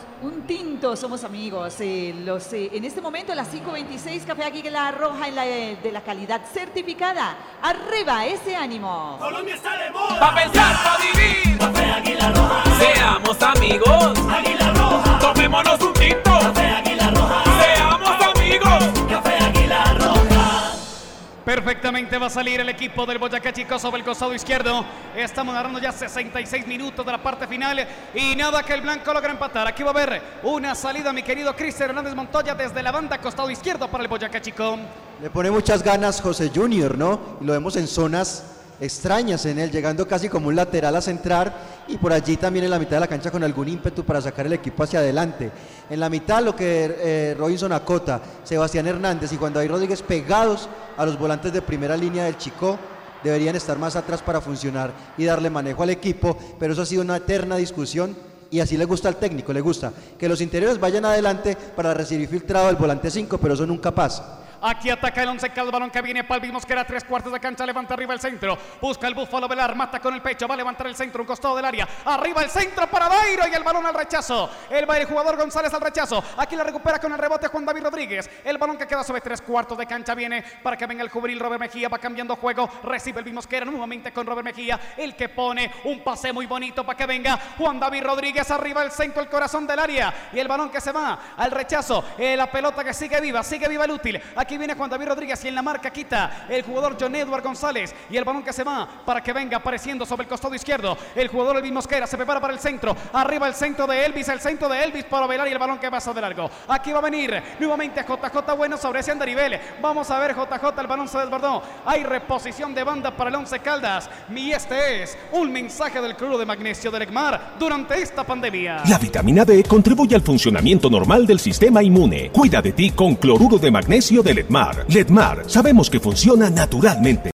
Un tinto, somos amigos. Eh, los, eh, en este momento, las 5.26, Café Águila Roja en la, eh, de la calidad certificada. Arriba, ese ánimo.
Colombia está de moda. Pa' pensar, pa' vivir. Café Águila Roja. Seamos amigos. Águila Roja. Tomémonos un tinto. Café Águila Roja. Seamos
Perfectamente va a salir el equipo del Boyacá Chico sobre el costado izquierdo. Estamos narrando ya 66 minutos de la parte final y nada que el blanco logra empatar. Aquí va a haber una salida, mi querido Cristian Hernández Montoya, desde la banda costado izquierdo para el Boyacá Chico.
Le pone muchas ganas José Junior, ¿no? Y lo vemos en zonas extrañas en él, llegando casi como un lateral a centrar y por allí también en la mitad de la cancha con algún ímpetu para sacar el equipo hacia adelante. En la mitad lo que eh, Robinson acota, Sebastián Hernández y Juan David Rodríguez pegados a los volantes de primera línea del Chico deberían estar más atrás para funcionar y darle manejo al equipo, pero eso ha sido una eterna discusión y así le gusta al técnico, le gusta que los interiores vayan adelante para recibir filtrado el volante 5, pero eso nunca pasa.
Aquí ataca el once el balón que viene para el Mosquera, tres cuartos de cancha, levanta arriba el centro, busca el Búfalo Velar, mata con el pecho, va a levantar el centro, un costado del área, arriba el centro para Dairo y el balón al rechazo, el, el jugador González al rechazo, aquí la recupera con el rebote Juan David Rodríguez, el balón que queda sobre tres cuartos de cancha viene para que venga el juvenil Robert Mejía, va cambiando juego, recibe el Mosquera nuevamente con Robert Mejía, el que pone un pase muy bonito para que venga Juan David Rodríguez arriba el centro, el corazón del área. Y el balón que se va al rechazo, eh, la pelota que sigue viva, sigue viva el útil, aquí viene Juan David Rodríguez y en la marca quita el jugador John Edward González y el balón que se va para que venga apareciendo sobre el costado izquierdo. El jugador Elvis Mosquera se prepara para el centro. Arriba el centro de Elvis, el centro de Elvis para velar y el balón que pasa de largo. Aquí va a venir nuevamente JJ Bueno sobre ese andarivel. Vamos a ver JJ, el balón se desbordó. Hay reposición de banda para el Once Caldas. Y este es un mensaje del cloro de magnesio del ECMAR durante esta pandemia.
La vitamina D contribuye al funcionamiento normal del sistema inmune. Cuida de ti con cloruro de magnesio del ECMAR. Ledmar, sabemos que funciona naturalmente.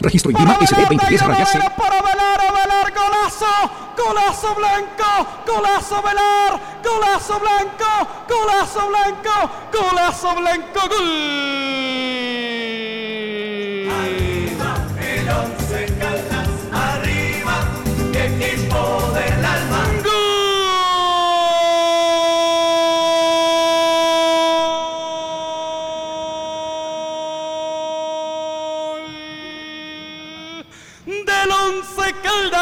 Registro INVIMA SD 23 rayas.
Para velar, velar, golazo, golazo blanco, golazo velar, golazo blanco, golazo blanco, golazo blanco, gol.
Del
Once Caldas.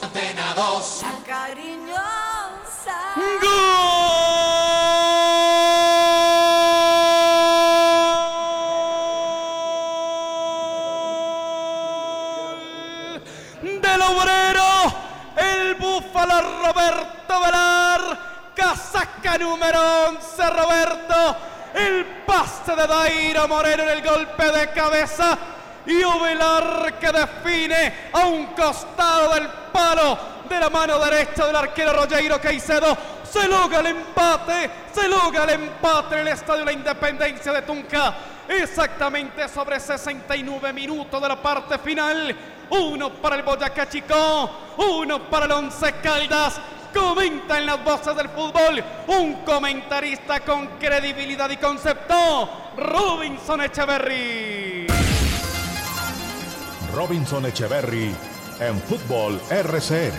Antena 2.
Cariñosa.
del obrero, el búfalo Roberto Velar, casaca número 11 Roberto, el de Dairo Moreno en el golpe de cabeza y Ovelar que define a un costado del palo de la mano derecha del arquero Rogeiro Caicedo. Se logra el empate, se logra el empate en el Estadio La Independencia de Tunca. Exactamente sobre 69 minutos de la parte final. Uno para el Boyacá Chico, uno para el Once Caldas. Comenta en las voces del fútbol un comentarista con credibilidad y concepto, Robinson Echeverry.
Robinson Echeverry en Fútbol RCN.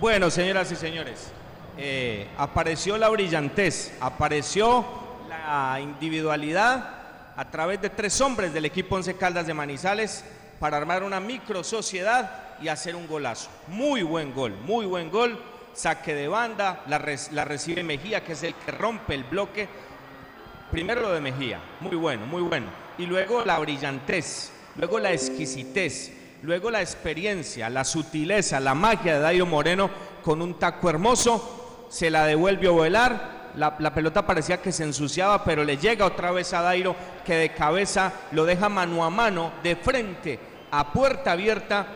Bueno, señoras y señores, eh, apareció la brillantez, apareció la individualidad a través de tres hombres del equipo Once Caldas de Manizales para armar una micro sociedad y hacer un golazo. Muy buen gol, muy buen gol. Saque de banda, la, recibe Mejía, que es el que rompe el bloque. Primero lo de Mejía, muy bueno, muy bueno. Y luego la brillantez, luego la exquisitez, luego la experiencia, la sutileza, la magia de Dairo Moreno con un taco hermoso. Se la devuelve a Ovelar. La, la pelota parecía que se ensuciaba, pero le llega otra vez a Dairo, que de cabeza lo deja mano a mano, de frente, a puerta abierta,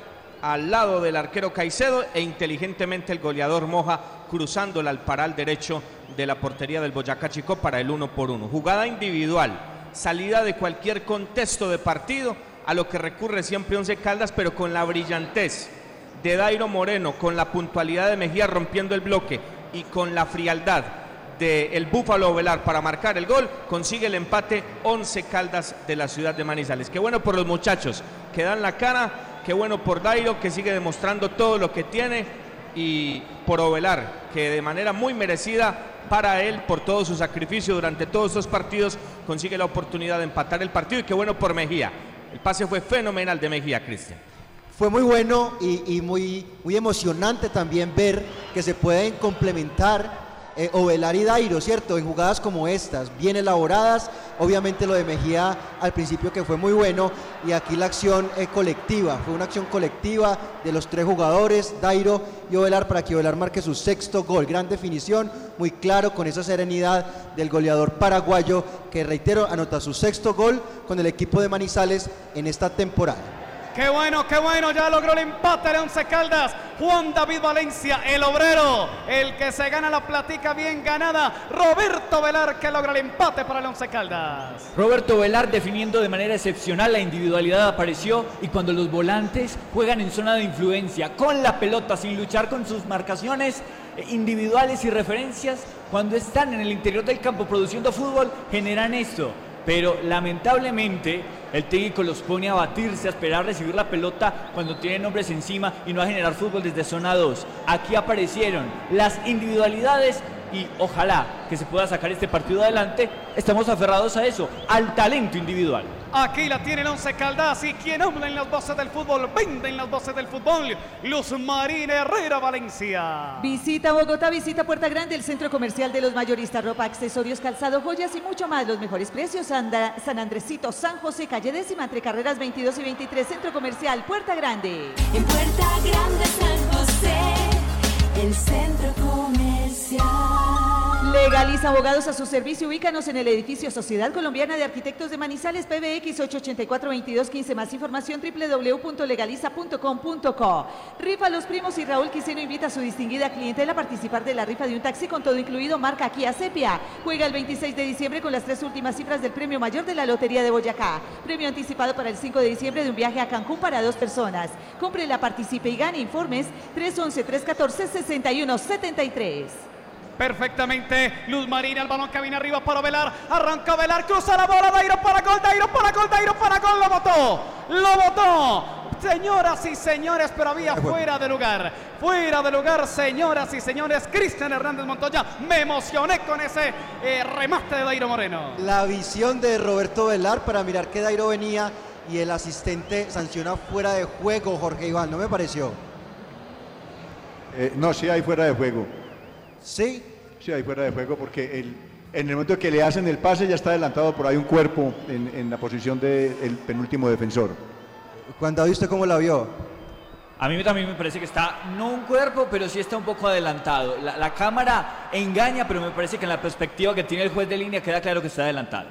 al lado del arquero Caicedo e inteligentemente el goleador Moja cruzándola al paral derecho de la portería del Boyacá Chico para el uno por uno. Jugada individual, salida de cualquier contexto de partido, a lo que recurre siempre Once Caldas, pero con la brillantez de Dairo Moreno, con la puntualidad de Mejía rompiendo el bloque y con la frialdad del el Búfalo Velar para marcar el gol, consigue el empate 11 Caldas de la ciudad de Manizales. Qué bueno por los muchachos que dan la cara, qué bueno por Dairo que sigue demostrando todo lo que tiene y por Ovelar que de manera muy merecida para él por todo su sacrificio durante todos estos partidos consigue la oportunidad de empatar el partido y qué bueno por Mejía. El pase fue fenomenal de Mejía, Cristian.
Fue muy bueno y, y muy, muy emocionante también ver que se pueden complementar eh, Ovelar y Dairo, ¿cierto? En jugadas como estas, bien elaboradas. Obviamente lo de Mejía al principio que fue muy bueno y aquí la acción eh, colectiva, fue una acción colectiva de los tres jugadores, Dairo y Ovelar, para que Ovelar marque su sexto gol. Gran definición, muy claro, con esa serenidad del goleador paraguayo que, reitero, anota su sexto gol con el equipo de Manizales en esta temporada.
Qué bueno, qué bueno, ya logró el empate de Once Caldas. Juan David Valencia, el obrero, el que se gana la platica bien ganada. Roberto Velar que logra el empate para el Once Caldas.
Roberto Velar definiendo de manera excepcional, la individualidad apareció y cuando los volantes juegan en zona de influencia con la pelota sin luchar con sus marcaciones eh, individuales y referencias, cuando están en el interior del campo produciendo fútbol, generan esto. Pero lamentablemente el técnico los pone a batirse, a esperar recibir la pelota cuando tienen hombres encima y no a generar fútbol desde zona 2. Aquí aparecieron las individualidades y ojalá que se pueda sacar este partido adelante. Estamos aferrados a eso, al talento individual.
Aquí la tiene el Once Caldas y quien habla en las voces del fútbol, vende en las voces del fútbol, Luz Marina Herrera Valencia.
Visita Bogotá, visita Puerta Grande, el centro comercial de los mayoristas, ropa, accesorios, calzado, joyas y mucho más. Los mejores precios, Anda- San Andresito, San José, calle décima, entre carreras 22 y 23, centro comercial, Puerta Grande.
En Puerta Grande San José, el centro comercial.
Legaliza Abogados a su servicio. Ubícanos en el edificio Sociedad Colombiana de Arquitectos de Manizales, PBX 884-2215. Más información www.legaliza.com.co. Rifa Los Primos y Raúl Quiseno invita a su distinguida clientela a participar de la rifa de un taxi con todo incluido marca Kia Sepia. Juega el 26 de diciembre con las tres últimas cifras del premio mayor de la Lotería de Boyacá. Premio anticipado para el 5 de diciembre de un viaje a Cancún para dos personas. Cómprela, participe y gane informes 311-314-6173.
Perfectamente, Luz Marina, el balón que viene arriba para Velar, arranca Velar, cruza la bola, Dairo para gol, Dairo para gol, Dairo para gol, lo botó, lo botó. Señoras y señores, pero había fuera de lugar, fuera de lugar, señoras y señores, Cristian Hernández Montoya, me emocioné con ese eh, remate de Dairo Moreno.
La visión de Roberto Velar para mirar que Dairo venía y el asistente sanciona fuera de juego, Jorge Iván, ¿no me pareció?
Eh, no, sí hay fuera de juego.
¿Sí?
Sí hay fuera de juego porque el- en el momento que le hacen el pase ya está adelantado por ahí un cuerpo en, en la posición del penúltimo defensor.
Juan David, ¿usted cómo la vio?
A mí también me parece que está, no un cuerpo, pero sí está un poco adelantado. La, la cámara engaña, pero me parece que en la perspectiva que tiene el juez de línea queda claro que está adelantado.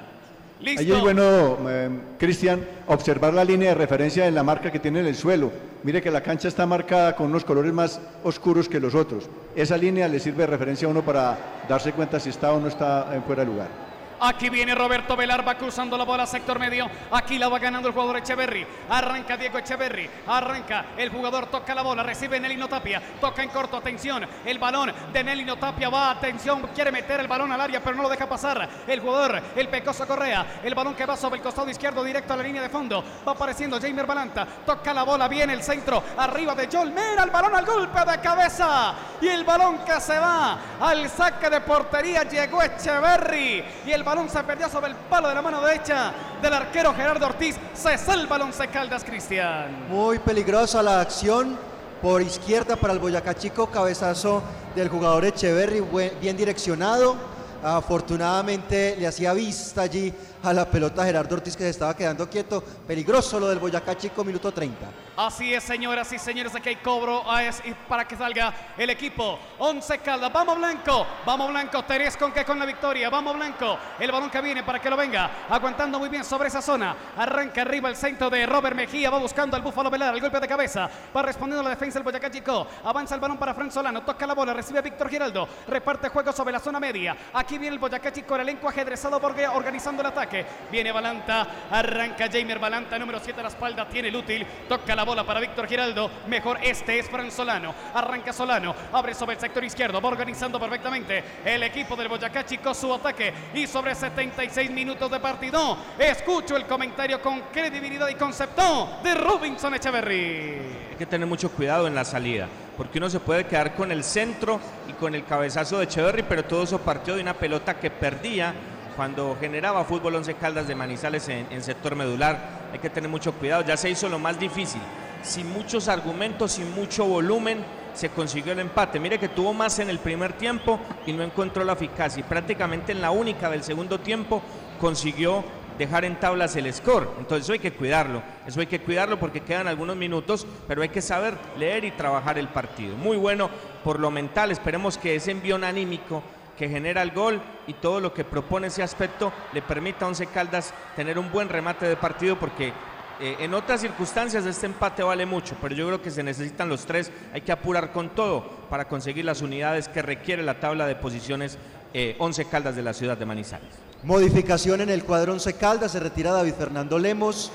Ahí es bueno, eh, Cristian, observar la línea de referencia en la marca que tiene en el suelo. Mire que la cancha está marcada con unos colores más oscuros que los otros. Esa línea le sirve de referencia a uno para darse cuenta si está o no está en fuera de lugar.
Aquí viene Roberto Velar, va cruzando la bola sector medio. Aquí la va ganando el jugador Echeverry. Arranca Diego Echeverry. Arranca el jugador, toca la bola, recibe Nelino Tapia. Toca en corto, atención. El balón de Nelino Tapia va, atención. Quiere meter el balón al área, pero no lo deja pasar. El jugador, el Pecoso Correa. El balón que va sobre el costado izquierdo, directo a la línea de fondo. Va apareciendo Jamer Balanta. Toca la bola, viene el centro. Arriba de Joel Mera, el balón al golpe de cabeza. Y el balón que se va al saque de portería. Llegó Echeverry. Y el balón se perdió sobre el palo de la mano derecha del arquero Gerardo Ortiz. Se salva el once Caldas, Cristian.
Muy peligrosa la acción por izquierda para el Boyacá Chico, cabezazo del jugador Echeverry, bien direccionado. Afortunadamente le hacía vista allí a la pelota Gerardo Ortiz que se estaba quedando quieto. Peligroso lo del Boyacá Chico, minuto 30.
Así es, señoras y señores, aquí hay cobro ah, para que salga el equipo. 11 Caldas, vamos Blanco, vamos Blanco, Terés con que con la victoria, vamos Blanco. El balón que viene para que lo venga, aguantando muy bien sobre esa zona. Arranca arriba el centro de Robert Mejía, va buscando al Búfalo Velar, el golpe de cabeza, va respondiendo la defensa del Boyacá Chico. Avanza el balón para Fran Solano, toca la bola, recibe a Víctor Giraldo, reparte juego sobre la zona media. Aquí viene el Boyacá Chico, el elenco ajedrezado porque organizando el ataque. Viene Balanta, arranca Jamer Balanta, número 7 a la espalda, tiene el útil, toca la bola para Víctor Giraldo. Mejor este es Fran Solano. Arranca Solano, abre sobre el sector izquierdo, va organizando perfectamente el equipo del Boyacá Chico su ataque. Y sobre 76 minutos de partido, escucho el comentario con credibilidad y concepto de Robinson Echeverry.
Hay que tener mucho cuidado en la salida, porque uno se puede quedar con el centro y con el cabezazo de Echeverry, pero todo eso partió de una pelota que perdía cuando generaba fútbol Once Caldas de Manizales en, sector medular. Hay que tener mucho cuidado, ya se hizo lo más difícil. Sin muchos argumentos, sin mucho volumen, se consiguió el empate. Mire que tuvo más en el primer tiempo y no encontró la eficacia. Y prácticamente en la única del segundo tiempo consiguió dejar en tablas el score. Entonces eso hay que cuidarlo. Eso hay que cuidarlo porque quedan algunos minutos, pero hay que saber leer y trabajar el partido. Muy bueno por lo mental. Esperemos que ese envión anímico que genera el gol y todo lo que propone ese aspecto le permita a Once Caldas tener un buen remate de partido porque Eh, en otras circunstancias este empate vale mucho, pero yo creo que se necesitan los tres. Hay que apurar con todo para conseguir las unidades que requiere la tabla de posiciones eh, 11 Caldas de la ciudad de Manizales.
Modificación en el cuadro 11 Caldas, se retira David Fernando Lemos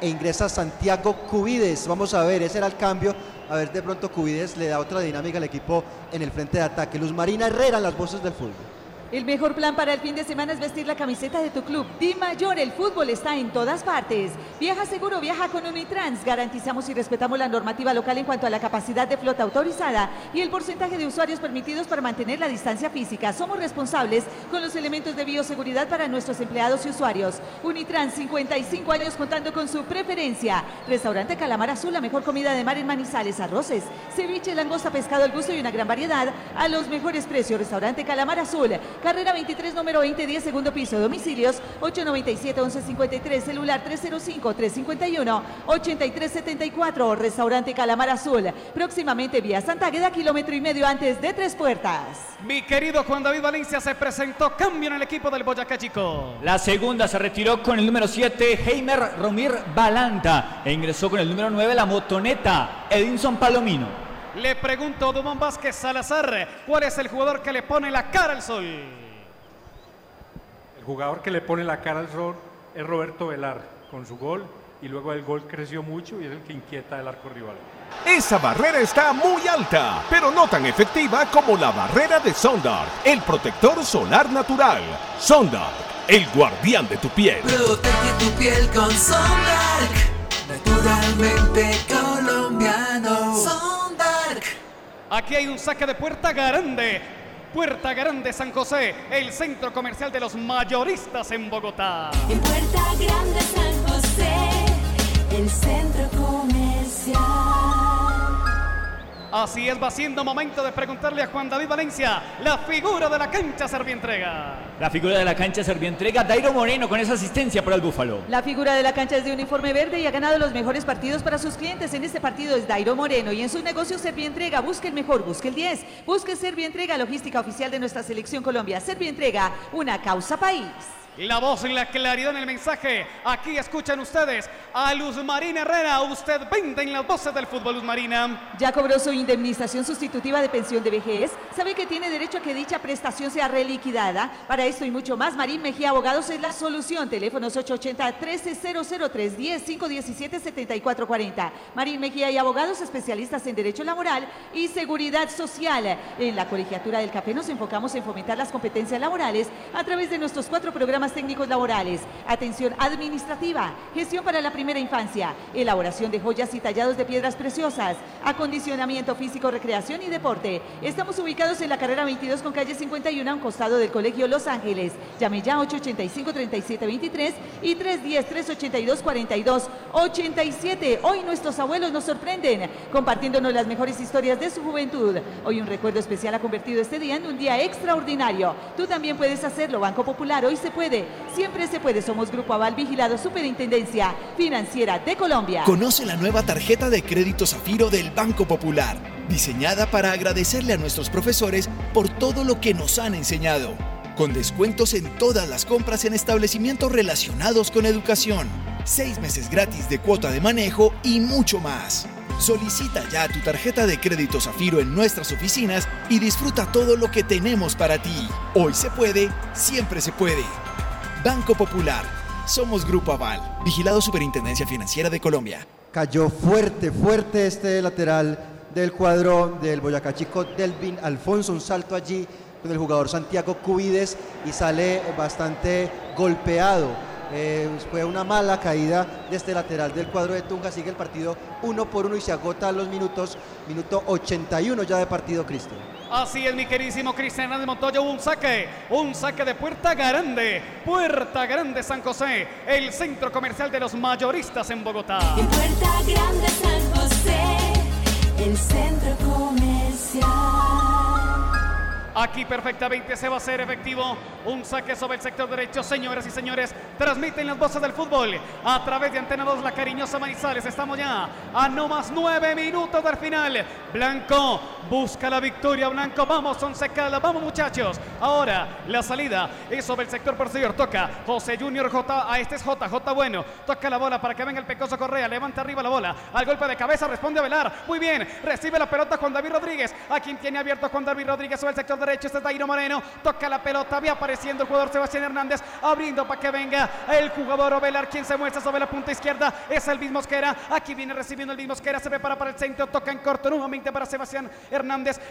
e ingresa Santiago Cubides. Vamos a ver, ese era el cambio. A ver, de pronto Cubides le da otra dinámica al equipo en el frente de ataque. Luz Marina Herrera en las voces del fútbol.
El mejor plan para el fin de semana es vestir la camiseta de tu club. Di Mayor, el fútbol está en todas partes. Viaja seguro, viaja con Unitrans. Garantizamos y respetamos la normativa local en cuanto a la capacidad de flota autorizada y el porcentaje de usuarios permitidos para mantener la distancia física. Somos responsables con los elementos de bioseguridad para nuestros empleados y usuarios. Unitrans, 55 años contando con su preferencia. Restaurante Calamar Azul, la mejor comida de mar en Manizales, arroces, ceviche, langosta, pescado al gusto y una gran variedad a los mejores precios. Restaurante Calamar Azul. Carrera 23, número 20, 10, segundo piso. Domicilios 897-1153, celular 305-351-8374. Restaurante Calamar Azul. Próximamente vía Santa Agueda, kilómetro y medio antes de Tres Puertas.
Mi querido Juan David Valencia se presentó cambio en el equipo del Boyacá Chico.
La segunda se retiró con el número 7, Heimer Romir Balanta. E ingresó con el número 9, la motoneta, Edinson Palomino.
Le pregunto, Dumont Vázquez Salazar, ¿cuál es el jugador que le pone la cara al sol?
El jugador que le pone la cara al sol es Roberto Velar con su gol y luego el gol creció mucho y es el que inquieta el arco rival.
Esa barrera está muy alta, pero no tan efectiva como la barrera de Sondark, el protector solar natural. Sondark, el guardián de tu piel.
Protege tu piel con Sondark, naturalmente colombiano. Sondark.
Aquí hay un saque de puerta grande. Puerta Grande San José, el centro comercial de los mayoristas en Bogotá.
En Puerta Grande San José, el centro comercial.
Así es, va siendo momento de preguntarle a Juan David Valencia, la figura de la cancha Servientrega.
La figura de la cancha Servientrega, Dairo Moreno con esa asistencia para el Búfalo.
La figura de la cancha es de uniforme verde y ha ganado los mejores partidos para sus clientes. En este partido es Dairo Moreno y en sus negocios Servientrega busque el mejor, busque el 10, busque Servientrega, logística oficial de nuestra selección Colombia. Servientrega, una causa país.
La voz y la claridad en el mensaje. Aquí escuchan ustedes a Luz Marina Herrera. Usted vende en las voces del fútbol, Luz Marina.
¿Ya cobró su indemnización sustitutiva de pensión de vejez? ¿Sabe que tiene derecho a que dicha prestación sea reliquidada? Para esto y mucho más, Marín Mejía Abogados es la solución. Teléfonos 880-1300-310-517-7440. Marín Mejía y Abogados, especialistas en Derecho Laboral y Seguridad Social. En la Colegiatura del Café nos enfocamos en fomentar las competencias laborales a través de nuestros cuatro programas técnicos laborales. Atención administrativa, gestión para la primera infancia, elaboración de joyas y tallados de piedras preciosas, acondicionamiento físico, recreación y deporte. Estamos ubicados en la carrera 22 con calle 51 a un costado del Colegio Los Ángeles. Llame ya 885-3723 y 310-382-4287. Hoy nuestros abuelos nos sorprenden compartiéndonos las mejores historias de su juventud. Hoy un recuerdo especial ha convertido este día en un día extraordinario. Tú también puedes hacerlo, Banco Popular. Hoy se puede, siempre se puede. Somos Grupo Aval Vigilado Superintendencia Financiera de Colombia.
Conoce la nueva tarjeta de crédito Zafiro del Banco Popular, diseñada para agradecerle a nuestros profesores por todo lo que nos han enseñado, con descuentos en todas las compras en establecimientos relacionados con educación, seis meses gratis de cuota de manejo y mucho más. Solicita ya tu tarjeta de crédito Zafiro en nuestras oficinas y disfruta todo lo que tenemos para ti. Hoy se puede, siempre se puede. Banco Popular. Somos Grupo Aval, vigilado Superintendencia Financiera de Colombia.
Cayó fuerte, fuerte este lateral del cuadro del Boyacá Chico, Delvin Alfonso, un salto allí con el jugador Santiago Cubides y sale bastante golpeado. Eh, fue una mala caída de este lateral del cuadro de Tunja, sigue el partido uno por uno y se agota los minutos, minuto 81 ya de partido, Cristian.
Así es, mi queridísimo Cristian de Montoya. Hubo un saque, un saque de Puerta Grande. Puerta Grande San José, el centro comercial de los mayoristas en Bogotá.
En Puerta Grande San José, el centro comercial.
Aquí perfectamente se va a hacer efectivo un saque sobre el sector derecho. Señoras y señores, transmiten las voces del fútbol a través de Antena 2, la cariñosa Manizales. Estamos ya a no más nueve minutos del final. Blanco busca la victoria. Blanco, vamos, Once Caldas, vamos muchachos. Ahora la salida es sobre el sector posterior. Toca José Junior J. A este es J. J. Bueno. Toca la bola para que venga el Pecoso Correa. Levanta arriba la bola. Al golpe de cabeza responde a Velar. Muy bien. Recibe la pelota Juan David Rodríguez. A quien tiene abierto Juan David Rodríguez sobre el sector derecho. Este es Dairo Moreno. Toca la pelota. Había apareciendo el jugador Sebastián Hernández. Abriendo para que venga el jugador Ovelar. Quien se muestra sobre la punta izquierda es el mismo Mosquera. Aquí viene recibiendo el mismo Mosquera. Se prepara para el centro. Toca en corto nuevamente para Sebastián Hernández.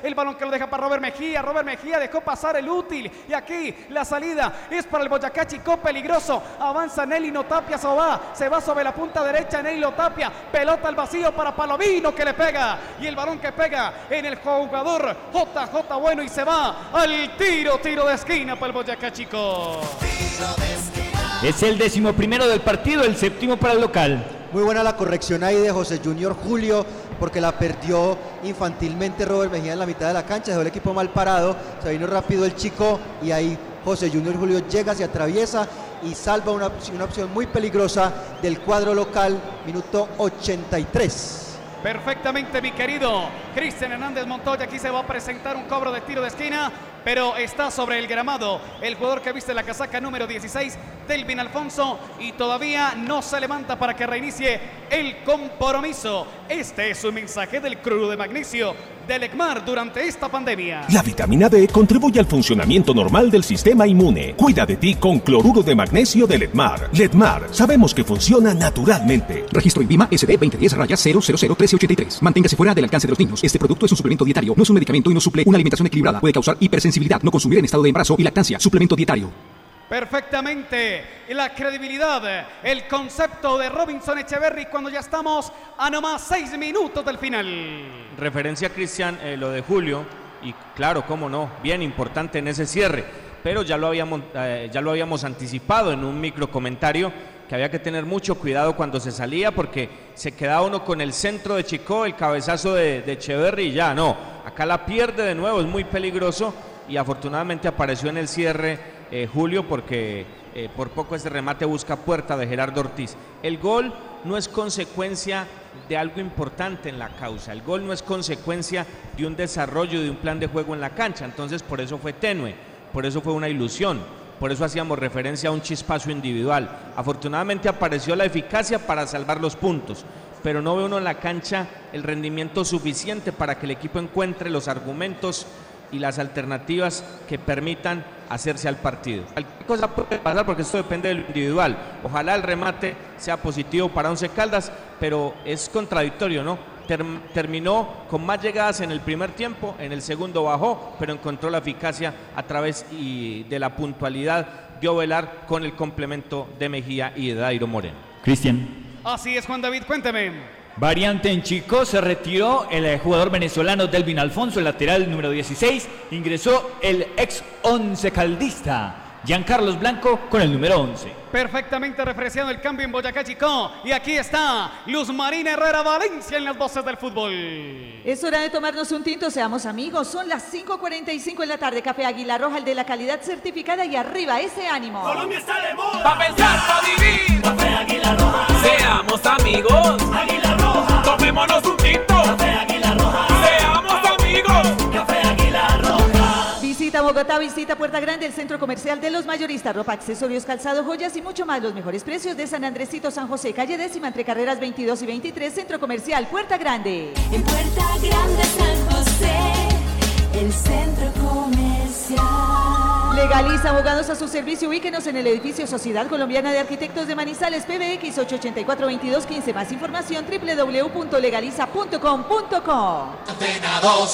El balón que lo deja para Robert Mejía. Robert Mejía dejó pasar el útil. Y aquí la salida es para el Boyacá Chico. Peligroso. Avanza Nelly Notapia. Se va. Se va sobre la punta derecha. Nelly Notapia. Pelota al vacío para Palomino que le pega. Y el balón que pega en el jugador JJ Bueno. Y se va al tiro. Tiro de esquina para el Boyacá Chico.
Es el décimo primero del partido, el séptimo para el local.
Muy buena la corrección ahí de José Junior Julio, porque la perdió infantilmente Robert Mejía en la mitad de la cancha, dejó el equipo mal parado, se vino rápido el chico y ahí José Junior Julio llega, se atraviesa y salva una, una opción muy peligrosa del cuadro local, minuto 83.
Perfectamente, mi querido Cristian Hernández Montoya. Aquí se va a presentar un cobro de tiro de esquina, pero está sobre el gramado el jugador que viste la casaca número 16, Delvin Alfonso, y todavía no se levanta para que reinicie el compromiso. Este es un mensaje del crudo de magnesio del ECMAR durante esta pandemia.
La vitamina D contribuye al funcionamiento normal del sistema inmune. Cuida de ti con cloruro de magnesio de Ledmar. Ledmar, sabemos que funciona naturalmente.
Registro INVIMA SD 2010 raya 0001383. Manténgase fuera del alcance de los niños. Este producto es un suplemento dietario, no es un medicamento y no suple una alimentación equilibrada. Puede causar hipersensibilidad, no consumir en estado de embarazo y lactancia. Suplemento dietario.
Perfectamente la credibilidad, el concepto de Robinson Echeverry cuando ya estamos a nomás seis minutos del final.
Referencia, Cristian, eh, lo de Julio, y claro, cómo no, bien importante en ese cierre, pero ya lo habíamos, eh, ya lo habíamos anticipado en un micro comentario que había que tener mucho cuidado cuando se salía porque se quedaba uno con el centro de Chico, el cabezazo de, de Echeverry y ya no, acá la pierde de nuevo, es muy peligroso y afortunadamente apareció en el cierre eh, Julio porque eh, por poco ese remate busca puerta de Gerardo Ortiz. El gol no es consecuencia de algo importante en la causa, el gol no es consecuencia de un desarrollo, de un plan de juego en la cancha, entonces por eso fue tenue, por eso fue una ilusión. Por eso hacíamos referencia a un chispazo individual. Afortunadamente apareció la eficacia para salvar los puntos, pero no ve uno en la cancha el rendimiento suficiente para que el equipo encuentre los argumentos y las alternativas que permitan hacerse al partido. Cualquier cosa puede pasar porque esto depende del individual. Ojalá el remate sea positivo para Once Caldas, pero es contradictorio, ¿no? Term- terminó con más llegadas en el primer tiempo, en el segundo bajó, pero encontró la eficacia a través y de la puntualidad de Ovelar con el complemento de Mejía y de Dairo Moreno.
Cristian.
Así es, Juan David, cuénteme.
Variante en Chico, se retiró el jugador venezolano Delvin Alfonso, el lateral número 16. Ingresó el ex once caldista, Giancarlos Blanco, con el número 11.
Perfectamente refrescado el cambio en Boyacá Chico. Y aquí está Luz Marina Herrera Valencia en las voces del fútbol.
Es hora de tomarnos un tinto, seamos amigos. Son las 5.45 en la tarde. Café Águila Roja, el de la calidad certificada y arriba ese ánimo.
Colombia está de moda. Pa' pensar, pa' vivir. Café Águila Roja. Seamos amigos. Águila Roja. Tomémonos un tinto. Café Águila Roja. Seamos amigos. Café.
Visita Bogotá, visita Puerta Grande, el centro comercial de los mayoristas, ropa, accesorios, calzado, joyas y mucho más. Los mejores precios de San Andresito, San José, calle décima entre carreras 22 y 23, centro comercial Puerta Grande.
En Puerta Grande San José, el centro comercial.
Legaliza abogados a su servicio. Ubíquenos en el edificio Sociedad Colombiana de Arquitectos de Manizales, PBX 884-2215. Más información www.legaliza.com.co.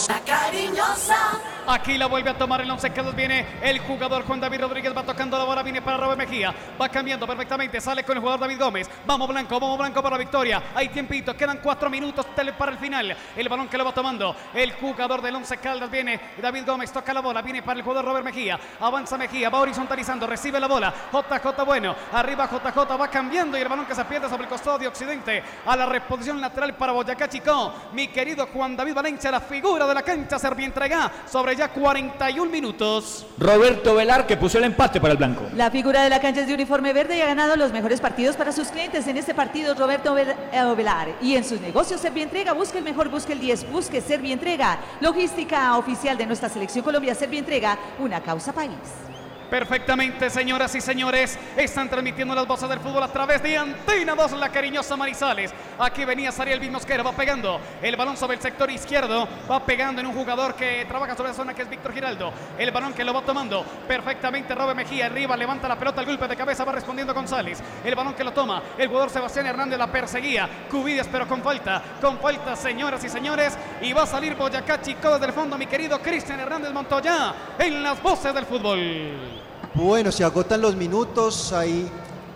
La cariñosa.
Aquí la vuelve a tomar el once Caldas. Viene el jugador Juan David Rodríguez. Va tocando la bola. Viene para Robert Mejía. Va cambiando perfectamente. Sale con el jugador David Gómez. Vamos Blanco. Vamos Blanco para la victoria. Hay tiempito. Quedan cuatro minutos tele para el final. El balón que lo va tomando. El jugador del once Caldas viene. David Gómez toca la bola. Viene para el jugador Robert Mejía. Avanza Mejía, va horizontalizando, recibe la bola. JJ Bueno, arriba JJ va cambiando y el balón que se pierde sobre el costado de Occidente a la reposición lateral para Boyacá Chico. Mi querido Juan David Valencia, la figura de la cancha, entrega sobre ya 41 minutos.
Roberto Velar que puso el empate para el blanco.
La figura de la cancha es de uniforme verde y ha ganado los mejores partidos para sus clientes. En este partido Roberto eh, Velar y en sus negocios Servientrega busque el mejor, busque el 10, busque Servientrega. Logística oficial de nuestra selección Colombia Servientrega, una causa país. Yes.
Perfectamente, señoras y señores, están transmitiendo las voces del fútbol a través de Antena 2, la cariñosa Marizales. Aquí venía Sariel Mosquera, va pegando el balón sobre el sector izquierdo, va pegando en un jugador que trabaja sobre la zona que es Víctor Giraldo. El balón que lo va tomando perfectamente Robe Mejía, arriba, levanta la pelota, el golpe de cabeza va respondiendo González. El balón que lo toma, el jugador Sebastián Hernández la perseguía, Cubides, pero con falta, con falta, señoras y señores, y va a salir Boyacá Chico desde el fondo, mi querido Cristian Hernández Montoya, en las voces del fútbol.
Bueno, se agotan los minutos, ahí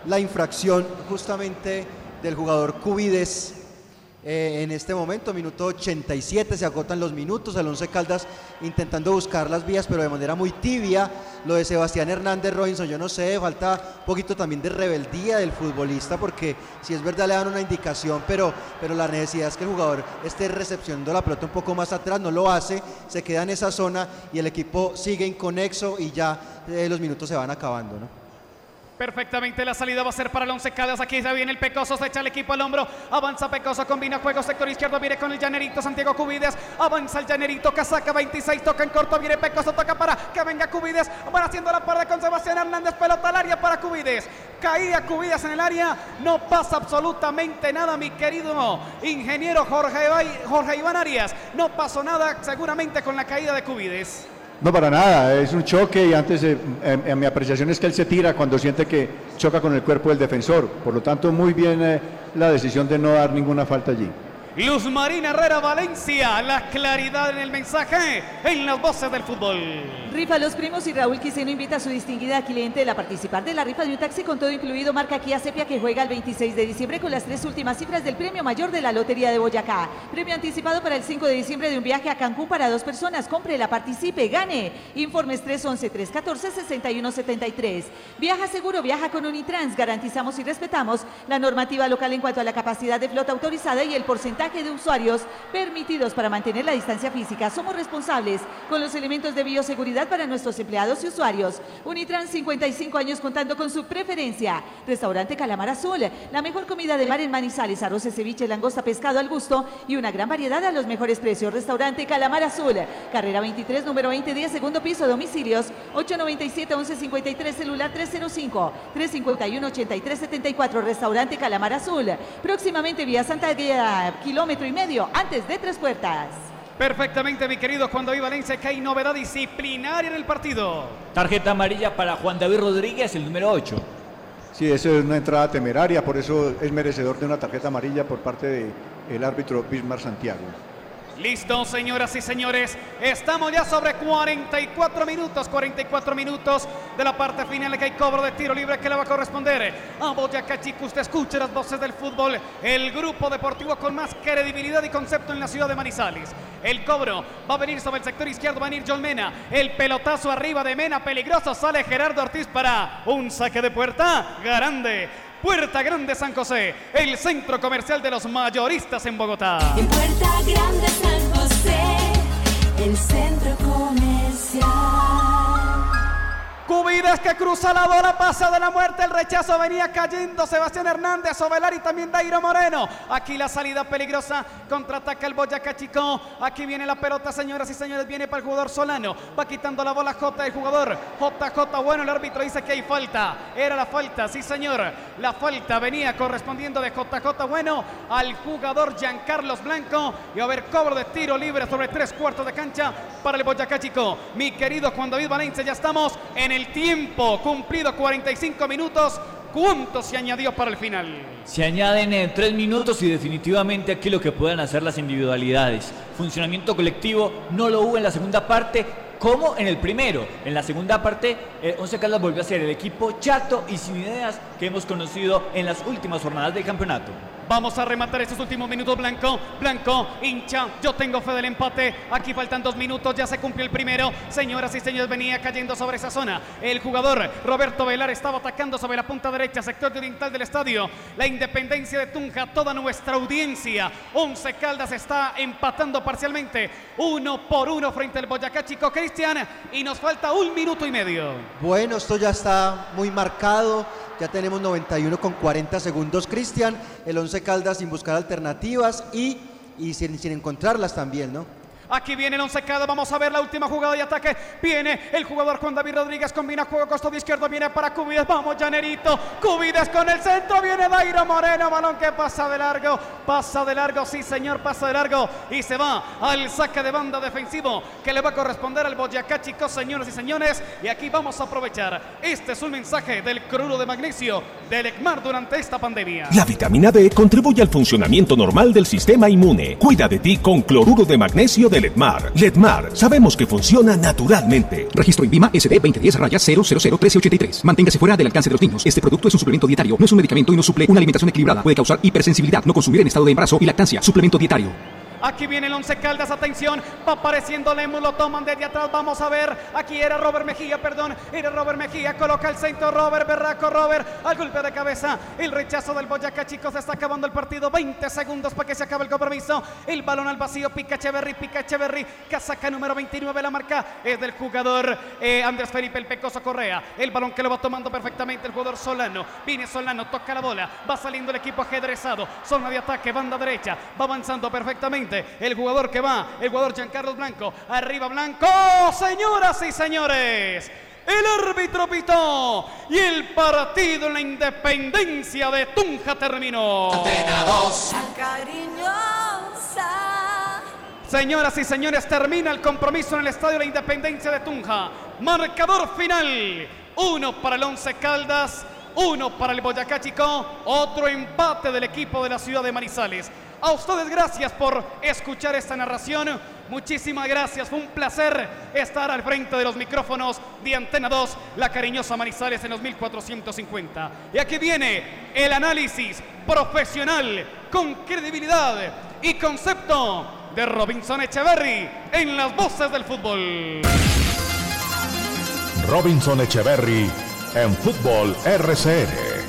la infracción justamente del jugador Cubides eh, en este momento, minuto 87, se agotan los minutos, el Once Caldas intentando buscar las vías, pero de manera muy tibia, lo de Sebastián Hernández Robinson, yo no sé, falta un poquito también de rebeldía del futbolista, porque si es verdad le dan una indicación, pero, pero la necesidad es que el jugador esté recepcionando la pelota un poco más atrás, no lo hace, se queda en esa zona y el equipo sigue inconexo y ya eh, los minutos se van acabando, ¿no?
Perfectamente la salida va a ser para el Once Caldas. Aquí ya viene el Pecoso, se echa el equipo al hombro. Avanza Pecoso, combina juego sector izquierdo. Viene con el Llanerito Santiago Cubides. Avanza el Llanerito, casaca 26, toca en corto. Viene Pecoso, toca para que venga Cubides. Van haciendo la parada con Sebastián Hernández. Pelota al área para Cubides. Caía Cubides en el área. No pasa absolutamente nada, mi querido ingeniero Jorge, Jorge Iván Arias. No pasó nada seguramente con la caída de Cubides.
No, para nada, es un choque y antes eh, en, mi apreciación es que él se tira cuando siente que choca con el cuerpo del defensor. Por lo tanto, muy bien eh, la decisión de no dar ninguna falta allí.
Luz Marina Herrera Valencia, la claridad en el mensaje en las voces del fútbol.
Rifa Los Primos y Raúl Quiseno invita a su distinguida cliente a participar de la rifa de un taxi con todo incluido marca Kia Sepia que juega el 26 de diciembre con las tres últimas cifras del premio mayor de la Lotería de Boyacá. Premio anticipado para el 5 de diciembre de un viaje a Cancún para dos personas. Cómprela, participe, gane. Informes 311-314-6173. Viaja seguro, viaja con Unitrans. Garantizamos y respetamos la normativa local en cuanto a la capacidad de flota autorizada y el porcentaje de usuarios permitidos para mantener la distancia física. Somos responsables con los elementos de bioseguridad para nuestros empleados y usuarios. Unitrans 55 años contando con su preferencia. Restaurante Calamar Azul, la mejor comida de mar en Manizales, arroces, ceviche, langosta, pescado al gusto y una gran variedad a los mejores precios. Restaurante Calamar Azul, carrera 23, número 2010, segundo piso, domicilios 897-1153, celular 305-351-8374, restaurante Calamar Azul. Próximamente vía Santa Guía, kilómetro y medio, antes de Tres Puertas.
Perfectamente, mi querido Juan David Valencia, que hay novedad disciplinaria en el partido.
Tarjeta amarilla para Juan David Rodríguez, el número 8.
Sí, eso es una entrada temeraria, por eso es merecedor de una tarjeta amarilla por parte del árbitro Bismar Santiago.
Listo, señoras y señores. Estamos ya sobre 44 minutos, 44 minutos de la parte final que hay cobro de tiro libre que le va a corresponder a Boyacá Chico. Usted escuche las voces del fútbol, el grupo deportivo con más credibilidad y concepto en la ciudad de Manizales. El cobro va a venir sobre el sector izquierdo, va a venir John Mena. El pelotazo arriba de Mena, peligroso, sale Gerardo Ortiz para un saque de puerta grande. Puerta Grande San José, el centro comercial de los mayoristas en Bogotá.
En Puerta Grande San José, el centro comercial.
Cubides que cruza la bola, pasa de la muerte, el rechazo venía cayendo Sebastián Hernández, Ovelar y también Dairo Moreno. Aquí la salida peligrosa, contraataca el Boyacá Chico. Aquí viene la pelota, señoras y señores, viene para el jugador Solano. Va quitando la bola J el jugador. JJ, bueno, el árbitro dice que hay falta. Era la falta, sí señor. La falta venía correspondiendo de JJ, bueno, al jugador Giancarlos Blanco. Y a ver, cobro de tiro libre sobre tres cuartos de cancha para el Boyacá Chico. Mi querido Juan David Valencia, ya estamos en el tiempo cumplido 45 minutos. ¿Cuánto se añadió para el final?
Se añaden en tres minutos y definitivamente aquí lo que puedan hacer las individualidades. Funcionamiento colectivo no lo hubo en la segunda parte como en el primero. En la segunda parte, eh, Once Caldas volvió a ser el equipo chato y sin ideas que hemos conocido en las últimas jornadas del campeonato.
Vamos a rematar estos últimos minutos, Blanco. Blanco, hincha. Yo tengo fe del empate. Aquí faltan dos minutos. Ya se cumplió el primero. Señoras y señores, venía cayendo sobre esa zona. El jugador Roberto Velar estaba atacando sobre la punta derecha, sector oriental del estadio. La independencia de Tunja, toda nuestra audiencia. Once Caldas está empatando parcialmente. Uno por uno frente al Boyacá Chico Cristian. Y nos falta un minuto y medio.
Bueno, esto ya está muy marcado. Ya tenemos 91 con 40 segundos, Cristian. El 11 Caldas sin buscar alternativas y, y sin, sin encontrarlas también, ¿no?
Aquí viene el once. Vamos a ver la última jugada de ataque. Viene el jugador Juan David Rodríguez. Combina juego costado izquierdo. Viene para Cubides. Vamos, Llanerito. Cubides con el centro. Viene Dairo Moreno. Balón que pasa de largo. Pasa de largo. Sí, señor. Pasa de largo. Y se va al saque de banda defensivo que le va a corresponder al Boyacá, chicos, señoras y señores. Y aquí vamos a aprovechar. Este es un mensaje del cloruro de magnesio del ECMAR durante esta pandemia.
La vitamina D contribuye al funcionamiento normal del sistema inmune. Cuida de ti con cloruro de magnesio de Ledmar. Ledmar, sabemos que funciona naturalmente.
Registro INVIMA SD 2010 raya 0001383. Manténgase fuera del alcance de los niños. Este producto es un suplemento dietario, no es un medicamento y no suple una alimentación equilibrada. Puede causar hipersensibilidad, no consumir en estado de embarazo y lactancia. Suplemento dietario.
Aquí viene el once Caldas, atención, va apareciendo Lemus, lo toman desde atrás, vamos a ver, aquí era Robert Mejía, perdón, era Robert Mejía, coloca el centro, Robert, Berraco, Robert, al golpe de cabeza, el rechazo del Boyacá, chicos, está acabando el partido, 20 segundos para que se acabe el compromiso, el balón al vacío, pica Echeverry, pica Echeverry, casaca número 29, la marca es del jugador eh, Andrés Felipe El Pecoso Correa, el balón que lo va tomando perfectamente el jugador Solano, viene Solano, toca la bola, va saliendo el equipo ajedrezado, zona de ataque, banda derecha, va avanzando perfectamente el jugador que va, el jugador Giancarlo Blanco, arriba Blanco, señoras y señores. El árbitro pitó y el partido en la independencia de Tunja terminó. Señoras y señores, termina el compromiso en el Estadio de la Independencia de Tunja. Marcador final. Uno para el Once Caldas, uno para el Boyacá Chico, otro empate del equipo de la ciudad de Manizales. A ustedes gracias por escuchar esta narración. Muchísimas gracias. Fue un placer estar al frente de los micrófonos de Antena 2, la cariñosa Manizales en los 1450. Y aquí viene el análisis profesional con credibilidad y concepto de Robinson Echeverry en las voces del fútbol.
Robinson Echeverry en Fútbol RCN.